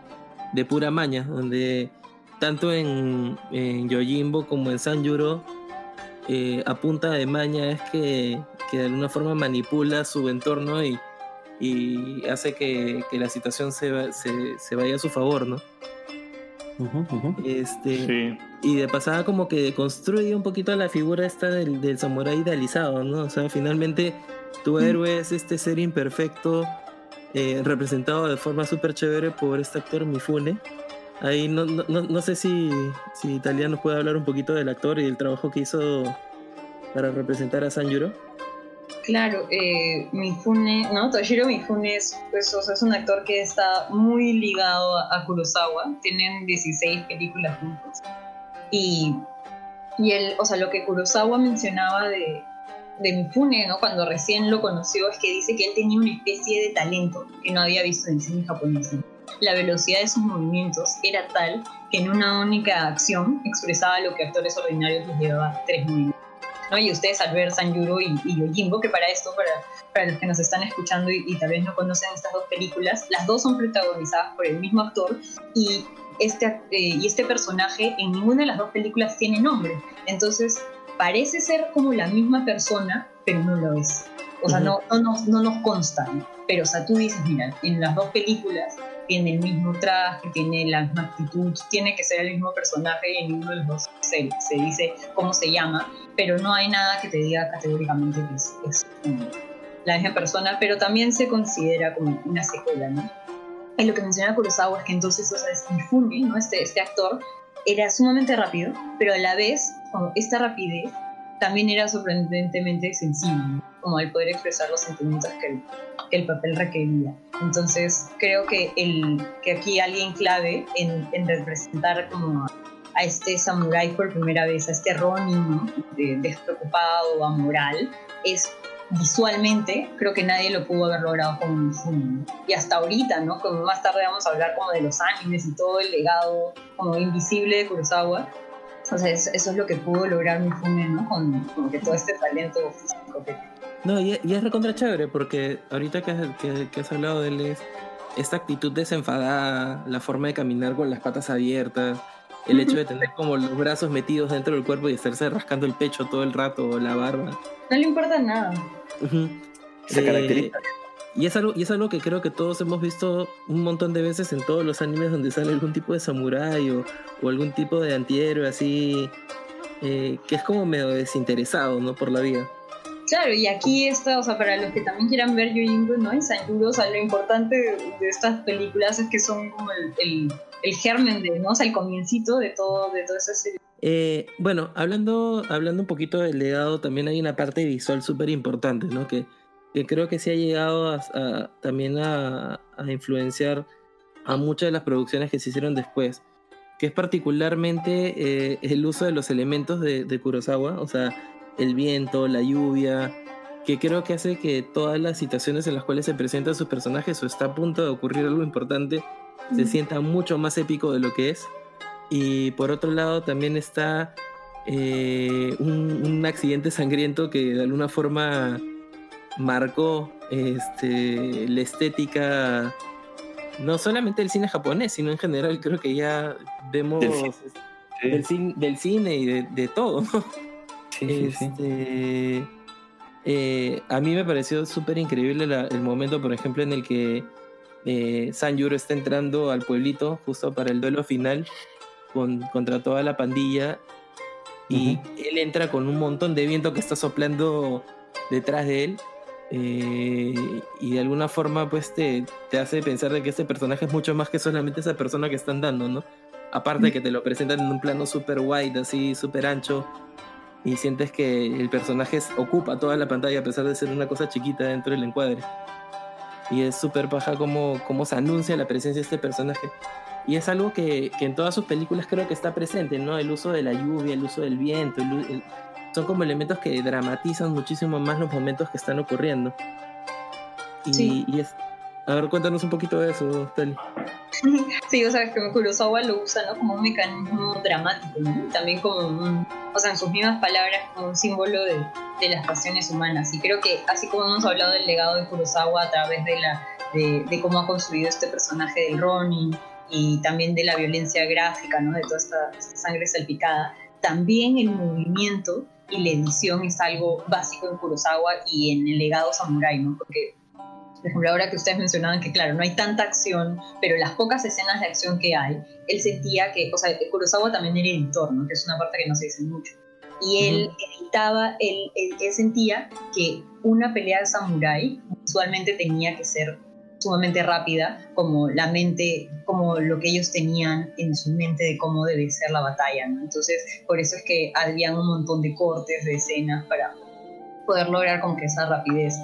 de pura maña, donde tanto en, en Yojimbo como en Sanjuro, eh, a punta de maña es que, que de alguna forma manipula su entorno y, y hace que, que la situación se, se, se vaya a su favor, ¿no? Este, Sí. Y de pasada como que construye un poquito la figura esta del, del samurái idealizado, ¿no? O sea, finalmente tu héroe es este ser imperfecto eh, representado de forma súper chévere por este actor Mifune. Ahí no, no, no- no sé si, si Italia nos puede hablar un poquito del actor y del trabajo que hizo para representar a Sanjuro. Claro, eh, Mifune, ¿no? Toshiro Mifune es, pues, o sea, es un actor que está muy ligado a, Kurosawa. Tienen 16 películas juntos. Y, y él, o sea, lo que Kurosawa mencionaba de, de Mifune, ¿no? Cuando recién lo conoció, es que dice que él tenía una especie de talento que no había visto en el cine japonés. La velocidad de sus movimientos era tal que en una única acción expresaba lo que actores ordinarios les llevaba tres minutos. ¿No? Y ustedes al ver Sanjuro y, y Yojimbo, que para esto, para, para los que nos están escuchando y, y tal vez no conocen estas dos películas, las dos son protagonizadas por el mismo actor y este, eh, y este personaje en ninguna de las dos películas tiene nombre. Entonces, parece ser como la misma persona, pero no lo es. O sea, no, no, nos- no nos consta. ¿no? Pero, o sea, tú dices, mira, en las dos películas tiene el mismo traje, tiene la misma actitud, tiene que ser el mismo personaje en ninguno de los dos se, se dice cómo se llama, pero no hay nada que te diga categóricamente que es, es la misma persona, pero también se considera como una secuela, ¿no? Y lo que menciona Kurosawa es que entonces, o sea, es Mifune, ¿no? Este, este actor era sumamente rápido, pero a la vez, como esta rapidez también era sorprendentemente sensible. Como al poder expresar los sentimientos que el, que el papel requería. Entonces, creo que, el, que aquí alguien clave en, en representar como a, este samurái por primera vez, a este Ronin, ¿no? De- despreocupado, amoral, es visualmente, creo que nadie lo pudo haber logrado Mifune. ¿no? Y hasta ahorita, ¿no? Como más tarde vamos a hablar como de los animes y todo el legado como invisible de Kurosawa. O sea, es- eso es lo que pudo lograr Mifune, ¿no? Con que todo este talento físico que No, y, y es recontra chévere porque ahorita que, has- que- que has hablado de él es esta actitud desenfadada, la forma de caminar con las patas abiertas, el hecho de tener como los brazos metidos dentro del cuerpo y estarse rascando el pecho todo el rato o la barba. no le importa nada. Se Eh, caracteriza. y es, algo, y es algo que creo que todos hemos visto un montón de veces en todos los animes donde sale algún tipo de samurái o, o algún tipo de antihéroe así, eh, que es como medio desinteresado, ¿no? Por la vida. Claro, y aquí está, o sea, para los que también quieran ver Yojimbo, ¿no? En Sanjuro, o sea, lo importante de, estas películas es que son como el, el, el germen de, ¿no? O sea, el comiencito de todo, de toda esa serie. Eh, bueno, hablando, hablando un poquito del legado, también hay una parte visual súper importante, ¿no? Que, que creo que sí ha llegado a- a- también a, a influenciar a muchas de las producciones que se hicieron después, que es particularmente eh, el uso de los elementos de, de Kurosawa, o sea, el viento, la lluvia, que creo que hace que todas las situaciones en las cuales se presentan sus personajes o está a punto de ocurrir algo importante se sienta mucho más épico de lo que es. Y por otro lado también está eh, un, un accidente sangriento que de alguna forma marcó este, la estética, no solamente del cine japonés, sino en general creo que ya vemos Del del, cin- del cine y de, de todo. ¿no? Sí, sí, sí. Este, eh, a mí me pareció súper increíble la- el momento, por ejemplo, en el que eh, Sanjuro está entrando al pueblito justo para el duelo final con- contra toda la pandilla y él entra con un montón de viento que está soplando detrás de él eh, y de alguna forma pues te, te hace pensar de que este personaje es mucho más que solamente esa persona que están dando, ¿no? Aparte de que te lo presentan en un plano súper wide, así súper ancho y sientes que el personaje ocupa toda la pantalla a pesar de ser una cosa chiquita dentro del encuadre. Y es súper paja cómo, cómo se anuncia la presencia de este personaje. Y es algo que, que en todas sus películas creo que está presente, ¿no? El uso de la lluvia, el uso del viento, el el- son como elementos que dramatizan muchísimo más los momentos que están ocurriendo. Y, Sí. y es... A ver, cuéntanos un poquito de eso, Tali. Sí, o sea, que Kurosawa lo usa, ¿no? Como un mecanismo dramático, ¿no? También como un, o sea, en sus mismas palabras, como un símbolo de, de las pasiones humanas. Y creo que así como hemos hablado del legado de Kurosawa a través de, la, de, de cómo ha construido este personaje del Ronin y también de la violencia gráfica, ¿no? De toda esta, esta sangre salpicada, también el movimiento y la edición es algo básico en Kurosawa y en el legado samurai, ¿no? Porque por ejemplo, ahora que ustedes mencionaban que, claro, no hay tanta acción, pero las pocas escenas de acción que hay, él sentía que, o sea, Kurosawa también era editor, ¿no? Que es una parte que no se dice mucho. Y él editaba, él, él, él sentía que una pelea de samurái usualmente tenía que ser sumamente rápida, como la mente, como lo que ellos tenían en su mente de cómo debe ser la batalla, ¿no? Entonces, por eso es que habían un montón de cortes de escenas para poder lograr como que esa rapidez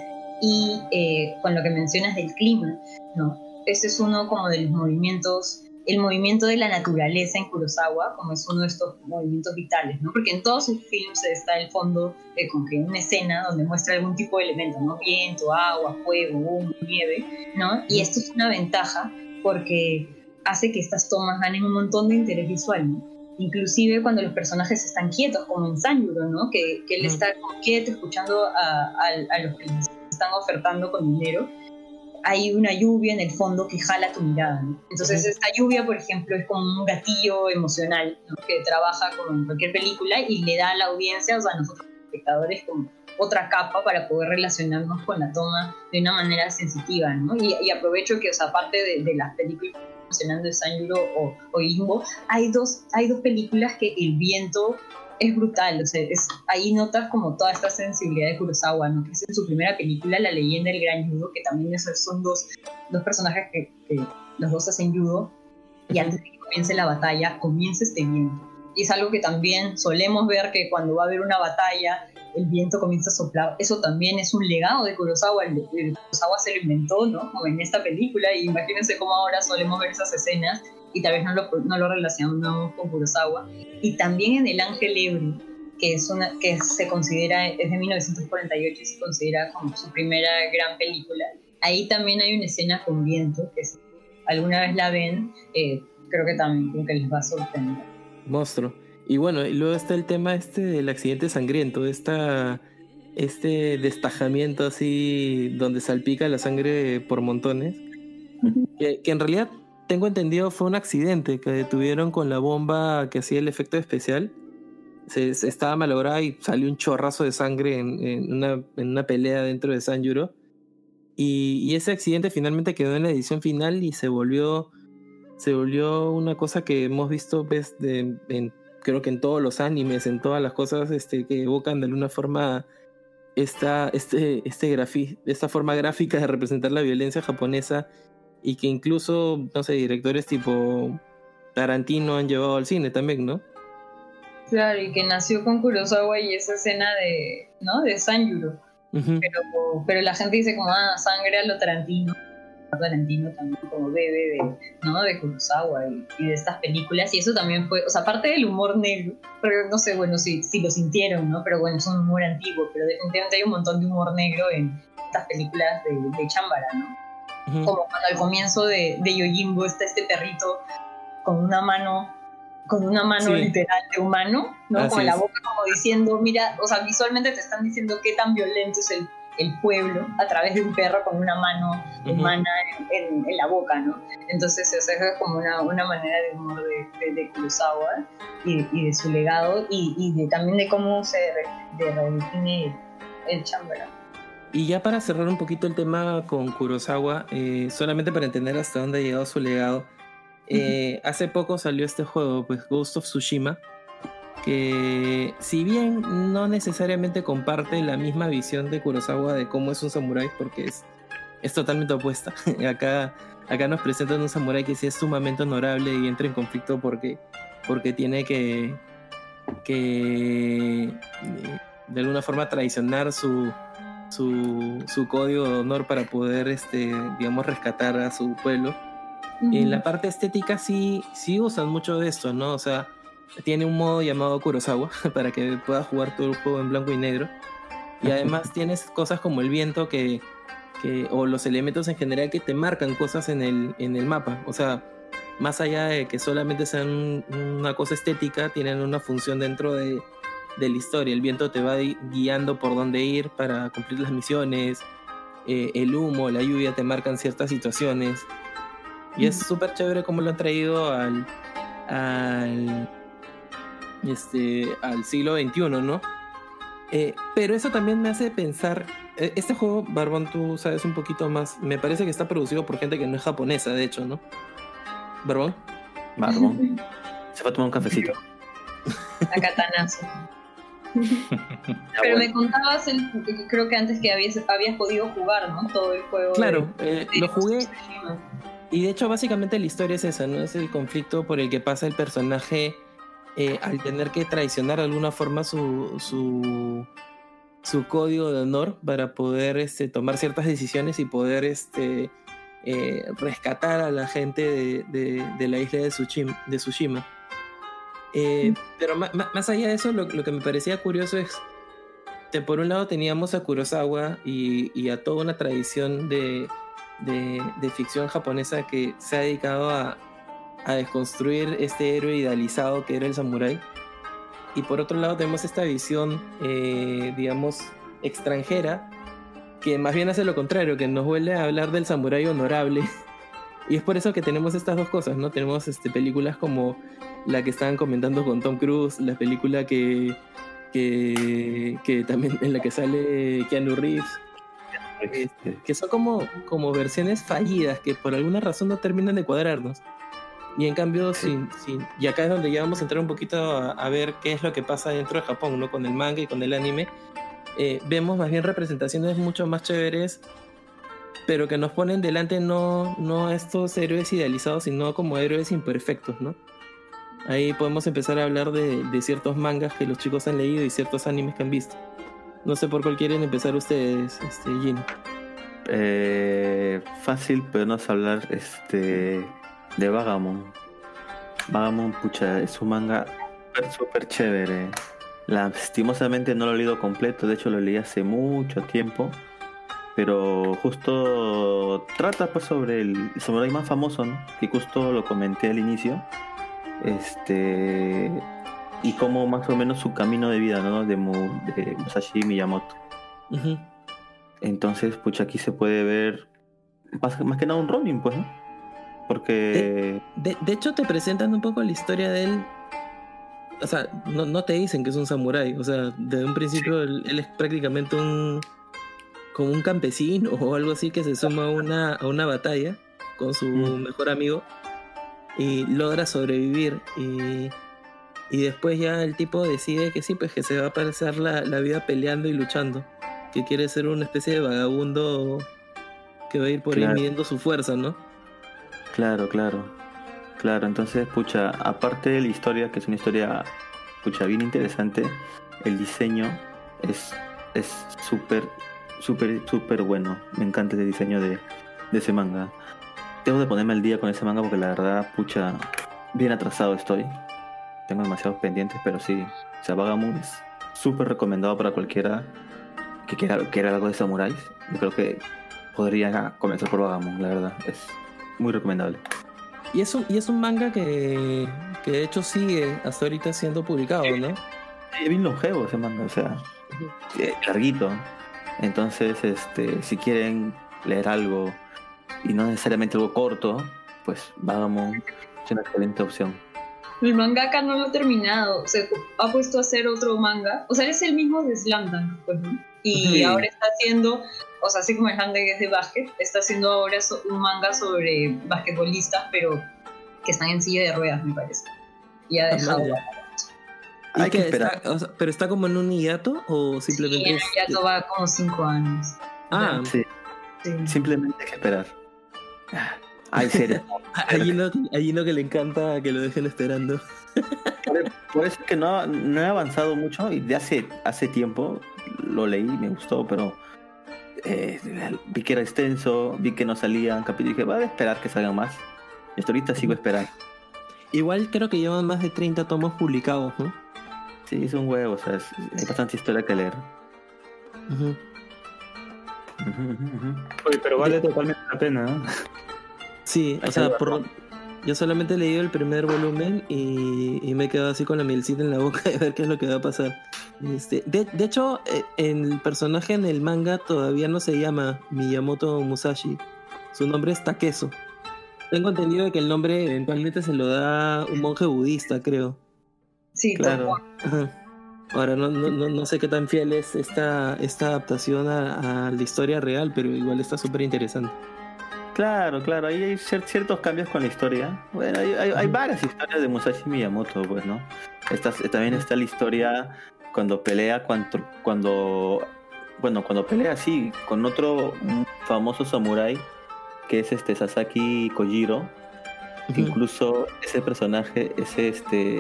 y eh, con lo que mencionas del clima, ¿no? Este es uno como de los movimientos, el movimiento de la naturaleza en Kurosawa, como es uno de estos movimientos vitales, ¿no? Porque en todos sus films está el fondo de como que una escena donde muestra algún tipo de elemento, ¿no? Viento, agua, fuego, humo, nieve, ¿no? Y esto es una ventaja porque hace que estas tomas ganen un montón de interés visual, ¿no? Inclusive cuando los personajes están quietos, como en Sanjuro, ¿no? Que, que él está quieto escuchando a, a- a los que están ofertando con dinero. hay una lluvia en el fondo que jala tu mirada. ¿no? Entonces esta lluvia, por ejemplo, es como un gatillo emocional ¿no? que trabaja como en cualquier película y le da a la audiencia, o sea, a nosotros los espectadores, como otra capa para poder relacionarnos con la toma de una manera sensitiva, ¿no? Y, y aprovecho que, o sea, aparte de, de las películas mencionando de Sanjuro o, o Imbo, hay dos, hay dos películas que el viento es brutal, o sea, es, ahí notas como toda esta sensibilidad de Kurosawa, ¿no? Que es en su primera película, La leyenda del gran judo, que también es- son dos, dos personajes que, que los dos hacen judo, y antes de que comience la batalla, comienza este viento. Y es algo que también solemos ver que cuando va a haber una batalla, el viento comienza a soplar. Eso también es un legado de Kurosawa. El, el Kurosawa se lo inventó, ¿no? Como en esta película. Y imagínense cómo ahora solemos ver esas escenas y tal vez no lo, no lo relacionamos con Kurosawa. Y también en El Ángel Ebrio, que, es una, que se considera, es de 1948 y se considera como su primera gran película. Ahí también hay una escena con viento, que si alguna vez la ven, eh, creo que también como que les va a sorprender. Monstruo. Y bueno, y luego está el tema este del accidente sangriento, esta, este destajamiento así donde salpica la sangre por montones. Que, que en realidad tengo entendido fue un accidente que detuvieron con la bomba que hacía el efecto especial. Se, estaba malograda y salió un chorrazo de sangre en, una, en una pelea dentro de Sanjuro. Y, y ese accidente finalmente quedó en la edición final y se volvió se volvió una cosa que hemos visto ves, de, creo que en todos los animes, en todas las cosas este, que evocan de alguna forma esta, este, este esta forma gráfica de representar la violencia japonesa y que incluso, no sé, directores tipo Tarantino han llevado al cine también, ¿no? Claro, y que nació con Kurosawa y esa escena de, ¿no? De Sanjuro. Ujú. Pero, pero la gente dice como, ah, sangre a lo Tarantino. Tarantino también como bebe de, ¿no? de Kurosawa y, y de estas películas. Y eso también fue, o sea, aparte del humor negro, pero no sé, bueno, si, si lo sintieron, ¿no? Pero bueno, es un humor antiguo, pero definitivamente hay un montón de humor negro en estas películas de, de Chambara, ¿no? Como cuando al comienzo de, de Yojimbo está este perrito con una mano con una mano Sí. literal de humano, ¿no? Así con la boca como diciendo, mira, o sea, visualmente te están diciendo qué tan violento es el, el pueblo a través de un perro con una mano humana en, en- en la boca, ¿no? Entonces, o sea, es como una, una manera de humor de, de, de Kurosawa y, y de su legado y, y de, también de cómo se re- de redefine el, el chambara. Y ya para cerrar un poquito el tema con Kurosawa, eh, solamente para entender hasta dónde ha llegado su legado, eh, hace poco salió este juego, pues Ghost of Tsushima, que si bien no necesariamente comparte la misma visión de Kurosawa de cómo es un samurái, porque es, es totalmente opuesta. acá, acá nos presentan un samurái que sí es sumamente honorable y entra en conflicto porque, porque tiene que, que de alguna forma traicionar su, su, su código de honor para poder, este, digamos, rescatar a su pueblo. En la parte estética sí, sí usan mucho de esto, ¿no? O sea, tiene un modo llamado Kurosawa para que puedas jugar todo el juego en blanco y negro. Y además tienes cosas como el viento que, que, o los elementos en general que te marcan cosas en el, en el mapa. O sea, más allá de que solamente sean una cosa estética, tienen una función dentro de, de la historia. El viento te va gui- guiando por dónde ir para cumplir las misiones. eh, el humo, la lluvia te marcan ciertas situaciones. Y es súper chévere cómo lo han traído al, al, este, al siglo XXI, ¿no? Eh, pero eso también me hace pensar. eh, Este juego, Barbón, tú sabes un poquito más. Me parece que está producido por gente que no es japonesa, de hecho, ¿no? Barbón. Barbón. Se fue a tomar un cafecito. A katanazo. Pero bueno. me contabas, el, creo que antes que habías, habías podido jugar, ¿no? Todo el juego. Claro, de- eh, de lo jugué. Y de hecho, básicamente la historia es esa, ¿no? Es el conflicto por el que pasa el personaje eh, al tener que traicionar de alguna forma su, su, su código de honor para poder este, tomar ciertas decisiones y poder este, eh, rescatar a la gente de, de- de la isla de Tsushima. De Tsushima. Eh, pero más allá de eso, lo, lo que me parecía curioso es que por un lado teníamos a Kurosawa y, y a toda una tradición de, de, de ficción japonesa que se ha dedicado a, a desconstruir este héroe idealizado que era el samurái. Y por otro lado tenemos esta visión, eh, digamos, extranjera que más bien hace lo contrario, que nos vuelve a hablar del samurái honorable. Y es por eso que tenemos estas dos cosas, ¿no? Tenemos este, películas como la que estaban comentando con Tom Cruise, la película que, que, que también en la que sale Keanu Reeves, este, que son como, como versiones fallidas que por alguna razón no terminan de cuadrarnos. Y en cambio, sin, sin- y acá es donde ya vamos a entrar un poquito a, a ver qué es lo que pasa dentro de Japón, ¿no? Con el manga y con el anime. Eh, vemos más bien representaciones mucho más chéveres, pero que nos ponen delante no, no estos héroes idealizados, sino como héroes imperfectos, ¿no? Ahí podemos empezar a hablar de, de ciertos mangas que los chicos han leído y ciertos animes que han visto. No sé por cuál quieren empezar ustedes, este, Gino. Eh, fácil, es hablar este, de Vagamon. Vagamon, pucha, es un manga súper, súper chévere. Lastimosamente no lo he leído completo, de hecho lo leí hace mucho tiempo. Pero justo trata pues sobre el samurai más famoso, ¿no? Que justo lo comenté al inicio. Este. Y cómo más o menos su camino de vida, ¿no? De, Mu- de Musashi Miyamoto. Entonces, pucha, aquí se puede ver más, más que nada un Robin, pues, ¿no? Porque... De, de hecho, te presentan un poco la historia de él. O sea, no, no te dicen que es un samurái. O sea, desde un principio él, él es prácticamente un. Como un campesino o algo así que se suma a una, a una batalla con su Mm. mejor amigo y logra sobrevivir. Y, y después ya el tipo decide que sí, pues que se va a pasar la, la vida peleando y luchando. Que quiere ser una especie de vagabundo que va a ir por Claro. ahí midiendo su fuerza, ¿no? Claro, claro. Claro, entonces, pucha, aparte de la historia, que es una historia, pucha, bien interesante, el diseño es es súper, súper, súper bueno. Me encanta ese diseño de, de ese manga. Tengo que ponerme al día con ese manga porque la verdad, pucha, bien atrasado estoy. Tengo demasiados pendientes, pero sí. O sea, Vagamoon es súper recomendado para cualquiera que quiera, quiera algo de samuráis. Yo creo que podría comenzar por Vagamoon, la verdad. Es muy recomendable. Y es un, y es un manga que, que de hecho sigue hasta ahorita siendo publicado, ¿no? Es bien longevo ese manga, o sea, larguito. Entonces, este, si quieren leer algo y no necesariamente algo corto, pues Vagabond es una excelente opción. El mangaka no lo ha terminado, se ha puesto a hacer otro manga. O sea, es el mismo de Slamdance, pues, ¿no? Y Sí. ahora está haciendo, o sea, así como Slamdance es de básquet, está haciendo ahora un manga sobre basquetbolistas, pero que están en silla de ruedas, me parece. Y ha dejado. ¿Y Hay que esperar. está- o sea, ¿Pero está como en un hiato o Sí, simplemente en es- realidad va como cinco años. Ah, Sí, Sí. simplemente hay que esperar. Hay series. a Gino, a Gino que le encanta que lo dejen esperando. Por, por eso es que no, no he avanzado mucho y de hace, hace tiempo lo leí, me gustó, pero eh, vi que era extenso, vi que no salían capítulos y dije, voy a esperar que salgan más. Y hasta ahorita sigo esperando. Igual creo que llevan más de 30 tomos publicados, ¿no? Sí, es un huevo, o sea, es- hay bastante historia que leer. Ujú. Oye, pero vale totalmente la pena, ¿no? Sí, o sea, por, yo solamente he leído el primer volumen y, y me he quedado así con la mielcita en la boca de ver qué es lo que va a pasar. Este, de, de hecho, eh, el personaje en el manga todavía no se llama Miyamoto Musashi. Su nombre es Takeso. Tengo entendido de que el nombre eventualmente se lo da un monje budista, creo. Sí, Claro. Ahora, no, no, no, no sé qué tan fiel es esta, esta adaptación a, a la historia real, pero igual está súper interesante. Claro, claro, ahí hay cier- ciertos cambios con la historia. Bueno, hay, hay- hay varias historias de Musashi Miyamoto, pues, ¿no? Esta- también está la historia cuando pelea, cuando, cuando, bueno, cuando pelea así, con otro famoso samurái, que es este Sasaki Kojiro, incluso ese personaje, ese este,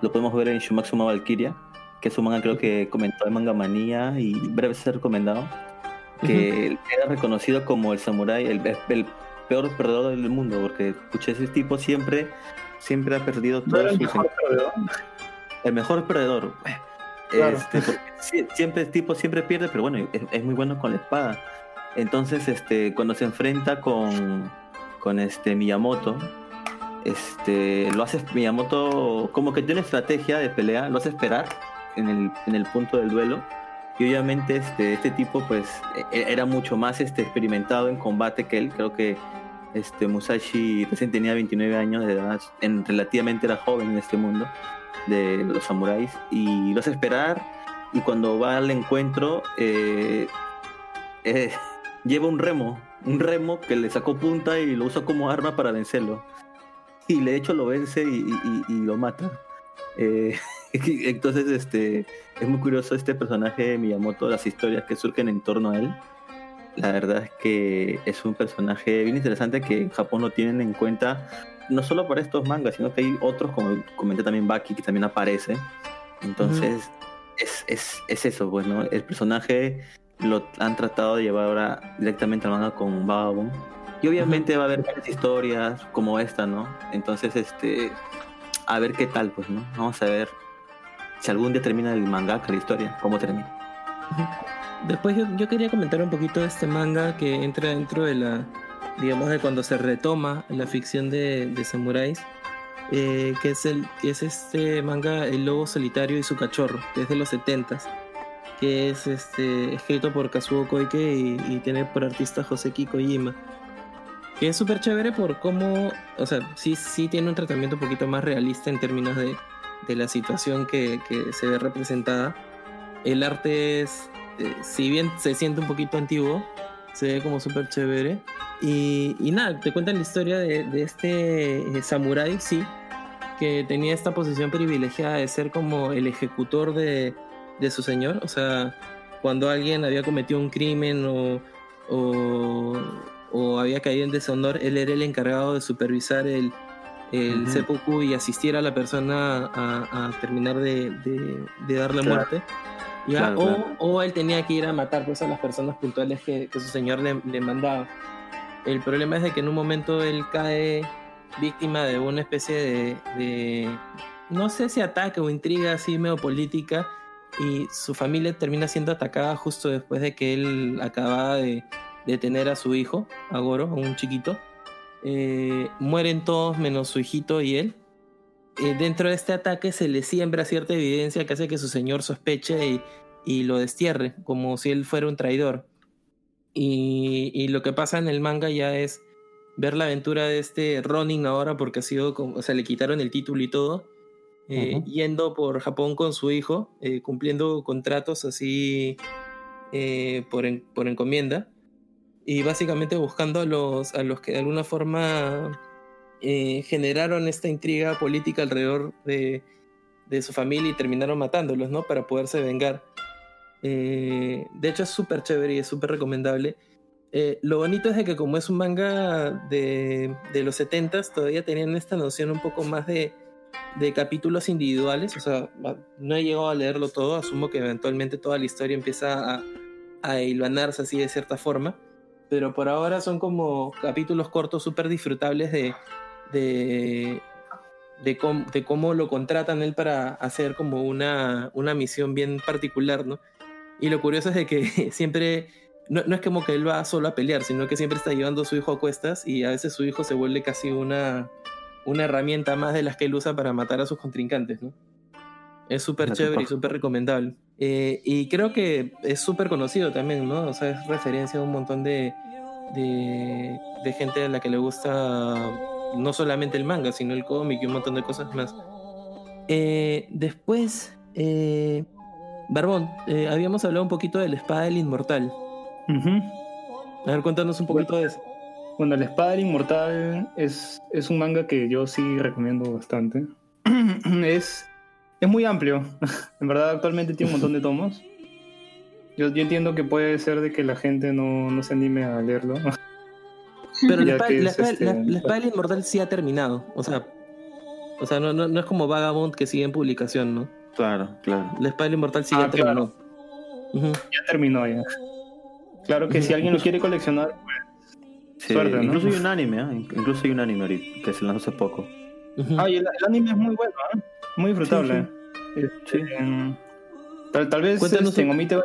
lo podemos ver en Shumaxuma Valkyria, que es un manga creo que comentó en Manga Manía y breve ser recomendado, que era reconocido como el samurái, el, el peor perdedor del mundo, porque pucha, ese tipo siempre, siempre ha perdido No todo era el mejor perdedor. el mejor perdedor. Claro. Este, siempre el tipo siempre pierde, pero bueno, es, es muy bueno con la espada. Entonces, este, cuando se enfrenta con, con este Miyamoto, este, lo hace Miyamoto como que tiene estrategia de pelea, lo hace esperar en el, punto del duelo Y obviamente este, este tipo pues e- era mucho más este, experimentado en combate que él. Creo que este, Musashi recién tenía 29 años de edad, en, relativamente era joven en este mundo de los samuráis. Y lo hace esperar y cuando va al encuentro eh, eh, lleva un remo, un remo que le sacó punta y lo usa como arma para vencerlo. Y de hecho lo vence y, y- y- y lo mata. Eh, entonces este es muy curioso este personaje de Miyamoto, las historias que surgen en torno a él. La verdad es que es un personaje bien interesante que en Japón lo tienen en cuenta, no solo para estos mangas, sino que hay otros, como comenté también Baki, que también aparece. Entonces, es, es, es eso, pues, ¿no? El personaje lo han tratado de llevar ahora directamente al manga con Vagabond. Y obviamente va a haber varias historias como esta, ¿no? Entonces, este, a ver qué tal, pues, ¿no? Vamos a ver si algún día termina el manga, la historia, cómo termina. Después yo, yo quería comentar un poquito de este manga que entra dentro de la, digamos, de cuando se retoma la ficción de, de samuráis, eh, que, es el, que es este manga El Lobo Solitario y su Cachorro, que es de los 70 que es este, escrito por Kazuo Koike y, y tiene por artista Joseki Kojima. Que es súper chévere por cómo, o sea, sí, sí tiene un tratamiento un poquito más realista en términos de, de la situación que, que se ve representada. El arte es, eh, si bien se siente un poquito antiguo, se ve como súper chévere. Y, y nada, te cuentan la historia de, de este eh, samurái, sí, que tenía esta posición privilegiada de ser como el ejecutor de, de su señor. O sea, cuando alguien había cometido un crimen o, o, o había caído en deshonor, él era el encargado de supervisar el, el Ujú. seppuku y asistir a la persona a, a terminar de, de- de darle Claro. muerte. ¿ya? Claro, o, claro. o él tenía que ir a matar pues, a las personas puntuales que, que su señor le, le mandaba. El problema es de que en un momento él cae víctima de una especie de, de- no sé si ataque o intriga así medio política y su familia termina siendo atacada justo después de que él acababa de, de tener a su hijo, a Goro, a un chiquito. Eh, mueren todos menos su hijito y él. Eh, dentro de este ataque se le siembra cierta evidencia que hace que su señor sospeche y, y lo destierre, como si él fuera un traidor. Y, y lo que pasa en el manga ya es ver la aventura de este Ronin ahora, porque ha sido, como- o sea, le quitaron el título y todo, eh, Ujú. yendo por Japón con su hijo, eh, cumpliendo contratos así eh, por, en- por encomienda, y básicamente buscando a los, a los que de alguna forma eh, generaron esta intriga política alrededor de, de su familia y terminaron matándolos, ¿no? Para poderse vengar. Eh, de hecho es súper chévere y es súper recomendable. Eh, lo bonito es de que como es un manga de, de los 70s, todavía tenían esta noción un poco más de, de capítulos individuales. O sea, no he llegado a leerlo todo, asumo que eventualmente toda la historia empieza a, a hilvanarse así de cierta forma. Pero por ahora son como capítulos cortos súper disfrutables de, de, de, cómo, de cómo lo contratan él para hacer como una, una misión bien particular, ¿no? Y lo curioso es de que siempre, no, no es como que él va solo a pelear, sino que siempre está llevando a su hijo a cuestas y a veces su hijo se vuelve casi una, una herramienta más de las que él usa para matar a sus contrincantes, ¿no? Es súper chévere y súper recomendable. Eh, y creo que es súper conocido también, ¿no? O sea, es referencia a un montón de, de, de gente a la que le gusta no solamente el manga, sino el cómic y un montón de cosas más. Eh, después, eh, Barbón, eh, habíamos hablado un poquito de la espada del inmortal. A ver, cuéntanos un poquito de eso. Bueno, La Espada del Inmortal es, es un manga que yo sí recomiendo bastante. es, es muy amplio. en verdad, actualmente tiene un montón de tomos. Yo, yo entiendo que puede ser de que la gente no, no se anime a leerlo. Pero la espada, la espada- este, la- la espada del inmortal sí ha terminado. O sea, o sea no, no, no es como Vagabond que sigue en publicación, ¿no? Claro, claro. La espada del inmortal sí Ah, ya terminó. Ya terminó ya. Claro que si alguien lo quiere coleccionar, pues, Sí, Suerte, ¿no? Incluso hay un anime, ¿ah? Incluso hay un anime ahorita que se lanzó hace poco. Ujú. Ah, y el, el anime es muy bueno, ¿eh? Muy disfrutable. Este, em, tal, tal vez Cuéntanos este, un- omite del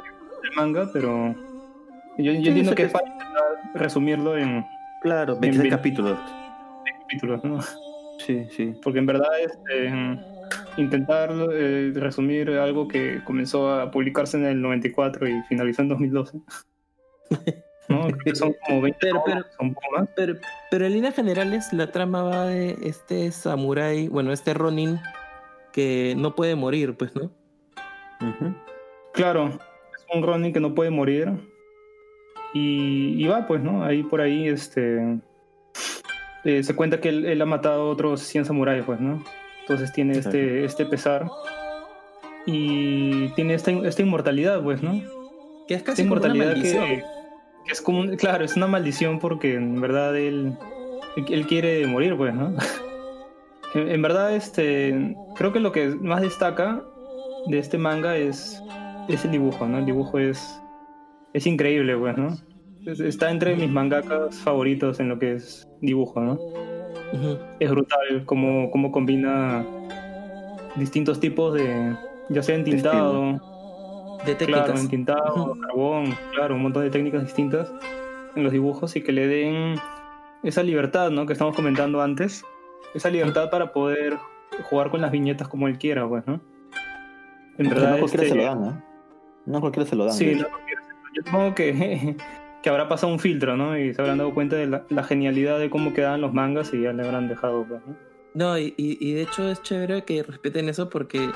manga, pero yo, yo Sí, entiendo que que es para intentar resumirlo en Claro, 26 bien. capítulos. capítulos, ¿no? Sí, sí. Porque en verdad este, em, intentar eh, resumir algo que comenzó a publicarse en el 94 y finalizó en 2012. ¿No? Creo que son como 20 Pero- pero- más. Pero, pero en líneas generales la trama va de este samurái, bueno, este Ronin que no puede morir, pues, ¿no? Claro, es un Ronin que no puede morir. Y, y va, pues, ¿no? Ahí por ahí, este. eh, se cuenta que él, él ha matado a otros 100 samuráis, pues, ¿no? Entonces tiene este, este pesar. Y tiene esta, esta inmortalidad, pues, ¿no? Que es Esta casi como una inmortalidad maldición. que, que es como. un- Claro, es una maldición porque en verdad él. Él quiere morir, pues, ¿no? En, en verdad, este. Creo que lo que más destaca de este manga es, es el dibujo, ¿no? El dibujo es, es increíble, pues, ¿no? Es- Está entre mis mangakas favoritos en lo que es dibujo, ¿no? Es brutal cómo, cómo combina distintos tipos de, ya sea entintado, De técnicas. claro, entintado, carbón, claro, un montón de técnicas distintas en los dibujos y que le den esa libertad, ¿no? Que estamos comentando antes, esa libertad para poder jugar con las viñetas como él quiera, pues, ¿no? En verdad, no cualquiera este, se lo dan, ¿eh? No cualquiera se lo dan. Sí, no, yo supongo que, que habrá pasado un filtro, ¿no? Y se habrán dado cuenta de la, la genialidad de cómo quedaban los mangas y ya le habrán dejado, pues, ¿no? No, y, y- y de hecho es chévere que respeten eso porque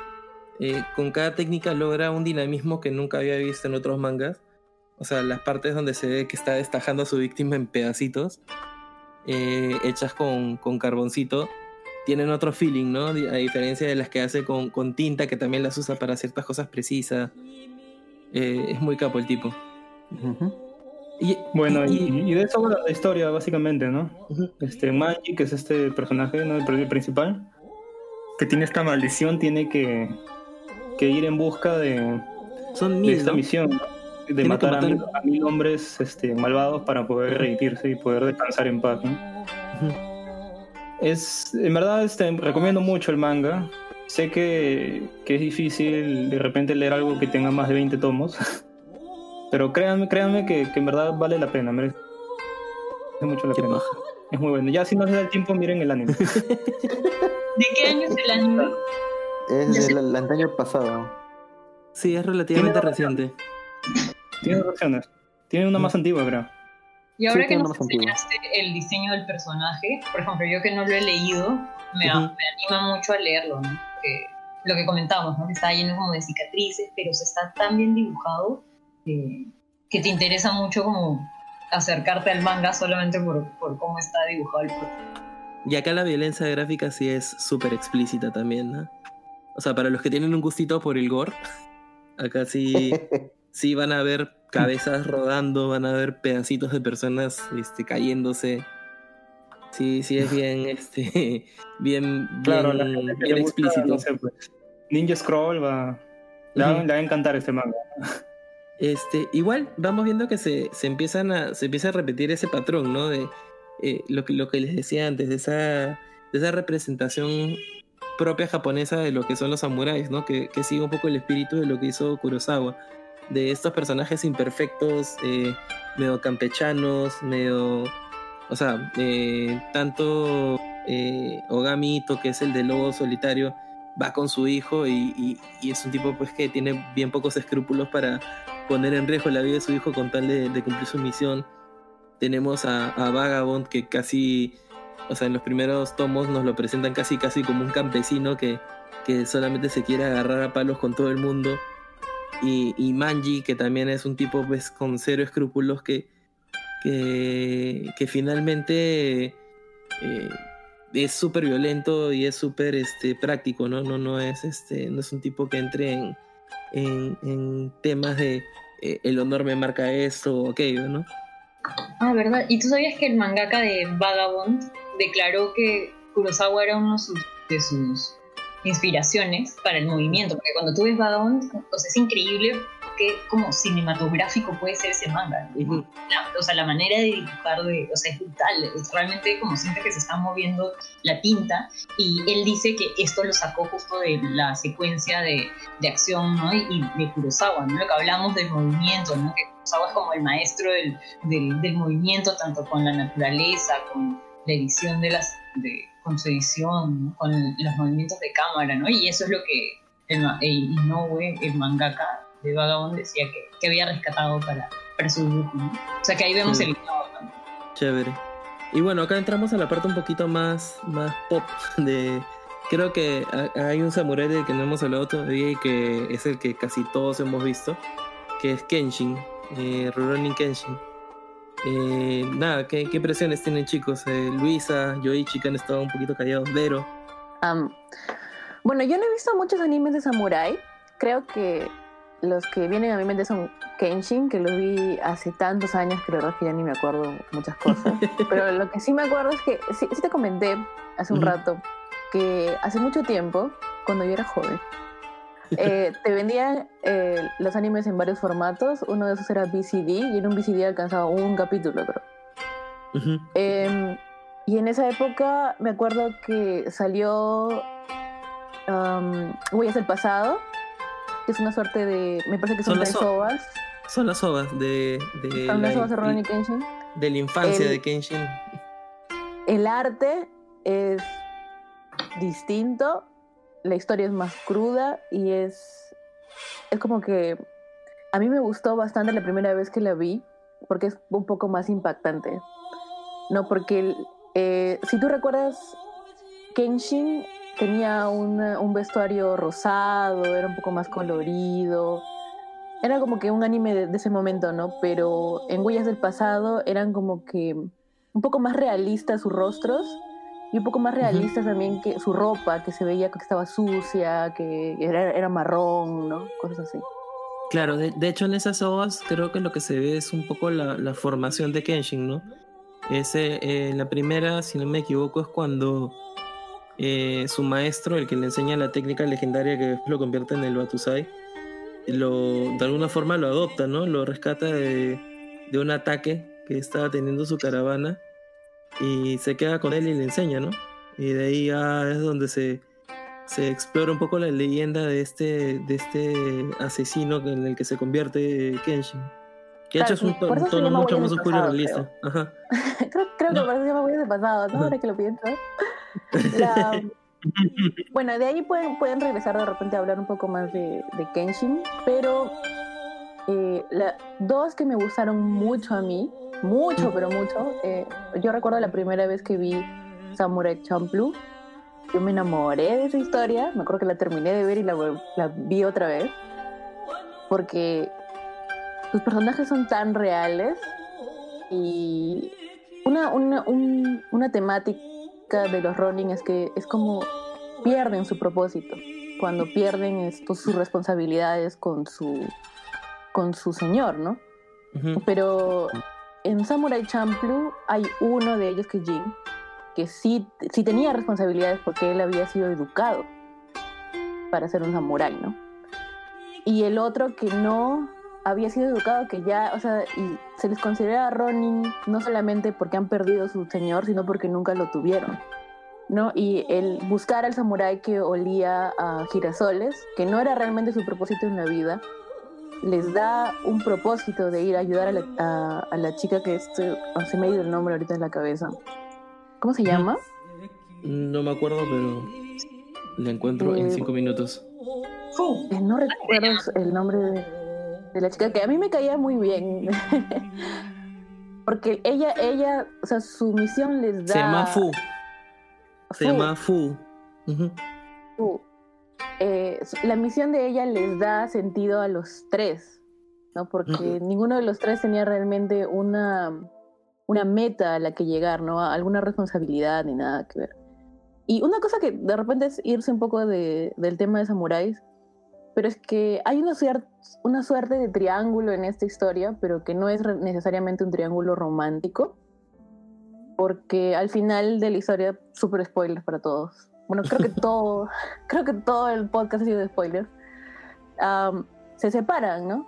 eh, con cada técnica logra un dinamismo que nunca había visto en otros mangas. O sea, las partes donde se ve que está destajando a su víctima en pedacitos, eh, hechas con, con carboncito, tienen otro feeling, ¿no? A diferencia de las que hace con, con tinta, que también las usa para ciertas cosas precisas. Eh, es muy capo el tipo. Y, Bueno, y, y- y de eso va la historia, básicamente, ¿no? Este Manji, que es este personaje, ¿no? El principal, que tiene esta maldición, tiene que, que ir en busca de, son de esta ¿no? misión, ¿no? De matar, A, mil, a mil hombres este, malvados para poder redimirse y poder descansar en paz. Es, en verdad, este, recomiendo mucho el manga. Sé que, que es difícil de repente leer algo que tenga más de 20 tomos. Pero créanme, créanme que, que en verdad vale la pena. Merece mucho la Qué pena. paja. Es muy bueno. Ya si no les da el tiempo, miren el anime. ¿De qué año es el anime? Es del el antaño pasado. Sí, es relativamente reciente. Tiene dos versiones. Tiene una más antigua, creo. Y ahora Sí, que nos enseñaste el diseño del personaje, por ejemplo, yo que no lo he leído, me, Ujú. me anima mucho a leerlo, ¿no? Porque lo que comentamos, ¿no? Que está lleno como de cicatrices, pero se está tan bien dibujado que, que te interesa mucho como acercarte al manga solamente por, por cómo está dibujado el personaje. Y acá la violencia gráfica sí es súper explícita también, ¿no? O sea, para los que tienen un gustito por el gore, acá sí, sí van a ver cabezas rodando, van a ver pedacitos de personas este, cayéndose. Sí, sí es bien, este, bien, Claro, la bien, gente que bien le gusta, explícito. no sé, pues, Ninja Scroll va. Le le va a encantar este manga. Este, igual vamos viendo que se, se empiezan a, se empieza a repetir ese patrón, ¿no? De eh, lo, que, lo que les decía antes, de esa, de esa representación propia japonesa de lo que son los samuráis, ¿no? Que, que sigue un poco el espíritu de lo que hizo Kurosawa, de estos personajes imperfectos, eh, medio campechanos, medio, o sea, eh, tanto eh, Ogamito, que es el de lobo solitario, va con su hijo y, y- y es un tipo pues que tiene bien pocos escrúpulos para poner en riesgo la vida de su hijo con tal de, de cumplir su misión. Tenemos a, a Vagabond que casi, o sea, en los primeros tomos nos lo presentan casi casi como un campesino que, que solamente se quiere agarrar a palos con todo el mundo. Y, y Manji, que también es un tipo pues con cero escrúpulos que, que, finalmente eh, es súper violento y es súper este, práctico, ¿no? No, no, es, este, no es un tipo que entre en, en, temas de eh, el honor me marca esto o aquello, ¿no? Ah, ¿verdad? ¿Y tú sabías que el mangaka de Vagabond declaró que Kurosawa era uno de sus inspiraciones para el movimiento? Porque cuando tú ves o sea, es increíble que como cinematográfico puede ser ese manga. ¿no? Ujú. La- o sea, la manera de dibujar, de, o sea, es brutal. Es realmente como siente que se está moviendo la tinta. Y él dice que esto lo sacó justo de la secuencia de, de acción, ¿no? Y, y de Kurosawa, ¿no? Lo que hablamos del movimiento, ¿no? Que Kurosawa es como el maestro del, del, del movimiento, tanto con la naturaleza, con la edición de las... De, con su edición, con los movimientos de cámara, ¿no? Y eso es lo que el, Inoue, el mangaka de Vagabond, decía que, que había rescatado para, para su dibujo, ¿no? O sea que ahí vemos Sí. el grado, ¿no? Chévere. Y bueno, acá entramos a la parte un poquito más, más pop de... Creo que ha- hay un samurái del que no hemos hablado todavía y que es el que casi todos hemos visto, que es Kenshin, eh, Rurouni Kenshin. Eh, nada, ¿qué, qué impresiones tienen chicos? Eh, Luisa, Yoichi, que han estado un poquito callados, Vero. Am, bueno, yo no he visto muchos animes de samurai. Creo que los que vienen a mi mente son Kenshin, que lo vi hace tantos años que la verdad es que ya ni me acuerdo muchas cosas. Pero lo que sí me acuerdo es que sí, sí te comenté hace un rato que hace mucho tiempo, cuando yo era joven, eh, te vendían eh, los animes en varios formatos. Uno de esos era VCD y en un VCD alcanzaba un capítulo, creo. Ujú. Em, y en esa época me acuerdo que salió um, Huellas del Pasado, que es una suerte de. Me parece que son Son las ovas. Son las ovas de, de, Son las la, ovas de Rurouni Kenshin. de la infancia El- de Kenshin. El arte es distinto, la historia es más cruda y es. Es como que. A mí me gustó bastante la primera vez que la vi, porque es un poco más impactante. No, porque eh, si tú recuerdas, Kenshin tenía una- un vestuario rosado, era un poco más colorido. Era como que un anime de, de ese momento, ¿no? Pero en Huellas del Pasado eran como que un poco más realistas sus rostros y un poco más realistas también que su ropa, que se veía que estaba sucia, que era, era marrón, ¿no? Cosas así. Claro, de, de hecho en esas ovas creo que lo que se ve es un poco la, la formación de Kenshin, ¿no? Ese, eh, la primera, si no me equivoco, es cuando eh, su maestro, el que le enseña la técnica legendaria que después lo convierte en el Batusai, lo, de alguna forma lo adopta, ¿no? Lo rescata de, de un ataque que estaba teniendo su caravana y se queda con él y le enseña, ¿no? Y de ahí ya es donde se, se explora un poco la leyenda de este, de este asesino en el que se convierte Kenshin. Que de hecho es un, Claro, tono llama mucho más oscuro y realista. Ajá. creo creo que por eso se llama Huellas del Pasado, ¿no? Ahora que lo pienso. La- Bueno, de ahí pueden, pueden regresar de repente a hablar un poco más de, de Kenshin, pero eh, la- dos que me gustaron mucho a mí, mucho, pero mucho. eh, yo recuerdo la primera vez que vi Samurai Champloo, yo me enamoré de esa historia, me acuerdo que la terminé de ver y la, vi otra vez, porque sus personajes son tan reales y una, una, un- una temática de los Ronin es que es como pierden su propósito. Cuando pierden esto, sus responsabilidades con su con su señor, ¿no? Pero en Samurai Champloo hay uno de ellos que Jin, que sí, sí tenía responsabilidades porque él había sido educado para ser un samurái, ¿no? Y el otro que no había sido educado, que ya, o sea, y se les considera Ronin no solamente porque han perdido su señor, sino porque nunca lo tuvieron. ¿no? Y el buscar al samurái que olía a girasoles, que no era realmente su propósito en la vida, les da un propósito de ir a ayudar a la, a- a la chica que estoy, oh, se me ha ido el nombre ahorita en la cabeza. ¿Cómo se llama? No me acuerdo, pero la encuentro en Eh, cinco minutos. No recuerdo el nombre de, de la chica, que a mí me caía muy bien. Porque ella, ella, o sea, su misión les da... Se llama Fu. Se llama Fu. Ujú. Fu. Eh, la misión de ella les da sentido a los tres, ¿no? Porque ninguno de los tres tenía realmente una, una meta a la que llegar, ¿no? Alguna responsabilidad ni nada que ver. Y una cosa que de repente es irse un poco de- del tema de samuráis, pero es que hay una, una suerte de triángulo en esta historia, pero que no es necesariamente un triángulo romántico, porque al final de la historia, súper spoiler para todos. Bueno, creo que todo, creo que todo el podcast ha sido de spoilers. Am, se separan, ¿no?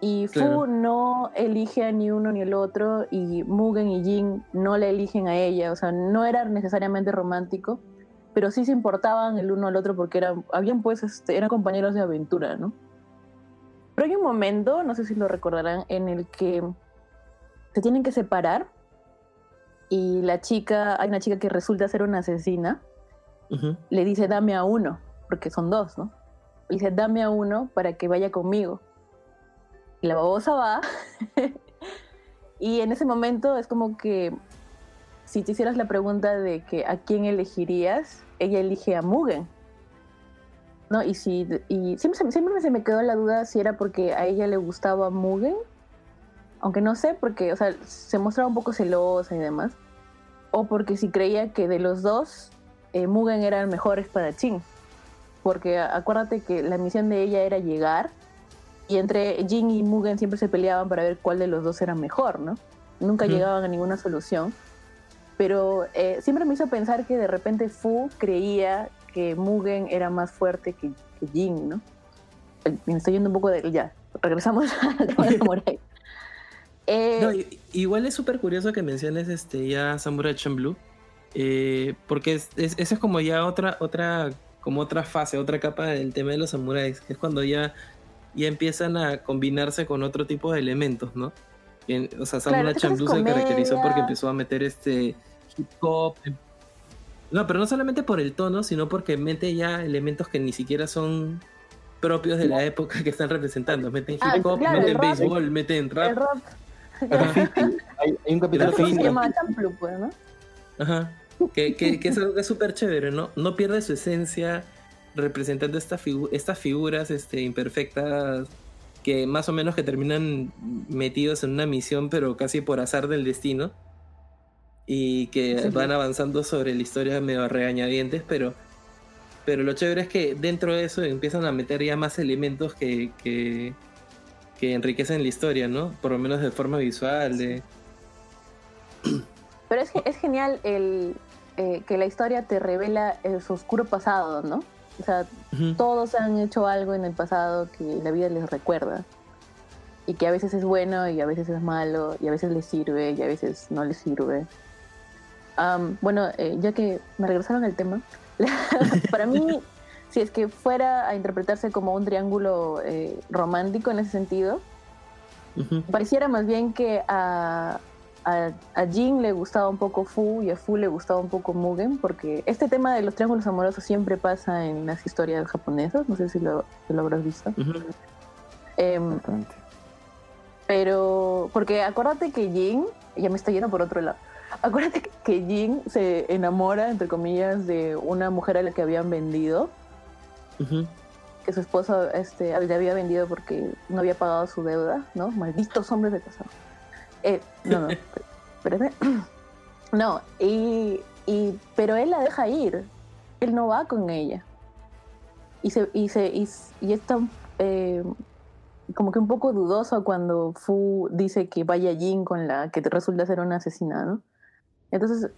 Y Fu Claro. no elige a ni uno ni el otro, y Mugen y Jin no la eligen a ella. O sea, no era necesariamente romántico, pero sí se importaban el uno al otro porque eran, habían pues, este, eran compañeros de aventura, ¿no? Pero hay un momento, no sé si lo recordarán, en el que se tienen que separar y la chica, hay una chica que resulta ser una asesina, Le dice dame a uno, porque son dos, ¿no? Le dice dame a uno para que vaya conmigo. Y la babosa va. y en ese momento es como que si te hicieras la pregunta de que a quién elegirías, ella elige a Mugen. ¿No? Y si y siempre, siempre se me quedó la duda si era porque a ella le gustaba Mugen, aunque no sé, porque, o sea, se mostraba un poco celosa y demás, o porque si creía que de los dos, eh, Mugen era el mejor espadachín. Porque acuérdate que la misión de ella era llegar y entre Jin y Mugen siempre se peleaban para ver cuál de los dos era mejor, ¿no? Nunca llegaban a ninguna solución. Pero eh, siempre me hizo pensar que de repente Fu creía que Mugen era más fuerte que, que Jin, ¿no? Eh, Me estoy yendo un poco de... Ya, regresamos al tema de Samurai. Eh, No, igual es súper curioso que menciones este ya Samurai Champloo. Eh, porque es, es- esa es como ya otra, otra, como otra fase, otra capa del tema de los samuráis, que es cuando ya, ya empiezan a combinarse con otro tipo de elementos, ¿no? En- o sea, Samurai Claro, Champloo se caracterizó porque empezó a meter este hip hop. em- No, pero no solamente por el tono, sino porque mete ya elementos que ni siquiera son propios de la época que están representando. Meten hip Ah, hop, claro, meten béisbol, meten rap. el rap Hay, hay un capítulo que se llama Champlu, pues, ¿no? Ajá. Que, que, que es algo que es súper chévere, ¿no? No pierde su esencia representando esta figu- estas figuras este, imperfectas que más o menos que terminan metidos en una misión, pero casi por azar del destino. Y que Sí. van avanzando sobre la historia medio regañadientes, pero, pero lo chévere es que dentro de eso empiezan a meter ya más elementos que, que, que enriquecen la historia, ¿no? Por lo menos de forma visual, de... Pero es, es genial el, eh, que la historia te revela eh, su oscuro pasado, ¿no? O sea, Ujú. todos han hecho algo en el pasado que la vida les recuerda. Y que a veces es bueno y a veces es malo, y a veces les sirve y a veces no les sirve. Am, bueno, eh, ya que me regresaron al tema, para mí, si es que fuera a interpretarse como un triángulo eh, romántico en ese sentido, Ujú. pareciera más bien que a, a, a Jin le gustaba un poco Fu y a Fu le gustaba un poco Mugen, porque este tema de los triángulos amorosos siempre pasa en las historias japonesas, no sé si lo, si lo habrás visto. Bastante. pero, porque acuérdate que Jin, ya me está yendo por otro lado, acuérdate que- Jin se enamora, entre comillas, de una mujer a la que habían vendido, que su esposo este, le había vendido porque no había pagado su deuda, ¿no? Malditos hombres de pasado. Eh, no, no, espérate. No, y, y, pero él la deja ir. Él no va con ella. Y, se, y, se, y, y es tan, eh, como que un poco dudoso cuando Fu dice que vaya Jin con la que te resulta ser una asesina, ¿no? Entonces,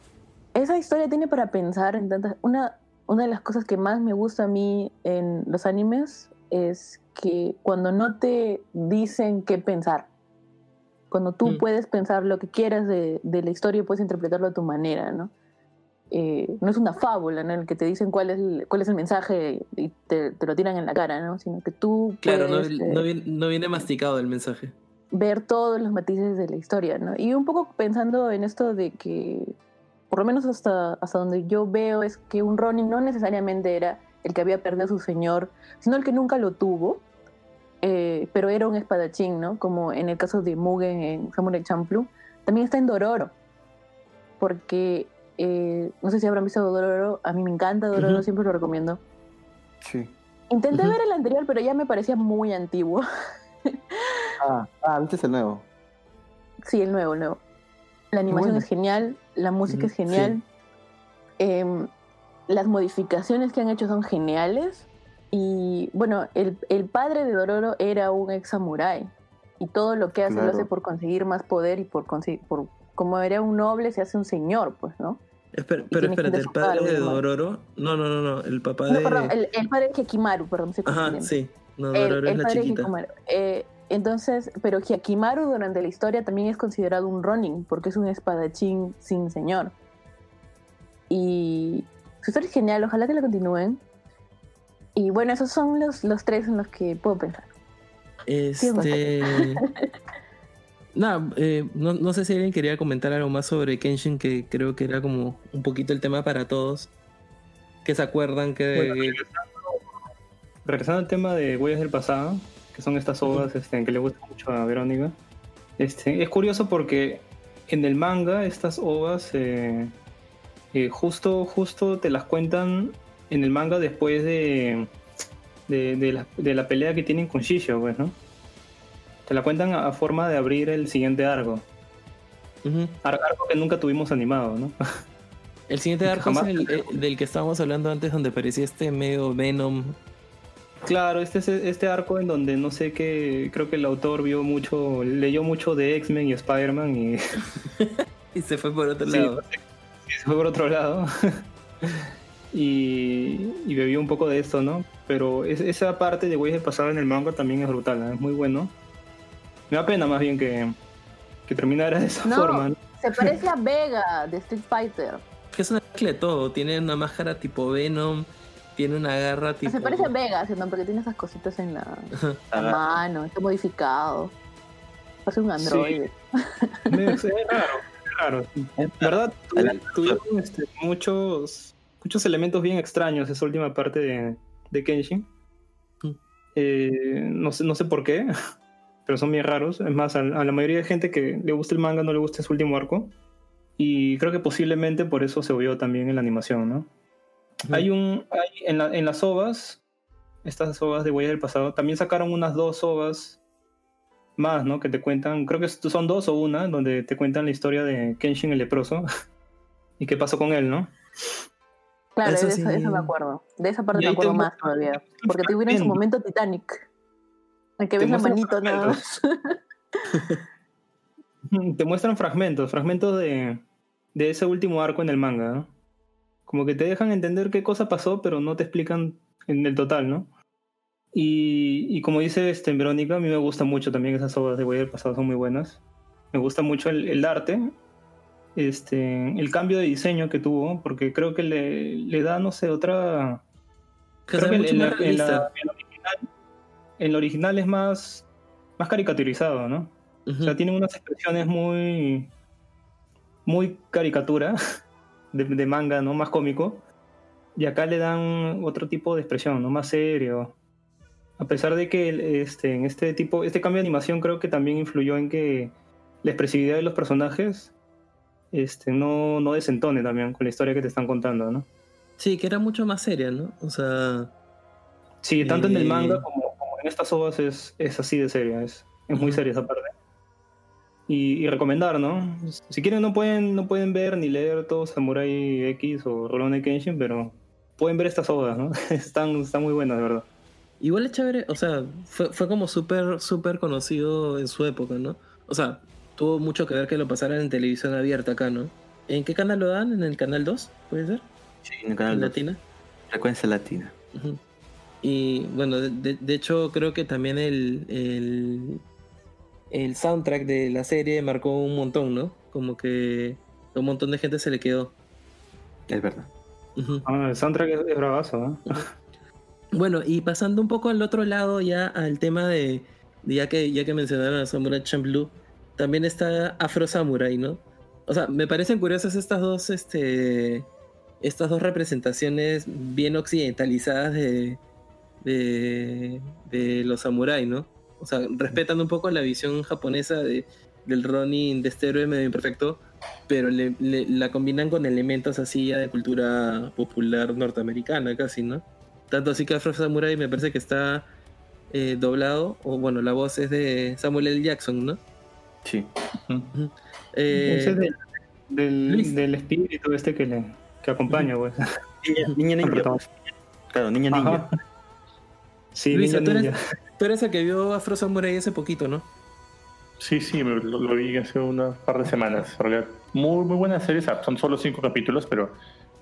esa historia tiene para pensar en tantas... Una, una de las cosas que más me gusta a mí en los animes es que cuando no te dicen qué pensar, cuando tú Mm. puedes pensar lo que quieras de, de la historia y puedes interpretarlo a tu manera, ¿no? Eh, no es una fábula, ¿no? En el que te dicen cuál es el, cuál es el mensaje y te, te lo tiran en la cara, ¿no? Sino que tú Claro, no, puedes eh, no viene, no viene masticado el mensaje. ver todos los matices de la historia, ¿no? Y un poco pensando en esto de que, por lo menos hasta, hasta donde yo veo, es que un Ronin no necesariamente era el que había perdido a su señor, sino el que nunca lo tuvo, eh, pero era un espadachín, ¿no? Como en el caso de Mugen en Samurai Champloo. También está en Dororo, porque eh, no sé si habrán visto Dororo, a mí me encanta Dororo, siempre lo recomiendo. Sí. Intenté ver el anterior, pero ya me parecía muy antiguo. Ah, ah, viste el nuevo. Sí, el nuevo, el nuevo. La animación bueno. es genial, la música es genial. Em, las modificaciones que han hecho son geniales. Y bueno, el, el padre de Dororo era un ex samurái. Y todo lo que hace lo hace por conseguir más poder y por conseguir, por, como era un noble, se hace un señor, pues, ¿no? Espera, Y pero espérate, el padre de. Dororo. No, no, no, no. El papá No, de. perdón, el, el padre de Hikimaru, perdón, se Ajá, sí. No, El, Dororo el es la padre de chiquita. Hikimaru. Eh, entonces, pero Hyakimaru durante la historia también es considerado un Ronin, porque es un espadachín sin señor. Y su historia es genial, ojalá que la continúen. Y bueno, esos son los, los tres en los que puedo pensar. Este. Nada, eh, no, no sé si alguien quería comentar algo más sobre Kenshin, que creo que era como un poquito el tema para todos. Que se acuerdan que... Bueno, Regresando al tema de Huellas del Pasado, que son estas obras este, que le gustan mucho a Verónica, este, es curioso porque en el manga estas ovas eh, eh, justo, justo te las cuentan en el manga después de, de, de la, de la pelea que tienen con Shisho, pues, ¿no? Te la cuentan a, a forma de abrir el siguiente arco. Ar- Arco que nunca tuvimos animado, ¿no? El siguiente arco es jamás- el, eh, del que estábamos hablando antes, donde parecía este medio Venom. Claro, este es este arco en donde no sé qué, creo que el autor vio mucho, leyó mucho de X-Men y Spider-Man y Y se fue por otro Sí, lado. se fue por otro lado. y, y bebió un poco de esto, ¿no? Pero es- esa parte de Ways del pasado en el manga también es brutal, ¿no? es muy bueno. Me da pena más bien que, que terminara de esa No. forma. ¿no? Se parece a Vega de Street Fighter. Que es una mezcla de todo. Tiene una máscara tipo Venom. Tiene una garra tipo. Se parece a Vega, ¿sí, no? porque tiene esas cositas en la, la Ah, mano, está modificado. Parece un androide. Me- Es raro, es raro. En verdad, tuvieron este, muchos, muchos elementos bien extraños esa última parte de, de Kenshin. Mm. Eh, no, sé, no sé por qué, pero son bien raros. Es más, a, a la mayoría de gente que le gusta el manga no le gusta ese último arco. Y creo que posiblemente por eso se vio también en la animación, ¿no? Hay un. Hay, en, la- en las ovas, estas ovas de Huellas del Pasado, también sacaron unas dos ovas más, ¿no? Que te cuentan, creo que son dos o una, donde te cuentan la historia de Kenshin el leproso y qué pasó con él, ¿no? Claro, Eso de eso, sí. eso me acuerdo. De esa parte me acuerdo te más todavía. Porque tuvieron su fragmentos. momento Titanic. El que Te ves la muestran manito nada más. Te muestran fragmentos, fragmentos de, de ese último arco en el manga, ¿no? Como que te dejan entender qué cosa pasó, pero no te explican en el total, ¿no? Y, y como dice este, Verónica, a mí me gustan mucho también esas obras de Way del pasado, son muy buenas. Me gusta mucho el, el arte, este, el cambio de diseño que tuvo, porque creo que le, le da, no sé, otra... Que creo se ve que mucho en, la- en en original, en el original es más, más caricaturizado, ¿no? O sea, tienen unas expresiones muy. muy caricatura, de, de manga, ¿no? Más cómico. Y acá le dan otro tipo de expresión, ¿no? Más serio. A pesar de que el- este, en este tipo, este cambio de animación creo que también influyó en que la expresividad de los personajes este, no, no desentone también con la historia que te están contando, ¿no? Sí, que era mucho más seria, ¿no? O sea. Sí, tanto en el Eh. manga como, como en estas obras es, es así de seria, es, es muy seria esa parte. Y, y recomendar, ¿no? Si quieren no pueden, no pueden ver ni leer todo Samurai X o Rurouni Kenshin, pero pueden ver estas obras, ¿no? están, están muy buenas, de verdad. Igual es chévere, o sea, fue, fue como súper, súper conocido en su época, ¿no? O sea, tuvo mucho que ver que lo pasaran en televisión abierta acá, ¿no? ¿En qué canal lo dan? ¿En el canal 2? ¿Puede ser? Sí, en el ¿En canal dos. Latina? Frecuencia latina. Y bueno, de, hecho creo que también el, el, el soundtrack de la serie marcó un montón, ¿no? Como que a un montón de gente se le quedó. Es verdad. Ah, el soundtrack es, es bravazo, ¿no? Bueno, y pasando un poco al otro lado ya al tema de, de ya que ya que mencionaron a Samurai Champloo, también está Afro Samurai, ¿no? O sea, me parecen curiosas estas dos este estas dos representaciones bien occidentalizadas de de, de los samurai, ¿no? O sea, respetan un poco la visión japonesa de, del Ronin de este héroe medio imperfecto, pero le- la combinan con elementos así ya de cultura popular norteamericana casi, ¿no? Tanto así que Afro Samurai me parece que está eh, doblado, o bueno, la voz es de Samuel L. Jackson, ¿no? Sí. Eh, Ese es del, del, del espíritu este que le que acompaña, pues. Niña, niña Al ninja. protagonista. Claro, niña ninja. Ajá. Sí, Luisa, tú Ninja. eres, tú eres el que vio Afro Samurai hace poquito, ¿no? Sí, sí, lo, lo vi hace unas par de semanas. En realidad, muy, muy buena serie. sea, Son solo cinco capítulos, pero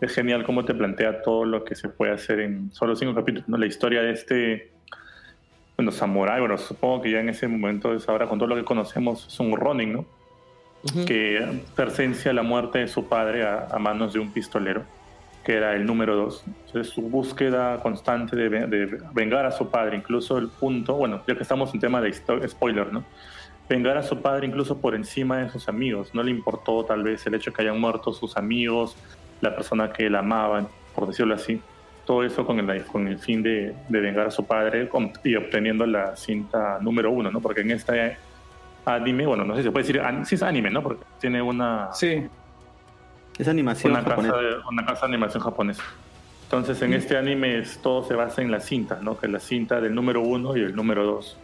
es genial cómo te plantea todo lo que se puede hacer en solo cinco capítulos. ¿no? La historia de este, bueno, samurái, bueno, supongo que ya en ese momento ahora con todo lo que conocemos, es un Ronin, ¿no? Que presencia la muerte de su padre a, a manos de un pistolero, que era el número dos. Entonces, su búsqueda constante de, de vengar a su padre, incluso el punto, bueno, ya que estamos en tema de spoiler, ¿no? vengar a su padre incluso por encima de sus amigos. No le importó tal vez el hecho de que hayan muerto sus amigos, la persona que él amaba, por decirlo así. Todo eso con el, con el fin de, de vengar a su padre con- y obteniendo la cinta número uno, ¿no? Porque en este anime, bueno, no sé si se puede decir, an- sí es anime, ¿no? Porque tiene una, Sí, Es animación una, casa japonesa. de, una casa de animación japonesa. Entonces, en este anime es- todo se basa en la cinta, ¿no? Que es la cinta del número uno y el número dos,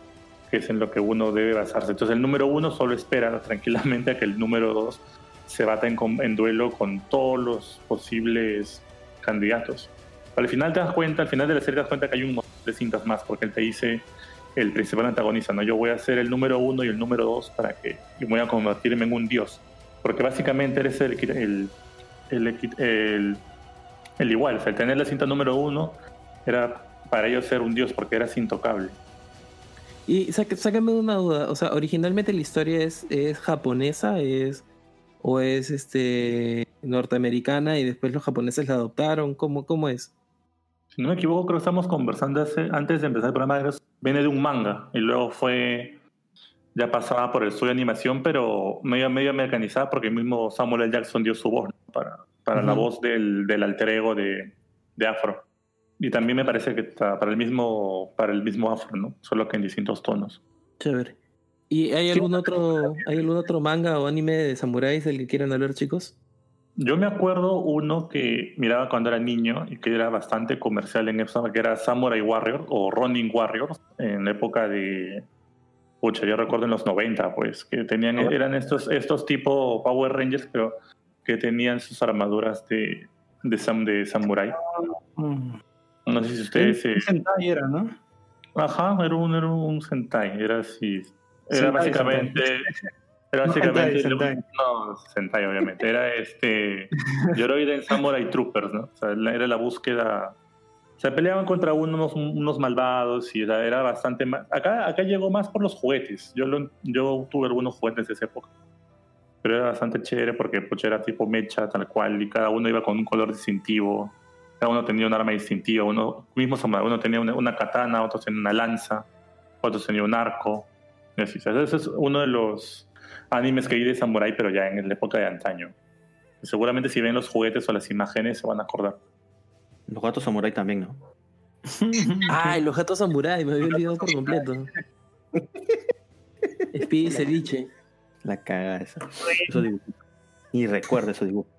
que es en lo que uno debe basarse. Entonces, el número uno solo espera tranquilamente a que el número dos se bata en, com- en duelo con todos los posibles candidatos. Al final te das cuenta, al final de la serie te das cuenta que hay un montón de cintas más, porque él te dice, el principal antagonista, ¿no? Yo voy a ser el número uno y el número dos para que y voy a convertirme en un dios. Porque básicamente eres el, el, el, igual. O sea, el tener la cinta número uno era para ellos ser un dios porque eras intocable. Y saca- sácame una duda, o sea, originalmente la historia es, es japonesa, es o es este norteamericana y después los japoneses la adoptaron, ¿cómo, cómo es? Si no me equivoco, creo que estamos conversando hace- antes de empezar el programa. Viene de un manga y luego fue ya pasada por el estudio de animación, pero medio, medio americanizada porque el mismo Samuel L. Jackson dio su voz ¿no? para, para la Ujú. voz del, del alter ego de, de Afro. Y también me parece que está para el mismo para el mismo Afro, ¿no? Solo que en distintos tonos. Chévere. ¿Y hay algún otro, hay algún otro manga o anime de samuráis del que quieran hablar, chicos? Yo me acuerdo uno que miraba cuando era niño y que era bastante comercial en esa que era Samurai Warrior o Ronin Warrior en la época de pucha, yo recuerdo en los 90, pues, que tenían eran estos estos tipo Power Rangers, pero que tenían sus armaduras de de, sam, de samurai. No sé si ustedes eh, Un Sentai era, ¿no? Ajá, era un, era un Sentai, era así. Era Sentai, básicamente. Era básicamente. Sentai, Sentai. No, Sentai, obviamente. Era este. Yoroiden Samurai Troopers, ¿no? O sea, era la búsqueda. Se peleaban contra unos, unos malvados y era, era bastante más. Acá, acá llegó más por los juguetes. Yo, lo- yo tuve algunos juguetes de esa época. Pero era bastante chévere porque pues, era tipo mecha, tal cual, y cada uno iba con un color distintivo. Cada uno tenía un arma distintiva. Uno mismo samurai, uno tenía una, una katana, otro tenía una lanza, otro tenía un arco. Y así. O sea, Ese es uno de los animes que hay de samurai, pero ya en la época de antaño. Y seguramente si ven los juguetes o las imágenes se van a acordar. Los gatos samurai también, ¿no? Ay, los gatos samurai, me había olvidado por completo. Speedy ceviche. La caga esa. Ni recuerdo esos dibujos.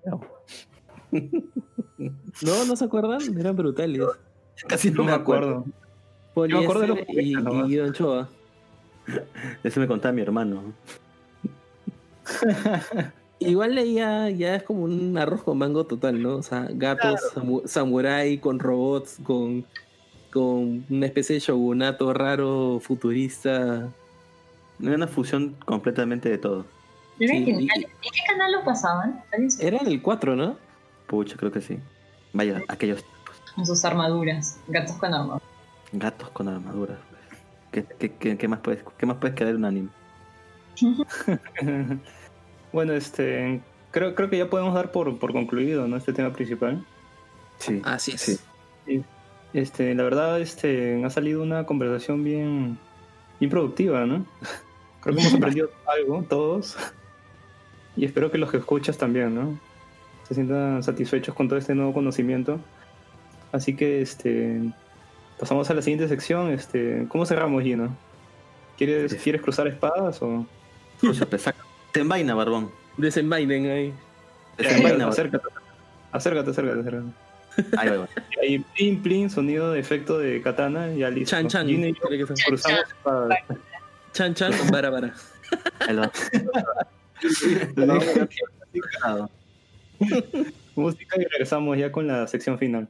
No, ¿no se acuerdan? Eran brutales. Casi No me acuerdo. Yo me acuerdo de los y, y Anchoa. Eso me contaba mi hermano. Igual leía, ya es como un arroz con mango total, ¿no? O sea, gatos, samu- samurái con robots, con, con una especie de shogunato raro, futurista. Era una fusión completamente de todo. Era Sí, genial. y- ¿En qué canal lo pasaban? Era el 4, ¿no? Pucha, creo que sí. Vaya, aquellos Con sus armaduras. Gatos con armaduras. gatos con armaduras. ¿Qué, qué, qué, qué más puedes, qué más puedes querer en un anime? bueno, este. Creo, creo que ya podemos dar por, por concluido, ¿no? Este tema principal. Sí. Así es. Sí. Este, la verdad, este, ha salido una conversación bien, bien productiva, ¿no? Creo que hemos aprendido algo, todos. Y espero que los que escuchas también, ¿no? Se sientan satisfechos con todo este nuevo conocimiento. Así que, este, pasamos a la siguiente sección. Este, ¿cómo cerramos, Gino? ¿Quieres, Sí. ¿quieres cruzar espadas o...? Cruza, pues, saca. Desenvaina, barbón. Desenvainen ahí. Desenvaina, acércate, acércate, acércate, acércate. Ahí va, ahí va. Ahí, plin, plin, sonido de efecto de katana, ya listo. Chan, chan. Gino y yo cruzamos espadas. Chan, chan, va. Claro. Música y regresamos ya con la sección final.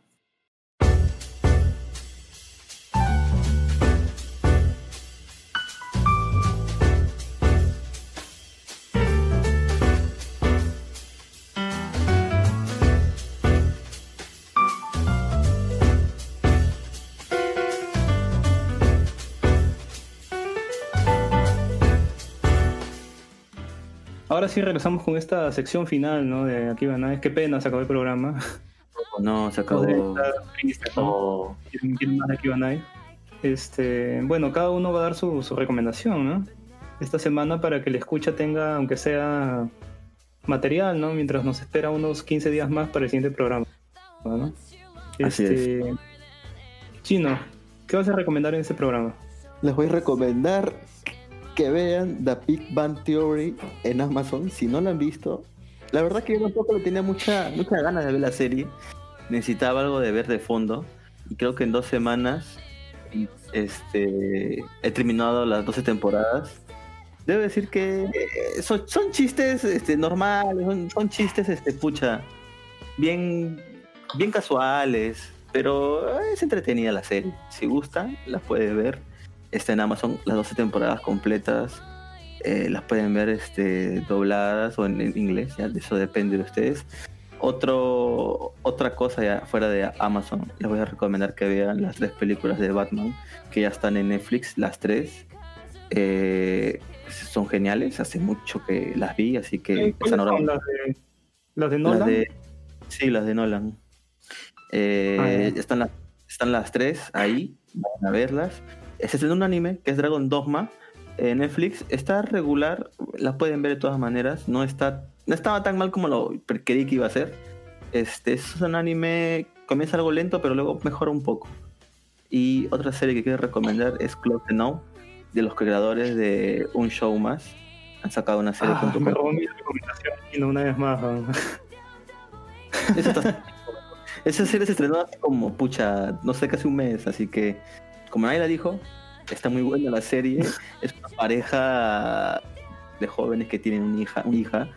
Ahora sí regresamos con esta sección final, ¿no? De aquí van a Qué pena, se acabó el programa. No, se acabó. O- ¿Quién quién más de aquí van a Este, bueno, cada uno va a dar su, su recomendación, ¿no? esta semana para que la escucha tenga, aunque sea material, ¿no? Mientras nos espera unos 15 días más para el siguiente programa. ¿no? Así Este, Chino, ¿qué vas a recomendar en este programa? Les voy a recomendar que vean The Big Bang Theory en Amazon. Si no la han visto, la verdad que yo tampoco le tenía mucha, mucha ganas de ver la serie. Necesitaba algo de ver de fondo. Y creo que en dos semanas este, he terminado las 12 temporadas. Debo decir que eh, son, son chistes este, normales, son, son chistes, este, pucha, bien, bien casuales, pero es entretenida la serie. Si gusta, la puede ver. Está en Amazon las 12 temporadas completas. Eh, las pueden ver este, dobladas o en, en inglés, ya de eso depende de ustedes. Otro, otra cosa ya fuera de Amazon, les voy a recomendar que vean las tres películas de Batman que ya están en Netflix, las tres. Eh, son geniales, hace mucho que las vi, así que Eh, ¿Cuáles están ahora- son las de, las de las Nolan? de- sí, las de Nolan. Eh, Ah, están, las, están las tres ahí, van a verlas. Se estrenó un anime que es Dragon Dogma en Netflix. Está regular, la pueden ver de todas maneras. No está no estaba tan mal como lo creí que iba a ser. Este es un anime, comienza algo lento, pero luego mejora un poco. Y otra serie que quiero recomendar es Close Now, de los creadores de Un Show Más. Han sacado una serie Ah, me con robó mi recomendación, una vez más. ¿no? Eso está- Esa serie se estrenó hace como, pucha, no sé, casi un mes, así que, como nadie la dijo, está muy buena la serie. Es una pareja de jóvenes que tienen una hija, una hija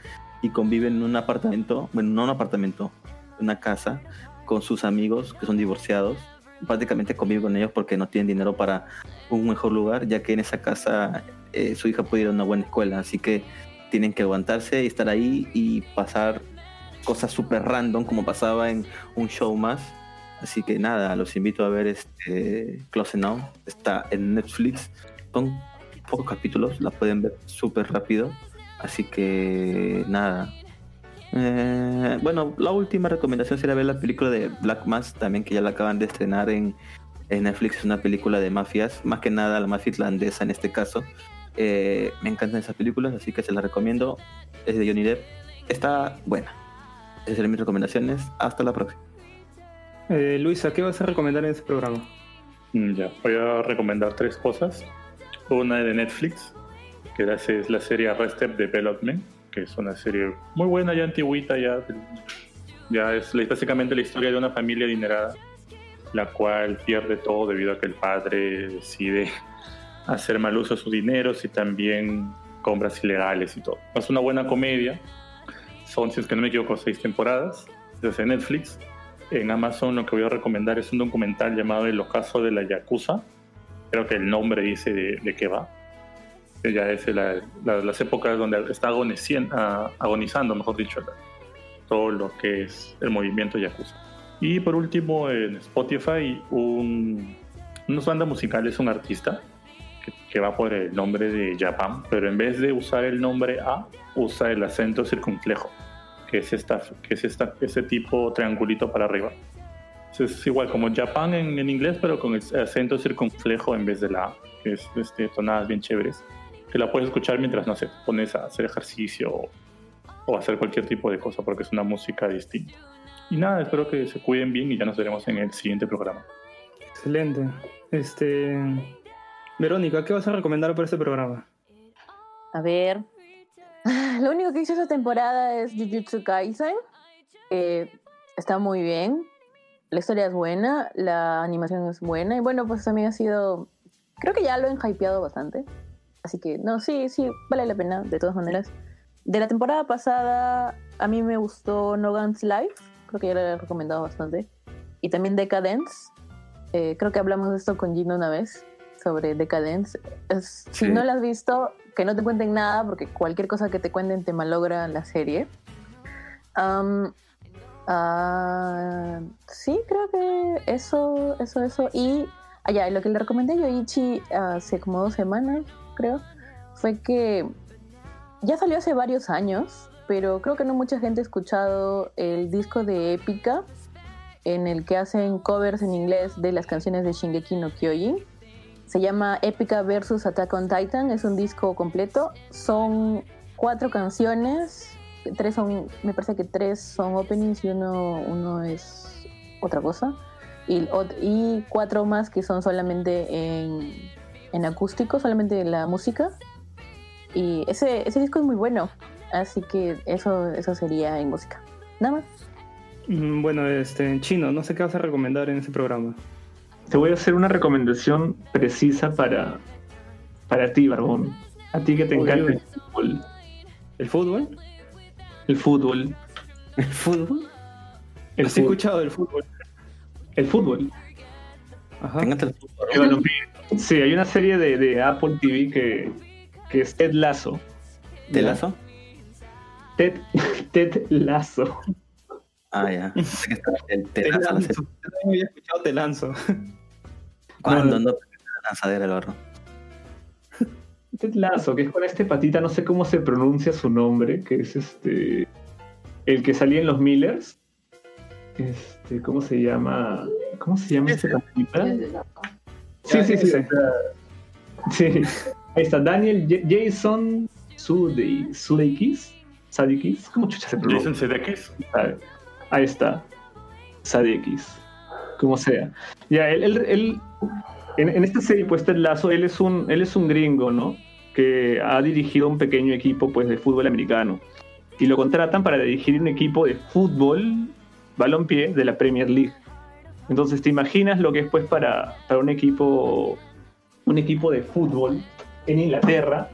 y conviven en un apartamento, bueno, no un apartamento, una casa, con sus amigos que son divorciados. Prácticamente conviven con ellos porque no tienen dinero para un mejor lugar, ya que en esa casa eh, su hija puede ir a una buena escuela, así que tienen que aguantarse y estar ahí y pasar cosas súper random como pasaba en un show más. Así que nada, los invito a ver este Close Now. Está en Netflix. Son pocos capítulos, la pueden ver súper rápido. Así que nada. Eh, bueno, la última recomendación sería ver la película de Black Mass, también que ya la acaban de estrenar en, Netflix. Es una película de mafias, más que nada la mafia irlandesa en este caso. Eh, me encantan esas películas, así que se las recomiendo. Es de Johnny Depp. Está buena. Esas serían mis recomendaciones. Hasta la próxima. Eh, Luisa, ¿qué vas a recomendar en este programa? Mm, Ya, voy a recomendar tres cosas. Una de Netflix, que es la serie Arrested Development, que es una serie muy buena, ya antigüita, ya, ya es básicamente la historia de una familia adinerada, la cual pierde todo debido a que el padre decide hacer mal uso de sus dineros y también compras ilegales y todo. Es una buena comedia, son, si es que no me equivoco, seis temporadas, desde Netflix. En Amazon lo que voy a recomendar es un documental llamado El ocaso de la Yakuza. Creo que el nombre dice de, de qué va. Que ya es la- la- las épocas donde está agonizien- ah, agonizando, mejor dicho, todo lo que es el movimiento Yakuza. Y por último, en Spotify, un, una banda musical es un artista que, que va por el nombre de Japan, pero en vez de usar el nombre A, usa el acento circunflejo, que es, esta, que es esta, ese tipo triangulito para arriba. Es igual como Japan en, en inglés, pero con el acento circunflejo en vez de la A, que es este, tonadas bien chéveres, que la puedes escuchar mientras, no sé, pones a hacer ejercicio o, o hacer cualquier tipo de cosa, porque es una música distinta. Y nada, espero que se cuiden bien y ya nos veremos en el siguiente programa. Excelente. Este. Verónica, ¿qué vas a recomendar para este programa? A ver. Lo único que hice esta temporada es Jujutsu Kaisen. Eh, está muy bien. La historia es buena, la animación es buena. Y bueno, pues también ha sido. Creo que ya lo han hypeado bastante. Así que, no, sí, sí, vale la pena, de todas maneras. De la temporada pasada, a mí me gustó No Guns Life. Creo que ya lo he recomendado bastante. Y también Decadence. Eh, creo que hablamos de esto con Gino una vez, sobre Decadence. Es- Si no la has visto, que no te cuenten nada, porque cualquier cosa que te cuenten te malogra la serie. Ah, sí, creo que eso, eso, eso. Y allá, lo que le recomendé a Yoichi hace como dos semanas, creo, fue que ya salió hace varios años, pero creo que no mucha gente ha escuchado el disco de Épica, en el que hacen covers en inglés de las canciones de Shingeki no Kyojin. Se llama Épica versus Attack on Titan. Es un disco completo. Son cuatro canciones. Tres son, me parece que tres son openings y uno, uno es otra cosa. Y, cuatro más que son solamente en, en acústico, solamente la música. Y ese, ese disco es muy bueno. Así que eso, eso sería en música. Nada más. Mm, Bueno, este, en chino, no sé qué vas a recomendar en ese programa. Te voy a hacer una recomendación precisa para, para ti, Barbón. A ti que te encanta uy. el fútbol. ¿El fútbol? El fútbol. ¿El fútbol? El he fútbol. escuchado del fútbol. El fútbol. Ajá. ¿Te encanta el fútbol? Sí, hay una serie de, de Apple TV que, que es Ted Lasso. ¿De lazo? Ted, Ted Lasso. Ah, ya. El Te te lanzo. Yo había escuchado Te lanzo. ¿Cuándo no? La lanzadera el barro. Ted Lasso, que es con este patita, no sé cómo se pronuncia su nombre, que es este. El que salía en los Millers. Este, ¿cómo se llama? ¿Cómo se llama este patita? Sí, sí, sí. Sí. Ahí está, Daniel J- Jason Sude- Sudeikis. Sadikis. ¿Cómo chucha se pronuncia? Jason Sudeikis. Ah, Ahí está. Sadekis. Como sea. Ya, él, él- él- en, esta serie, pues, Ted Lasso, él es un, él es un gringo, ¿no? Que ha dirigido un pequeño equipo, pues, de fútbol americano. Y lo contratan para dirigir un equipo de fútbol, balompié, de la Premier League. Entonces, ¿te imaginas lo que es, pues, para, para un equipo, un equipo de fútbol en Inglaterra,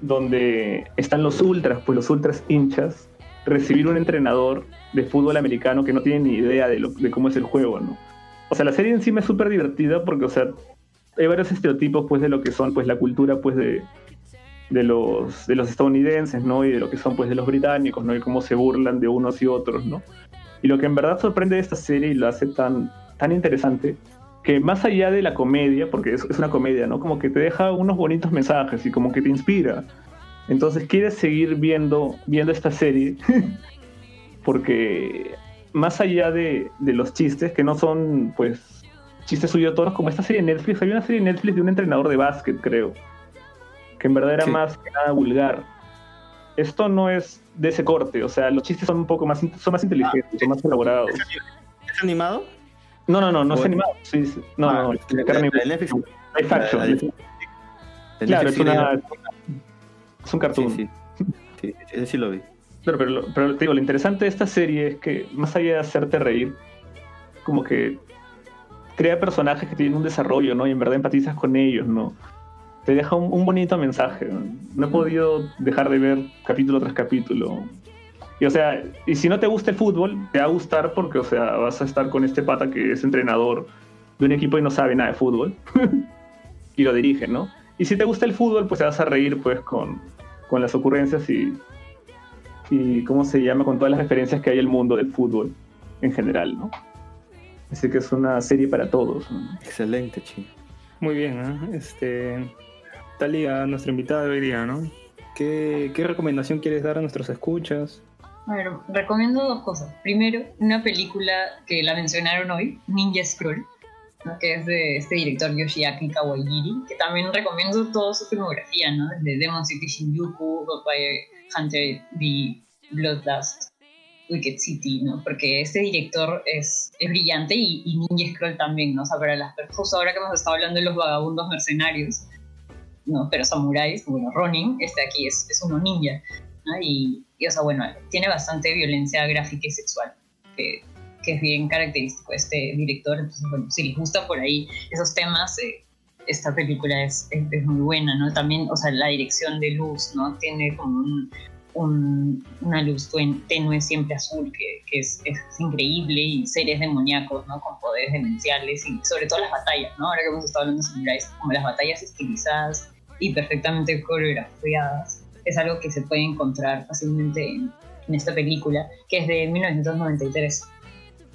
donde están los ultras, pues los ultras hinchas, recibir un entrenador de fútbol americano que no tiene ni idea de, de cómo es el juego, ¿no? O sea, la serie encima es súper divertida porque, o sea, hay varios estereotipos, pues, de lo que son, pues, la cultura, pues, de, de los, de los estadounidenses, ¿no? Y de lo que son, pues, de los británicos, ¿no? Y cómo se burlan de unos y otros, ¿no? Y lo que en verdad sorprende de esta serie y lo hace tan, tan interesante, que más allá de la comedia, porque es, es una comedia, ¿no? Como que te deja unos bonitos mensajes y como que te inspira. Entonces quieres seguir viendo, viendo esta serie porque más allá de, de los chistes, que no son pues chistes suyos todos, como esta serie de Netflix, hay una serie de Netflix de un entrenador de básquet, creo, que en verdad era Sí. más que nada vulgar. Esto no es de ese corte, o sea, los chistes son un poco más, son más inteligentes, son más elaborados. ¿Es animado? No, no, no, no es animado. Sí, sí. No, Ah, no, la- de carne Netflix. de Claro, es, una, es un cartoon. Sí, sí. Sí, sí lo vi. Claro, pero, pero te digo, lo interesante de esta serie es que, más allá de hacerte reír, como que crea personajes que tienen un desarrollo, ¿no? Y en verdad empatizas con ellos, ¿no? Te deja un, un bonito mensaje. ¿no? No he podido dejar de ver capítulo tras capítulo. Y o sea, y si no te gusta el fútbol, te va a gustar porque, o sea, vas a estar con este pata que es entrenador de un equipo y no sabe nada de fútbol. y lo dirige, ¿no? Y si te gusta el fútbol, pues te vas a reír, pues, con, con las ocurrencias y, y cómo se llama con todas las referencias que hay al mundo del fútbol en general, ¿no? Así que es una serie para todos. ¿no? Excelente, chico. Muy bien, ¿ah? Este. Talía, nuestra invitada de hoy día, ¿no? ¿Qué, qué recomendación quieres dar a nuestros escuchas? Ver, recomiendo dos cosas. Primero, una película que la mencionaron hoy, Ninja Scroll, que es de este director Yoshiaki Kawajiri, que también recomiendo toda su filmografía, ¿no? Desde Demon City Shinjuku, Vampire Hunter the Bloodlust, Wicked City, ¿no? Porque este director es, es brillante y, Ninja Scroll también, ¿no? O sea, para las justo ahora que hemos estado hablando de los vagabundos mercenarios, ¿no? Pero samuráis, bueno, Ronin, este aquí es, es uno ninja. Y, y, o sea, bueno, tiene bastante violencia gráfica y sexual, que, que es bien característico este director. Entonces, bueno, si les gusta por ahí esos temas, eh, esta película es, es, es muy buena, ¿no? También, o sea, la dirección de luz, ¿no? Tiene como un, un- una luz tenue siempre azul, que, que es, es increíble, y seres demoníacos, ¿no? Con poderes demenciales, y sobre todo las batallas, ¿no? Ahora que hemos estado hablando de samuráis, como las batallas estilizadas y perfectamente coreografiadas, es algo que se puede encontrar fácilmente en, en esta película, que es de 1993.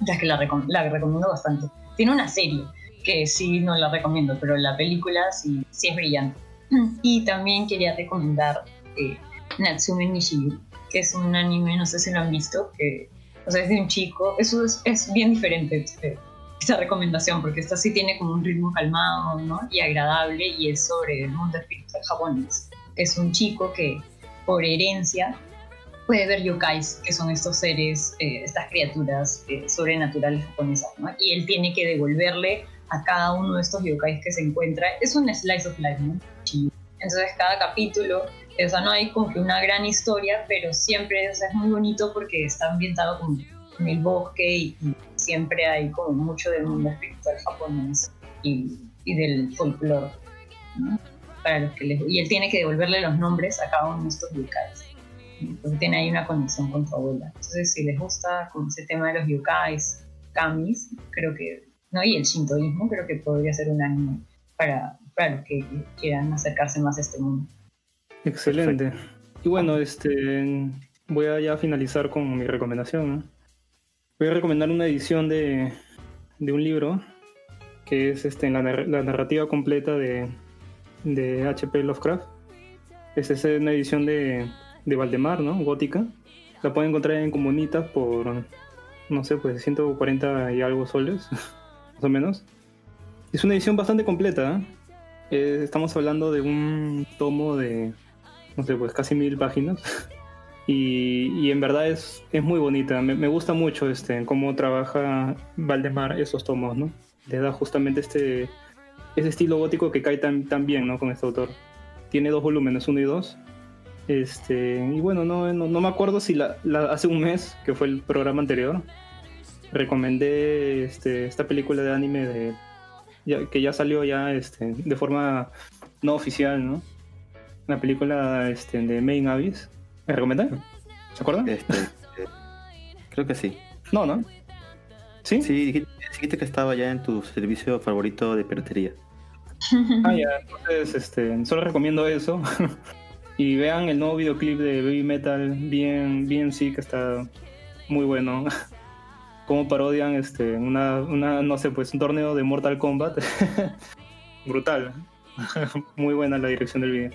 Ya que la, recom- la recomiendo bastante. Tiene una serie que sí no la recomiendo, pero la película sí, sí es brillante. Y también quería recomendar eh, Natsume Nishiyu, que es un anime, no sé si lo han visto, que o sea, es de un chico, eso es, es bien diferente. eh, esa recomendación, porque esta sí tiene como un ritmo calmado ¿no? y agradable y es sobre el mundo espiritual japonés. Es un chico que por herencia puede ver yokais, que son estos seres, eh, estas criaturas eh, sobrenaturales japonesas, ¿no? y él tiene que devolverle a cada uno de estos yokais que se encuentra. Es un slice of life, ¿no? Entonces cada capítulo, o sea, no hay como que una gran historia, pero siempre o sea, es muy bonito porque está ambientado como en el bosque y, y siempre hay como mucho del mundo espiritual japonés y, y del folclore. ¿no? Para los que les, y él tiene que devolverle los nombres a cada uno de estos yokais. Porque tiene ahí una conexión con tu abuela. Entonces, si les gusta como ese tema de los yokais, kamis, creo que, ¿no? Y el shintoísmo, creo que podría ser un anime para, para los que quieran acercarse más a este mundo. Excelente. Y bueno, este voy a ya finalizar con mi recomendación. ¿no? Voy a recomendar una edición de, de un libro que es este, la, nar- la narrativa completa de, de H.P. Lovecraft. Es esa una edición de, de Valdemar, ¿no? Gótica. La pueden encontrar en Comunitas por, no sé, pues 140 y algo soles, más o menos. Es una edición bastante completa. ¿eh? Estamos hablando de un tomo de, no sé, pues casi mil páginas. Y, y en verdad es, es muy bonita. Me, me gusta mucho este, cómo trabaja Valdemar esos tomos, ¿no? Le da justamente este, ese estilo gótico que cae tan, tan bien, ¿no? Con este autor. Tiene dos volúmenes, uno y dos. Este, y bueno, no, no, no me acuerdo si la, la- hace un mes, que fue el programa anterior, recomendé este, esta película de anime de, ya- que ya salió ya este, de forma no oficial, ¿no? La película este, de Main Abyss. ¿Me recomendé? ¿Se acuerdan? Este, eh, creo que sí. No, ¿no? ¿Sí? Sí, dijiste, dijiste que estaba ya en tu servicio favorito de piratería. Ah, ya, entonces este, solo recomiendo eso. y vean el nuevo videoclip de Baby Metal, bien, bien sí, que está muy bueno. Cómo parodian este, una, una, no sé, pues un torneo de Mortal Kombat. Brutal. muy buena la dirección del video.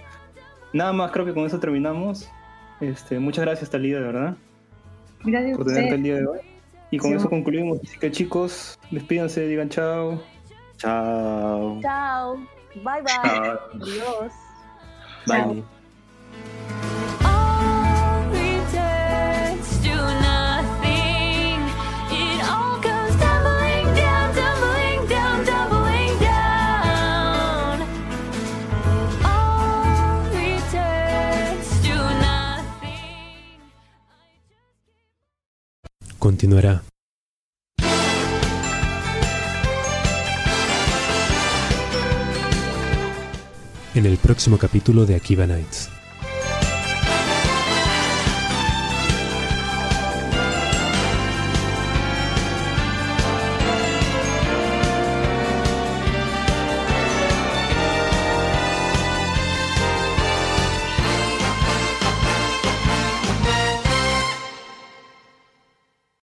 Nada más, creo que con eso terminamos. Este, muchas gracias, Talía, de verdad, Gracias por tenerte el día de hoy. Y con Sí. eso concluimos. Así que chicos, despídanse, digan chao. Chao. Chao. Bye bye. Chao. Adiós. Bye. Continuará. En el próximo capítulo de Akiba Nights.